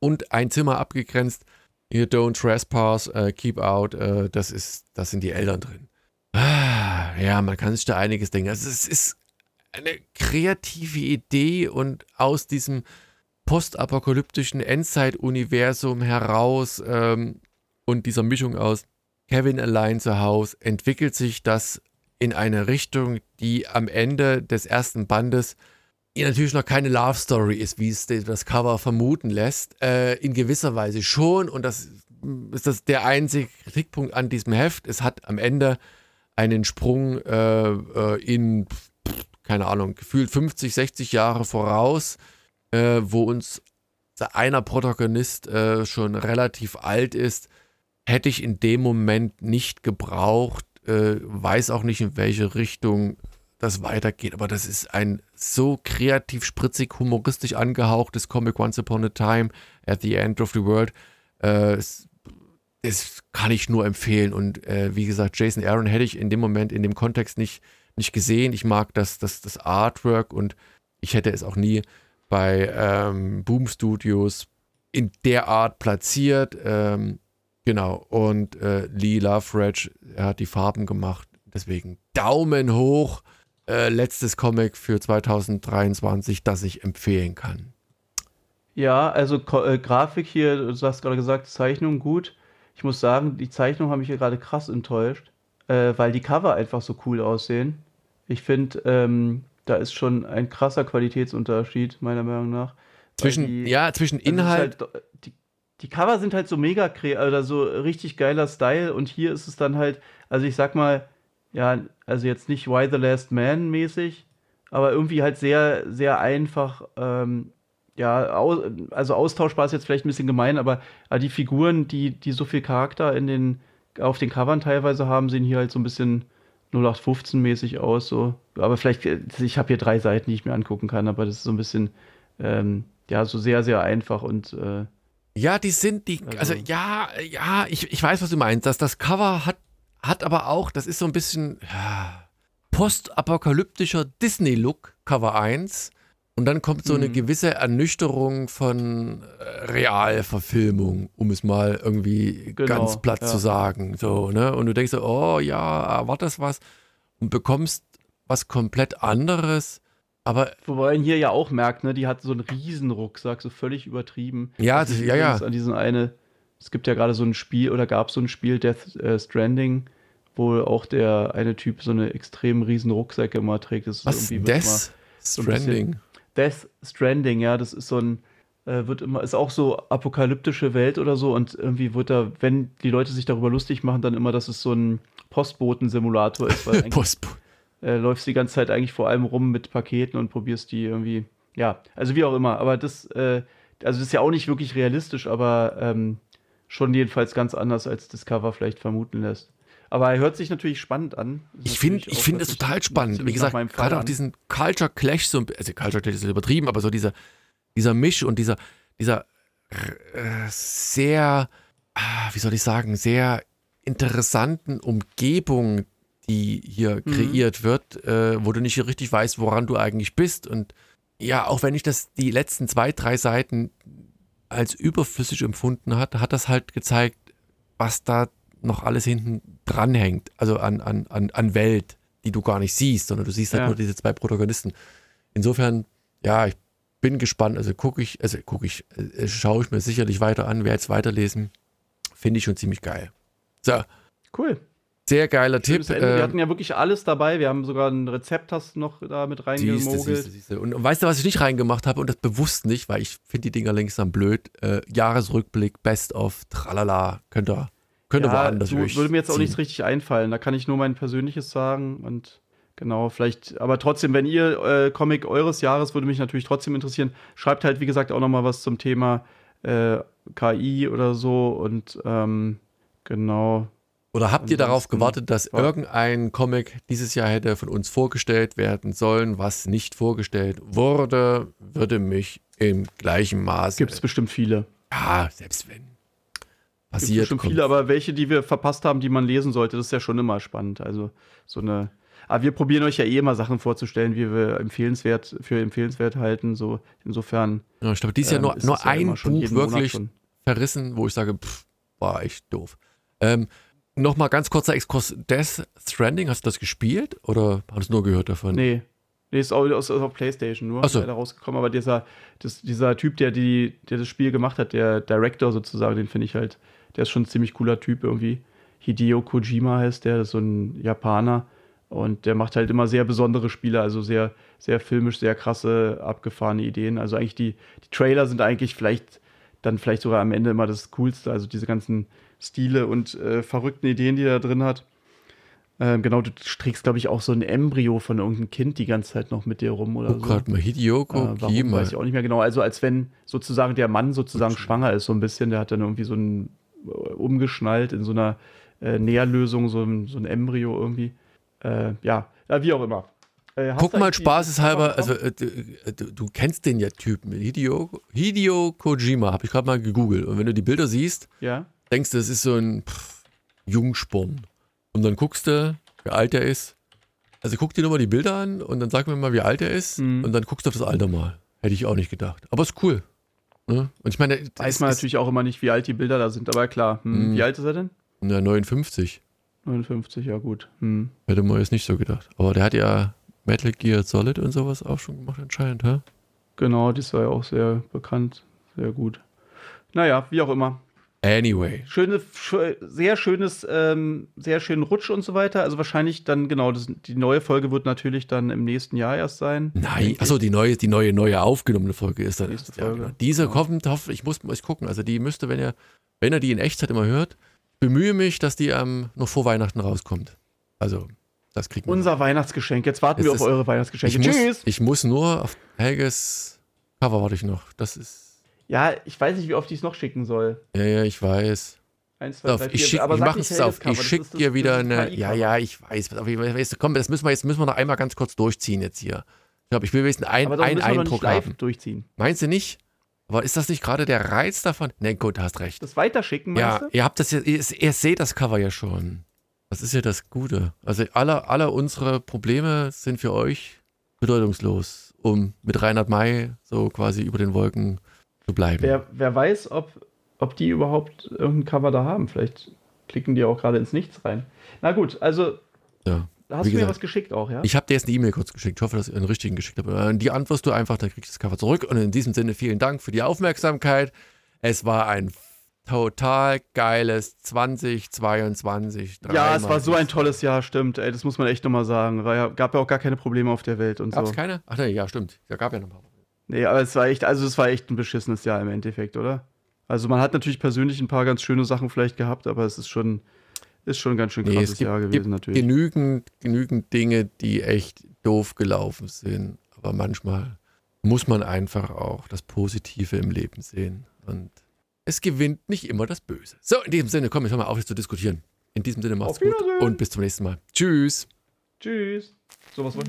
und ein Zimmer abgegrenzt. Hier don't trespass, äh, keep out. Äh, das ist, das sind die Eltern drin. Ah, ja, man kann sich da einiges denken. Also es ist eine kreative Idee und aus diesem postapokalyptischen Endzeit-Universum heraus ähm, und dieser Mischung aus Kevin allein zu Hause entwickelt sich das in eine Richtung, die am Ende des ersten Bandes natürlich noch keine Love Story ist, wie es das Cover vermuten lässt. Äh, in gewisser Weise schon und das ist das der einzige Kritikpunkt an diesem Heft. Es hat am Ende einen Sprung äh, äh in, keine Ahnung, gefühlt 50, 60 Jahre voraus, äh, wo uns einer Protagonist äh, schon relativ alt ist, hätte ich in dem Moment nicht gebraucht. Äh, weiß auch nicht, in welche Richtung das weitergeht, aber das ist ein so kreativ, spritzig, humoristisch angehauchtes Comic Once Upon a Time at the End of the World. Äh, das kann ich nur empfehlen. Und äh, wie gesagt, Jason Aaron hätte ich in dem Moment, in dem Kontext nicht, nicht gesehen. Ich mag das, das, das Artwork und ich hätte es auch nie bei ähm, Boom Studios in der Art platziert. Ähm, genau. Und äh, Lee Loveridge, er hat die Farben gemacht. Deswegen Daumen hoch. Äh, letztes Comic für 2023, das ich empfehlen kann. Ja, also äh, Grafik hier, du hast gerade gesagt, Zeichnung gut. Ich muss sagen, die Zeichnung hat mich hier gerade krass enttäuscht, äh, weil die Cover einfach so cool aussehen. Ich finde, ähm, da ist schon ein krasser Qualitätsunterschied, meiner Meinung nach. Zwischen, die, ja, zwischen also Inhalt. Halt, die, die, Cover sind halt so mega, oder so richtig geiler Style und hier ist es dann halt, also ich sag mal, ja, also jetzt nicht Why the Last Man mäßig, aber irgendwie halt sehr, sehr einfach ähm, ja, au also austauschbar ist jetzt vielleicht ein bisschen gemein, aber, aber die Figuren, die, die so viel Charakter in den, auf den Covern teilweise haben, sehen hier halt so ein bisschen 0815-mäßig aus. So. Aber vielleicht, ich habe hier drei Seiten, die ich mir angucken kann, aber das ist so ein bisschen, ähm, ja, so sehr, sehr einfach und äh, ja, die sind die, also, also ja, ja, ich, ich weiß, was du meinst. Das, das Cover hat, hat aber auch, das ist so ein bisschen ja, postapokalyptischer Disney-Look, Cover 1. Und dann kommt so eine mhm. gewisse Ernüchterung von äh, Realverfilmung, um es mal irgendwie genau, ganz platt ja. zu sagen. So, ne? Und du denkst so, oh ja, erwartest was und bekommst was komplett anderes. Aber Wobei man hier ja auch merkt, ne, die hat so einen Riesenrucksack, so völlig übertrieben. Ja, das, ja, ja. An diesen eine, es gibt ja gerade so ein Spiel oder gab so ein Spiel, Death äh, Stranding, wo auch der eine Typ so eine extrem riesen Rucksäcke immer trägt. Das was? Death Stranding? Death Stranding, ja, das ist so ein, äh, wird immer, ist auch so apokalyptische Welt oder so und irgendwie wird da, wenn die Leute sich darüber lustig machen, dann immer, dass es so ein Postboten-Simulator ist, weil Postboten. Äh, läufst die ganze Zeit eigentlich vor allem rum mit Paketen und probierst die irgendwie, ja, also wie auch immer, aber das, äh, also das ist ja auch nicht wirklich realistisch, aber ähm, schon jedenfalls ganz anders, als das Cover vielleicht vermuten lässt. Aber er hört sich natürlich spannend an. Ich finde ich find es total spannend. Wie gesagt, gerade auch diesen Culture Clash, so, also Culture Clash ist übertrieben, aber so dieser, dieser Misch und dieser, dieser äh, sehr, ah, wie soll ich sagen, sehr interessanten Umgebung, die hier mhm. kreiert wird, äh, wo du nicht richtig weißt, woran du eigentlich bist. Und ja, auch wenn ich das die letzten zwei, drei Seiten als überflüssig empfunden hat, hat das halt gezeigt, was da noch alles hinten dranhängt, also an, an, an, an Welt, die du gar nicht siehst, sondern du siehst halt ja. nur diese zwei Protagonisten. Insofern, ja, ich bin gespannt, also gucke ich, also gucke ich, äh, schaue ich mir sicherlich weiter an, werde jetzt weiterlesen. Finde ich schon ziemlich geil. So. Cool. Sehr geiler Schönes Tipp. Ende. Wir hatten ja wirklich alles dabei. Wir haben sogar ein Rezept hast noch da mit reingemogelt. Und, und weißt du, was ich nicht reingemacht habe und das bewusst nicht, weil ich finde die Dinger langsam blöd. Äh, Jahresrückblick, Best of, tralala, könnt ihr könnte ja, woanders du, Würde mir jetzt auch nichts richtig einfallen. Da kann ich nur mein persönliches sagen und genau, vielleicht, aber trotzdem, wenn ihr äh, Comic eures Jahres, würde mich natürlich trotzdem interessieren. Schreibt halt, wie gesagt, auch noch mal was zum Thema äh, KI oder so und ähm, genau. Oder habt ihr darauf gewartet, dass irgendein Comic dieses Jahr hätte von uns vorgestellt werden sollen, was nicht vorgestellt wurde, würde mich im gleichen Maße. Gibt es bestimmt viele. Ja, selbst wenn passiert. schon viele, aber welche, die wir verpasst haben, die man lesen sollte, das ist ja schon immer spannend. Also so eine. Aber wir probieren euch ja eh immer Sachen vorzustellen, wie wir empfehlenswert für empfehlenswert halten. So insofern. Ja, ich glaube, dieses ähm, Jahr nur, nur ein ja Buch wirklich verrissen, wo ich sage, pff, war echt doof. Ähm, Nochmal ganz kurzer Exkurs. Death Stranding, hast du das gespielt oder hast du nur gehört davon? Nee, Nee, ist auch aus, aus, PlayStation nur so. rausgekommen, aber dieser, das, dieser Typ, der, die, der das Spiel gemacht hat, der Director sozusagen, den finde ich halt, der ist schon ein ziemlich cooler Typ irgendwie. Hideo Kojima heißt der, das ist so ein Japaner. Und der macht halt immer sehr besondere Spiele, also sehr, sehr filmisch, sehr krasse, abgefahrene Ideen. Also eigentlich die, die Trailer sind eigentlich vielleicht dann vielleicht sogar am Ende immer das Coolste, also diese ganzen Stile und äh, verrückten Ideen, die er da drin hat. Ähm, genau, du trägst, glaube ich, auch so ein Embryo von irgendeinem Kind die ganze Zeit noch mit dir rum oder oh so. Gott, mal Hideo Äh, warum, Kojima. weiß ich auch nicht mehr genau. Also als wenn sozusagen der Mann sozusagen schwanger ist, so ein bisschen. Der hat dann irgendwie so ein äh, umgeschnallt in so einer äh, Nährlösung, so ein, so ein Embryo irgendwie. Äh, ja. ja, wie auch immer. Äh, Guck mal spaßeshalber, also du, äh, du, du kennst den ja Typen, Hideo, Hideo Kojima, habe ich gerade mal gegoogelt. Und wenn du die Bilder siehst, Ja. Denkst du, das ist so ein pff, Jungsporn. Und dann guckst du, wie alt er ist. Also guck dir nur mal die Bilder an und dann sag mir mal, wie alt er ist. Mhm. Und dann guckst du auf das Alter mal. Hätte ich auch nicht gedacht. Aber ist cool. Ne? Und ich meine, Weiß man natürlich auch immer nicht, wie alt die Bilder da sind, aber klar. Hm, Mhm. Wie alt ist er denn? Na, 59. 59, ja gut. Hm. Hätte man jetzt nicht so gedacht. Aber der hat ja Metal Gear Solid und sowas auch schon gemacht anscheinend, hä? Genau, das war ja auch sehr bekannt. Sehr gut. Naja, wie auch immer. Anyway. Schöne, sch sehr schönes, ähm, sehr schönen Rutsch und so weiter. Also wahrscheinlich dann, genau, das, die neue Folge wird natürlich dann im nächsten Jahr erst sein. Nein, achso, die neue, die neue, neue aufgenommene Folge ist dann. Nächste Ja, Folge. genau. Diese kommt, hoff- ich muss mal gucken. Also die müsste, wenn ihr, wenn ihr die in Echtzeit immer hört, bemühe mich, dass die ähm, noch vor Weihnachten rauskommt. Also, das kriegt man. Unser Weihnachtsgeschenk. Jetzt warten Es wir auf ist- eure ich Weihnachtsgeschenke. muss, Tschüss! ich muss nur auf Helges Cover warte ich noch. Das ist. Ja, ich weiß nicht, wie oft ich es noch schicken soll. Ja, ja, ich weiß. Eins, zwei, Auf, drei, ich vier. schick, Aber ich mache nicht es auf. Ich schicke das- dir wieder eine. Ja, ja, ich weiß. Auf, ich- Weißt du, komm, das müssen wir jetzt müssen wir noch einmal ganz kurz durchziehen jetzt hier. Ich glaube, ich will wenigstens ein, einen Eindruck haben. durchziehen. Meinst du nicht? Aber ist das nicht gerade der Reiz davon? Ne, gut, hast recht. Das weiterschicken, Ja, meinst du? ihr habt das ja, ihr, ihr seht das Cover ja schon. Das ist ja das Gute. Also alle, alle unsere Probleme sind für euch bedeutungslos, um mit Reinhard May so quasi über den Wolken zu bleiben. Wer, wer weiß, ob, ob die überhaupt irgendein Cover da haben. Vielleicht klicken die auch gerade ins Nichts rein. Na gut, also ja. hast Wie du mir gesagt, was geschickt auch, ja? Ich habe dir jetzt eine E-Mail kurz geschickt. Ich hoffe, dass ich einen richtigen geschickt habe. Äh, Die antwortest du einfach, dann kriegst du das Cover zurück. Und in diesem Sinne vielen Dank für die Aufmerksamkeit. Es war ein total geiles 2022. ja, es war so ein tolles Jahr, stimmt. Ey, das muss man echt nochmal sagen. War ja, gab ja auch gar keine Probleme auf der Welt und Gab es so. keine? Ach nee, ja, stimmt. Da gab ja noch ein paar. Nee, aber es war echt, also es war echt ein beschissenes Jahr im Endeffekt, oder? Also man hat natürlich persönlich ein paar ganz schöne Sachen vielleicht gehabt, aber es ist schon, ist schon ein ganz schön Nee, krasses es gibt, Jahr gibt gewesen natürlich. genügend, genügend Dinge, die echt doof gelaufen sind. Aber manchmal muss man einfach auch das Positive im Leben sehen. Und es gewinnt nicht immer das Böse. So, in diesem Sinne, komm, jetzt hör mal auf, jetzt zu diskutieren. In diesem Sinne, macht's gut und bis zum nächsten Mal. Tschüss. Tschüss. So was wollt-